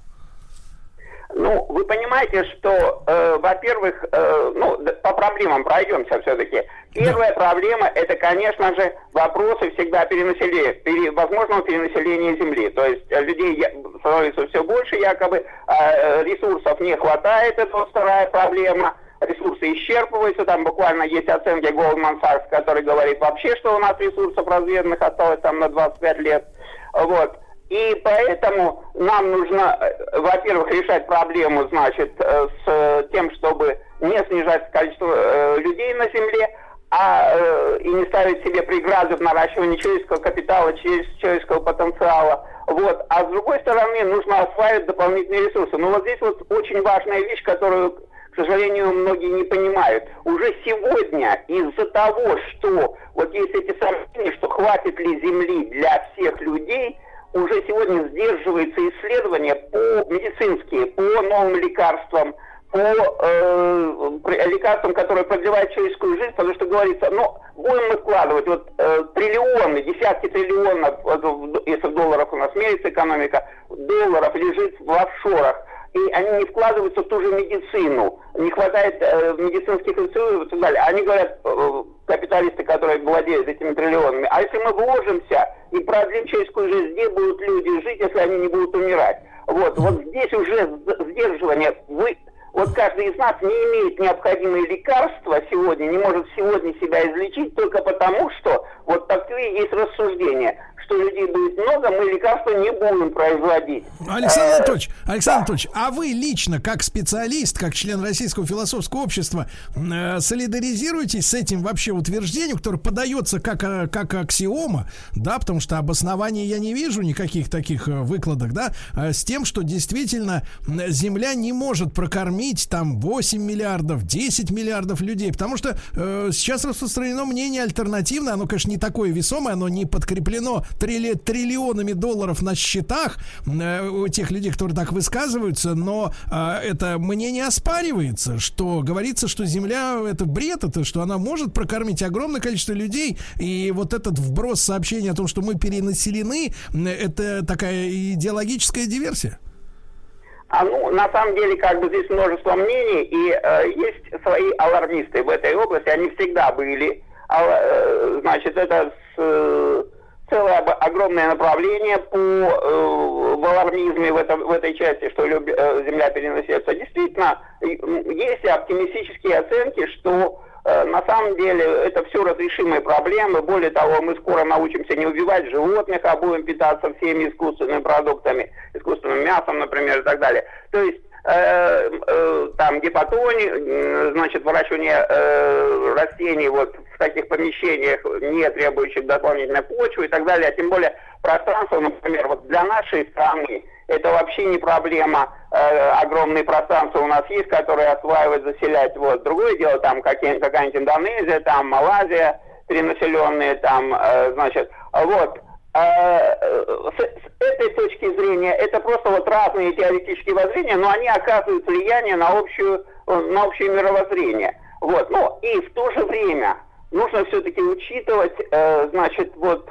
Ну, вы понимаете, что, э, во-первых, э, ну, по проблемам пройдемся все-таки. Первая проблема – это, конечно же, вопросы всегда перенаселения, пере- возможного перенаселения Земли. То есть э, людей становится все больше, якобы э, ресурсов не хватает, это вот вторая проблема. Ресурсы исчерпываются, там буквально есть оценки Goldman Sachs, который говорит вообще, что у нас ресурсов разведанных осталось там на 25 лет. Вот. И поэтому нам нужно, э, во-первых, решать проблему, значит, э, с тем, чтобы не снижать количество э, людей на Земле, а и не ставить себе преграды в наращивании человеческого капитала, человеческого потенциала. Вот. А с другой стороны, нужно осваивать дополнительные ресурсы. Но вот здесь вот очень важная вещь, которую, к сожалению, многие не понимают. Уже сегодня из-за того, что вот есть эти сомнения, что хватит ли земли для всех людей, уже сегодня сдерживаются исследования по медицинские, по новым лекарствам, по э, лекарствам, которые продлевают человеческую жизнь, потому что говорится, ну, будем мы вкладывать вот э, триллионы, десятки триллионов, д- если в долларах у нас меряется экономика, долларов лежит в офшорах, и они не вкладываются в ту же медицину, не хватает э, медицинских институтов и так далее. Они говорят, э, капиталисты, которые владеют этими триллионами, а если мы вложимся и продлим человеческую жизнь, где будут люди жить, если они не будут умирать? Вот, вот здесь уже сдерживание. Вы, вот каждый из нас не имеет необходимые лекарства сегодня, не может сегодня себя излечить только потому, что вот такие есть рассуждения, что людей будет много, мы лекарства не будем производить. Александр Э, Анатольевич, Александр Анатольевич, а вы лично, как специалист, как член Российского философского общества, э, солидаризируетесь с этим вообще утверждением, которое подается как, э, как аксиома, да, потому что обоснований я не вижу никаких таких выкладок, да, э, с тем, что действительно Земля не может прокормить там 8 миллиардов, 10 миллиардов людей, потому что э, сейчас распространено мнение альтернативное, оно, конечно, не такое весомое, оно не подкреплено трилли- триллионами долларов на счетах э, у тех людей, которые так высказываются, но э, это мнение оспаривается, что говорится, что Земля это бред, это что она может прокормить огромное количество людей, и вот этот вброс сообщения о том, что мы перенаселены, это такая идеологическая диверсия. А ну, на самом деле, как бы здесь множество мнений, и э, есть свои алармисты в этой области, они всегда были. А, э, значит, это с, э, целое огромное направление по э, в алармизме в, этом, в этой части, что люб- э, Земля переносится. Действительно, есть оптимистические оценки, что на самом деле это все разрешимые проблемы. Более того, мы скоро научимся не убивать животных, а будем питаться всеми искусственными продуктами, искусственным мясом, например, и так далее. То есть э, э, там гипотони, э, значит, выращивание э, растений вот в таких помещениях, не требующих дополнительной почвы и так далее, а тем более пространство, например, вот для нашей страны это вообще не проблема. Э, огромные пространства у нас есть, которые осваивать, заселять. Вот. Другое дело, там какая-нибудь Индонезия, там Малайзия, перенаселенные, там, э, значит, вот. Э, с, этой точки зрения это просто вот разные теоретические воззрения, но они оказывают влияние на общую на общее мировоззрение. Вот. Ну и в то же время нужно все-таки учитывать, э, значит, вот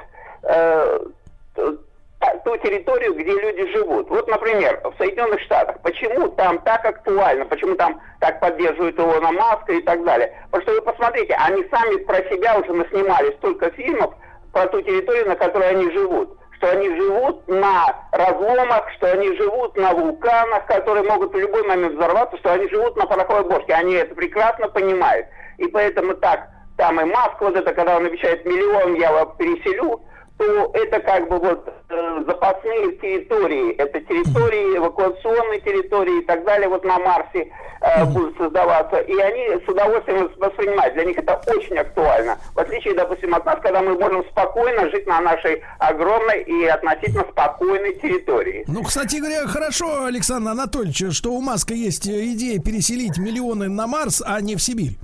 ту территорию, где люди живут. Вот, например, в Соединенных Штатах. Почему там так актуально? Почему там так поддерживают Илона Маска и так далее? Потому что вы посмотрите, они сами про себя уже наснимали столько фильмов про ту территорию, на которой они живут. Что они живут на разломах, что они живут на вулканах, которые могут в любой момент взорваться, что они живут на пороховой бочке. Они это прекрасно понимают. И поэтому так, там и Маск, вот это, когда он обещает миллион, я вас переселю, то это как бы вот э, запасные территории. Это территории, эвакуационные территории и так далее вот на Марсе э, будут создаваться. И они с удовольствием воспринимают. Для них это очень актуально. В отличие, допустим, от нас, когда мы можем спокойно жить на нашей огромной и относительно спокойной территории. Ну, кстати говоря, хорошо, Александр Анатольевич, что у Маска есть идея переселить миллионы на Марс, а не в Сибирь.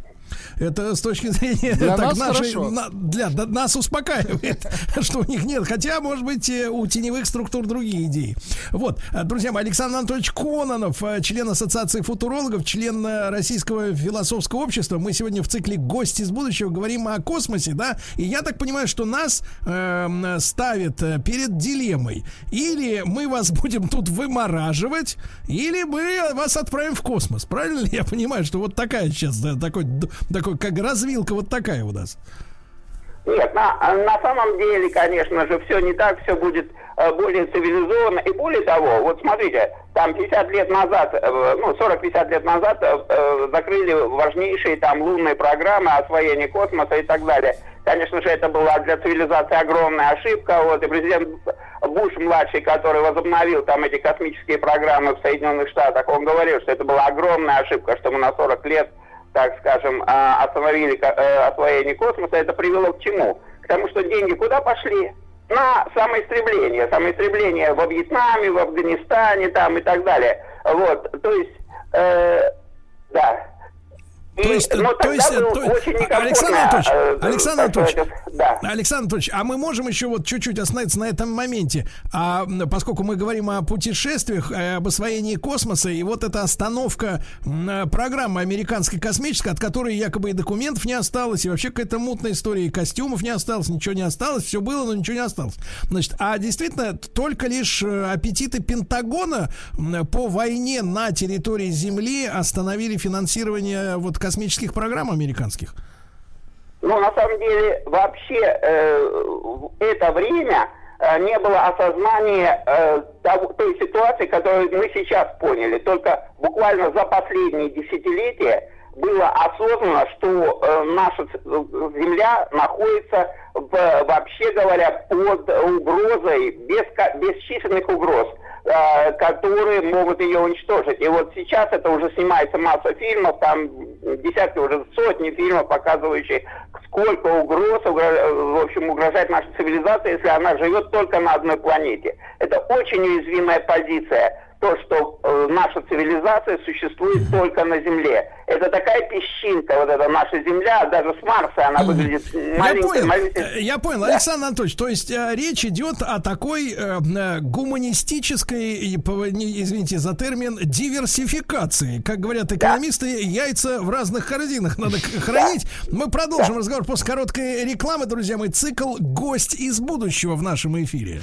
Это с точки зрения Для так, нас нашей, на- для да, нас успокаивает, что у них нет. Хотя, может быть, э, у теневых структур другие идеи. Вот, э, друзья мои, Александр Анатольевич Кононов, э, член Ассоциации футурологов, член Российского философского общества. Мы сегодня в цикле «Гости из будущего» говорим о космосе, да? И я так понимаю, что нас эм, э, перед дилеммой. Или мы вас будем тут вымораживать, или мы вас отправим в космос. Правильно ли я понимаю, что вот такая сейчас, да, такой, д- такой, как развилка вот такая у нас? Нет, на, на самом деле, конечно же, все не так, все будет э, более цивилизованно. И более того, вот смотрите, там 50 лет назад, э, ну, 40-50 лет назад э, закрыли важнейшие там лунные программы освоения космоса и так далее. Конечно же, это была для цивилизации огромная ошибка. Вот, и президент Буш-младший, который возобновил там эти космические программы в Соединенных Штатах, он говорил, что это была огромная ошибка, что мы на 40 лет так скажем, а, остановили э, освоение космоса, это привело к чему? К тому, что деньги куда пошли? На самоистребление. Самоистребление во Вьетнаме, в Афганистане там и так далее. Вот, то есть, э, да. И, То есть, но то есть, было то есть, некомфортно, Александр Анатольевич, э, Александр Анатольевич, да. Александр Анатольевич, а мы можем еще вот чуть-чуть остановиться на этом моменте, а поскольку мы говорим о путешествиях, э, об освоении космоса, и вот эта остановка э, программы американской космической, от которой якобы и документов не осталось, и вообще какая-то мутная история, и костюмов не осталось, ничего не осталось, все было, но ничего не осталось. Значит, а действительно только лишь аппетиты Пентагона по войне на территории Земли остановили финансирование вот космических программ американских. Ну, на самом деле, вообще э, это время э, не было осознания э, того- той ситуации, которую мы сейчас поняли. Только буквально за последние десятилетия было осознано, что э, наша э, Земля находится, в- вообще говоря, под угрозой, беско- бесчисленных угроз которые могут ее уничтожить. И вот сейчас это уже снимается масса фильмов, там десятки, уже сотни фильмов, показывающих, сколько угроз, угро- в общем, угрожает нашей цивилизации, если она живет только на одной планете. Это очень уязвимая позиция. То, что э, наша цивилизация существует только на Земле. Это такая песчинка, вот эта наша Земля, даже с Марса она выглядит Я маленькой, понял, маленькой. э, я понял, Александр Анатольевич, то есть э, речь идет о такой э, э, гуманистической, и, не- извините за термин, диверсификации. Как говорят экономисты, яйца в разных корзинах надо хранить. Мы продолжим разговор после короткой рекламы, друзья мои. Цикл «Гость из будущего» в нашем эфире.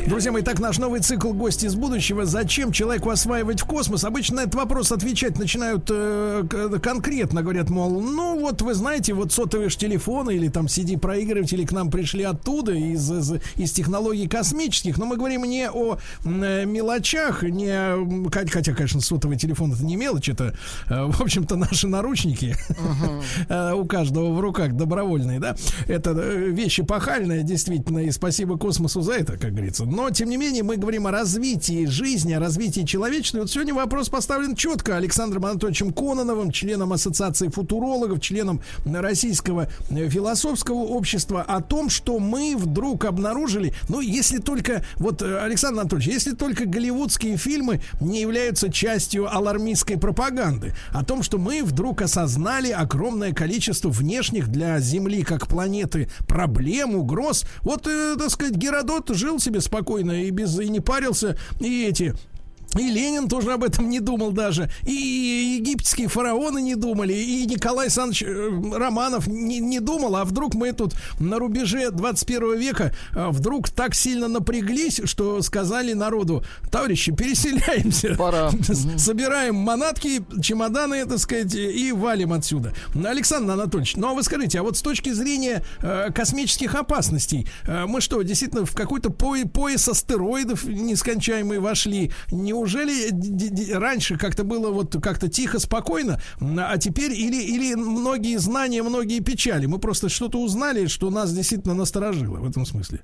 Друзья мои, так наш новый цикл «Гости из будущего». Зачем человеку осваивать в космос? Обычно на этот вопрос отвечать начинают э, к- конкретно. Говорят, мол, ну вот вы знаете, вот сотовые ж телефоны или там CD-проигрыватели к нам пришли оттуда, из, из, из технологий космических. Но мы говорим не о э, мелочах, не, х- хотя, конечно, сотовый телефон это не мелочь, это, э, в общем-то, наши наручники э, у каждого в руках добровольные, да. Это э, вещь эпохальная, действительно, и спасибо космосу за это, как говорится. Но, тем не менее, мы говорим о развитии жизни, о развитии человечества. И вот сегодня вопрос поставлен четко Александром Анатольевичем Кононовым, членом Ассоциации футурологов, членом Российского э, философского общества, о том, что мы вдруг обнаружили, ну, если только, вот, э, Александр Анатольевич, если только голливудские фильмы не являются частью алармистской пропаганды, о том, что мы вдруг осознали огромное количество внешних для Земли как планеты проблем, угроз. Вот, э, так сказать, Геродот жил себе спокойно и без и не парился, и эти И Ленин тоже об этом не думал даже. И египетские фараоны не думали. И Николай Александрович э, Романов не, не думал. А вдруг мы тут на рубеже 21 века э, вдруг так сильно напряглись, что сказали народу, товарищи, переселяемся. Пора. Собираем манатки, чемоданы, так сказать, и валим отсюда. Александр Анатольевич, ну а вы скажите, а вот с точки зрения э, космических опасностей, мы что, действительно в какой-то пой- пояс астероидов нескончаемый вошли? Неужели д- раньше как-то было вот как-то тихо, спокойно, а теперь или, или многие знания, многие печали? Мы просто что-то узнали, что нас действительно насторожило в этом смысле.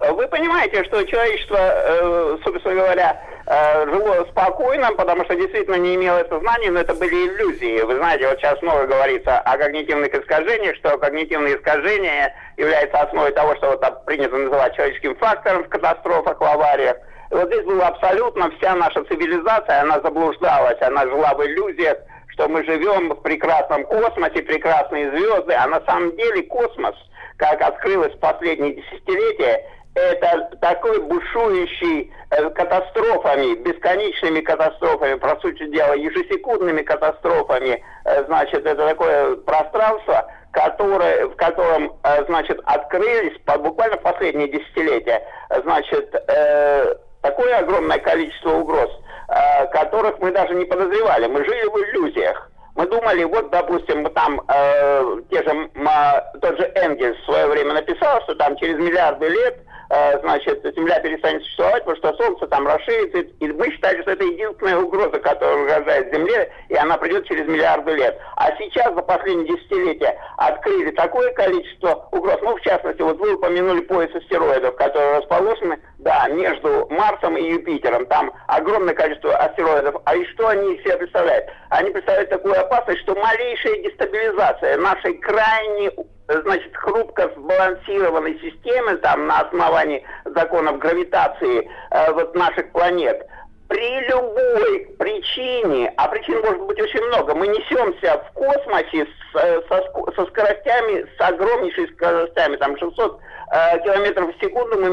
Вы понимаете, что человечество, э, собственно говоря, э, жило спокойно, потому что действительно не имело это знаний, но это были иллюзии. Вы знаете, вот сейчас много говорится о когнитивных искажениях, что когнитивные искажения являются основой того, что вот так принято называть человеческим фактором в катастрофах, в авариях. Вот здесь была абсолютно вся наша цивилизация, она заблуждалась, она жила в иллюзиях, что мы живем в прекрасном космосе, прекрасные звезды, а на самом деле космос, как открылось в последние десятилетия, это такой бушующий э, катастрофами, бесконечными катастрофами, по сути дела, ежесекундными катастрофами, э, значит, это такое пространство, которое, в котором, э, значит, открылись по, буквально в последние десятилетия, э, значит, э, такое огромное количество угроз, э, которых мы даже не подозревали. Мы жили в иллюзиях. Мы думали, вот, допустим, там э, те же, а, тот же Энгельс в свое время написал, что там через миллиарды лет, э, значит, Земля перестанет существовать, потому что Солнце там расширится, и мы считали, что это единственная угроза, которая угрожает Земле, и она придет через миллиарды лет. А сейчас, за последние десятилетия, открыли такое количество угроз, ну, в частности, вот вы упомянули пояс астероидов, которые расположены, да, между Марсом и Юпитером. Там огромное количество астероидов. А и что они из себя представляют? Они представляют такую опасность, что малейшая дестабилизация нашей крайне э, значит, хрупко сбалансированной системы, там, на основании законов гравитации э, вот наших планет, при любой причине, а причин может быть очень много, мы несемся в космосе с, э, со, со скоростями, с огромнейшими скоростями, там 600 э, километров в секунду мы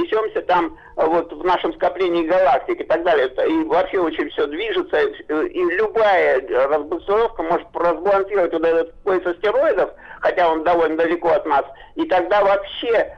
несемся там вот в нашем скоплении галактик и так далее. И вообще очень все движется, э, и любая разбалансировка может разбалансировать вот этот пояс астероидов, хотя он довольно далеко от нас, и тогда вообще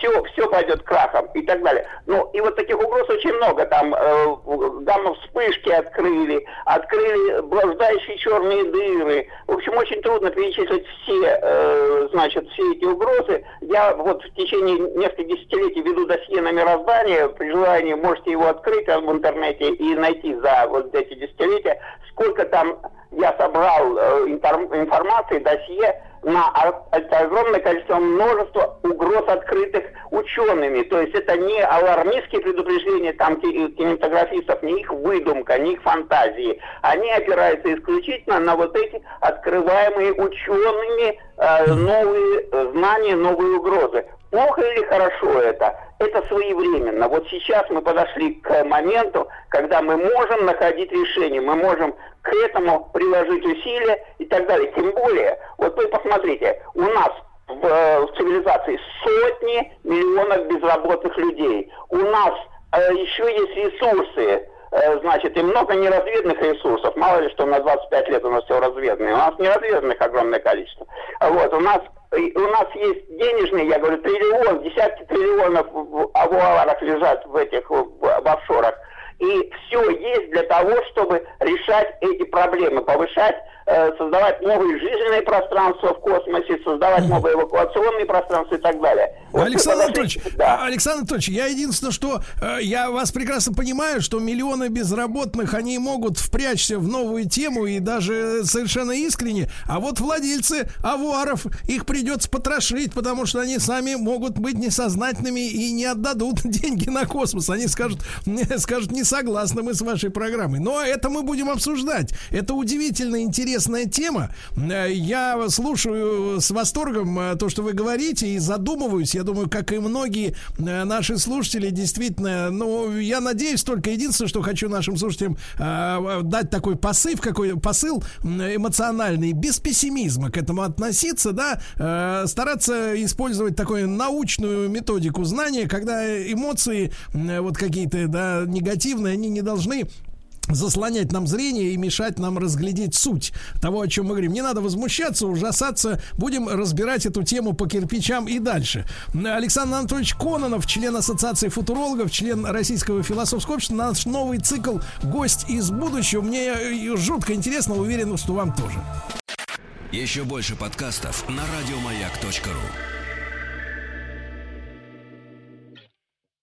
все, все пойдет крахом и так далее. Ну, и вот таких угроз очень много. Там э, гамма-вспышки открыли, открыли блуждающие черные дыры. В общем, очень трудно перечислить все, э, значит, все эти угрозы. Я вот в течение нескольких десятилетий веду досье на мироздание. При желании можете его открыть там в интернете и найти за вот эти десятилетия, сколько там я собрал э, информации, досье на огромное количество, множество угроз открытых учеными. То есть это не алармистские предупреждения там ки- кинематографистов, не их выдумка, не их фантазии. Они опираются исключительно на вот эти открываемые учеными э, новые э, знания, новые угрозы. Плохо или хорошо это? Это своевременно. Вот сейчас мы подошли к моменту, когда мы можем находить решение, мы можем к этому приложить усилия и так далее. Тем более, вот вы посмотрите, у нас в, э, в цивилизации сотни миллионов безработных людей. У нас э, еще есть ресурсы, значит, и много неразведанных ресурсов. Мало ли, что на 25 лет у нас все разведанное. У нас неразведанных огромное количество. Вот, у нас у нас есть денежные, я говорю, триллион, десятки триллионов в авуарах лежат в этих в, офшорах. И все есть для того, чтобы решать эти проблемы, повышать, э, создавать новые жизненные пространства в космосе, создавать новые эвакуационные пространства и так далее. Вот Александр мы подошли- Анатольевич, а, Александр Анатольевич, я единственное, что э, я вас прекрасно понимаю, что миллионы безработных, они могут впрячься в новую тему и даже совершенно искренне, а вот владельцы авуаров, их придется потрошить, потому что они сами могут быть несознательными и не отдадут деньги на космос. Они скажут, скажут, не согласны мы с вашей программой. Но это мы будем обсуждать. Это удивительно интересная интересная тема. Э, Я слушаю с восторгом э, то, что вы говорите, и задумываюсь. Я думаю, как и многие э, наши слушатели, действительно, ну, я надеюсь только единственное, что хочу нашим слушателям э, дать такой посыл, какой посыл эмоциональный, без пессимизма к этому относиться, да, э, стараться использовать такую научную методику знания, когда эмоции м, вот какие-то, да, негативные, они не должны заслонять нам зрение и мешать нам разглядеть суть того, о чем мы говорим. Не надо возмущаться, ужасаться. Будем разбирать эту тему по кирпичам и дальше. Александр Анатольевич Кононов, член Ассоциации футурологов, член Российского философского общества, наш новый цикл «Гость из будущего». Мне э, жутко интересно, уверен, что вам тоже. Еще больше подкастов на радиомаяк.ру.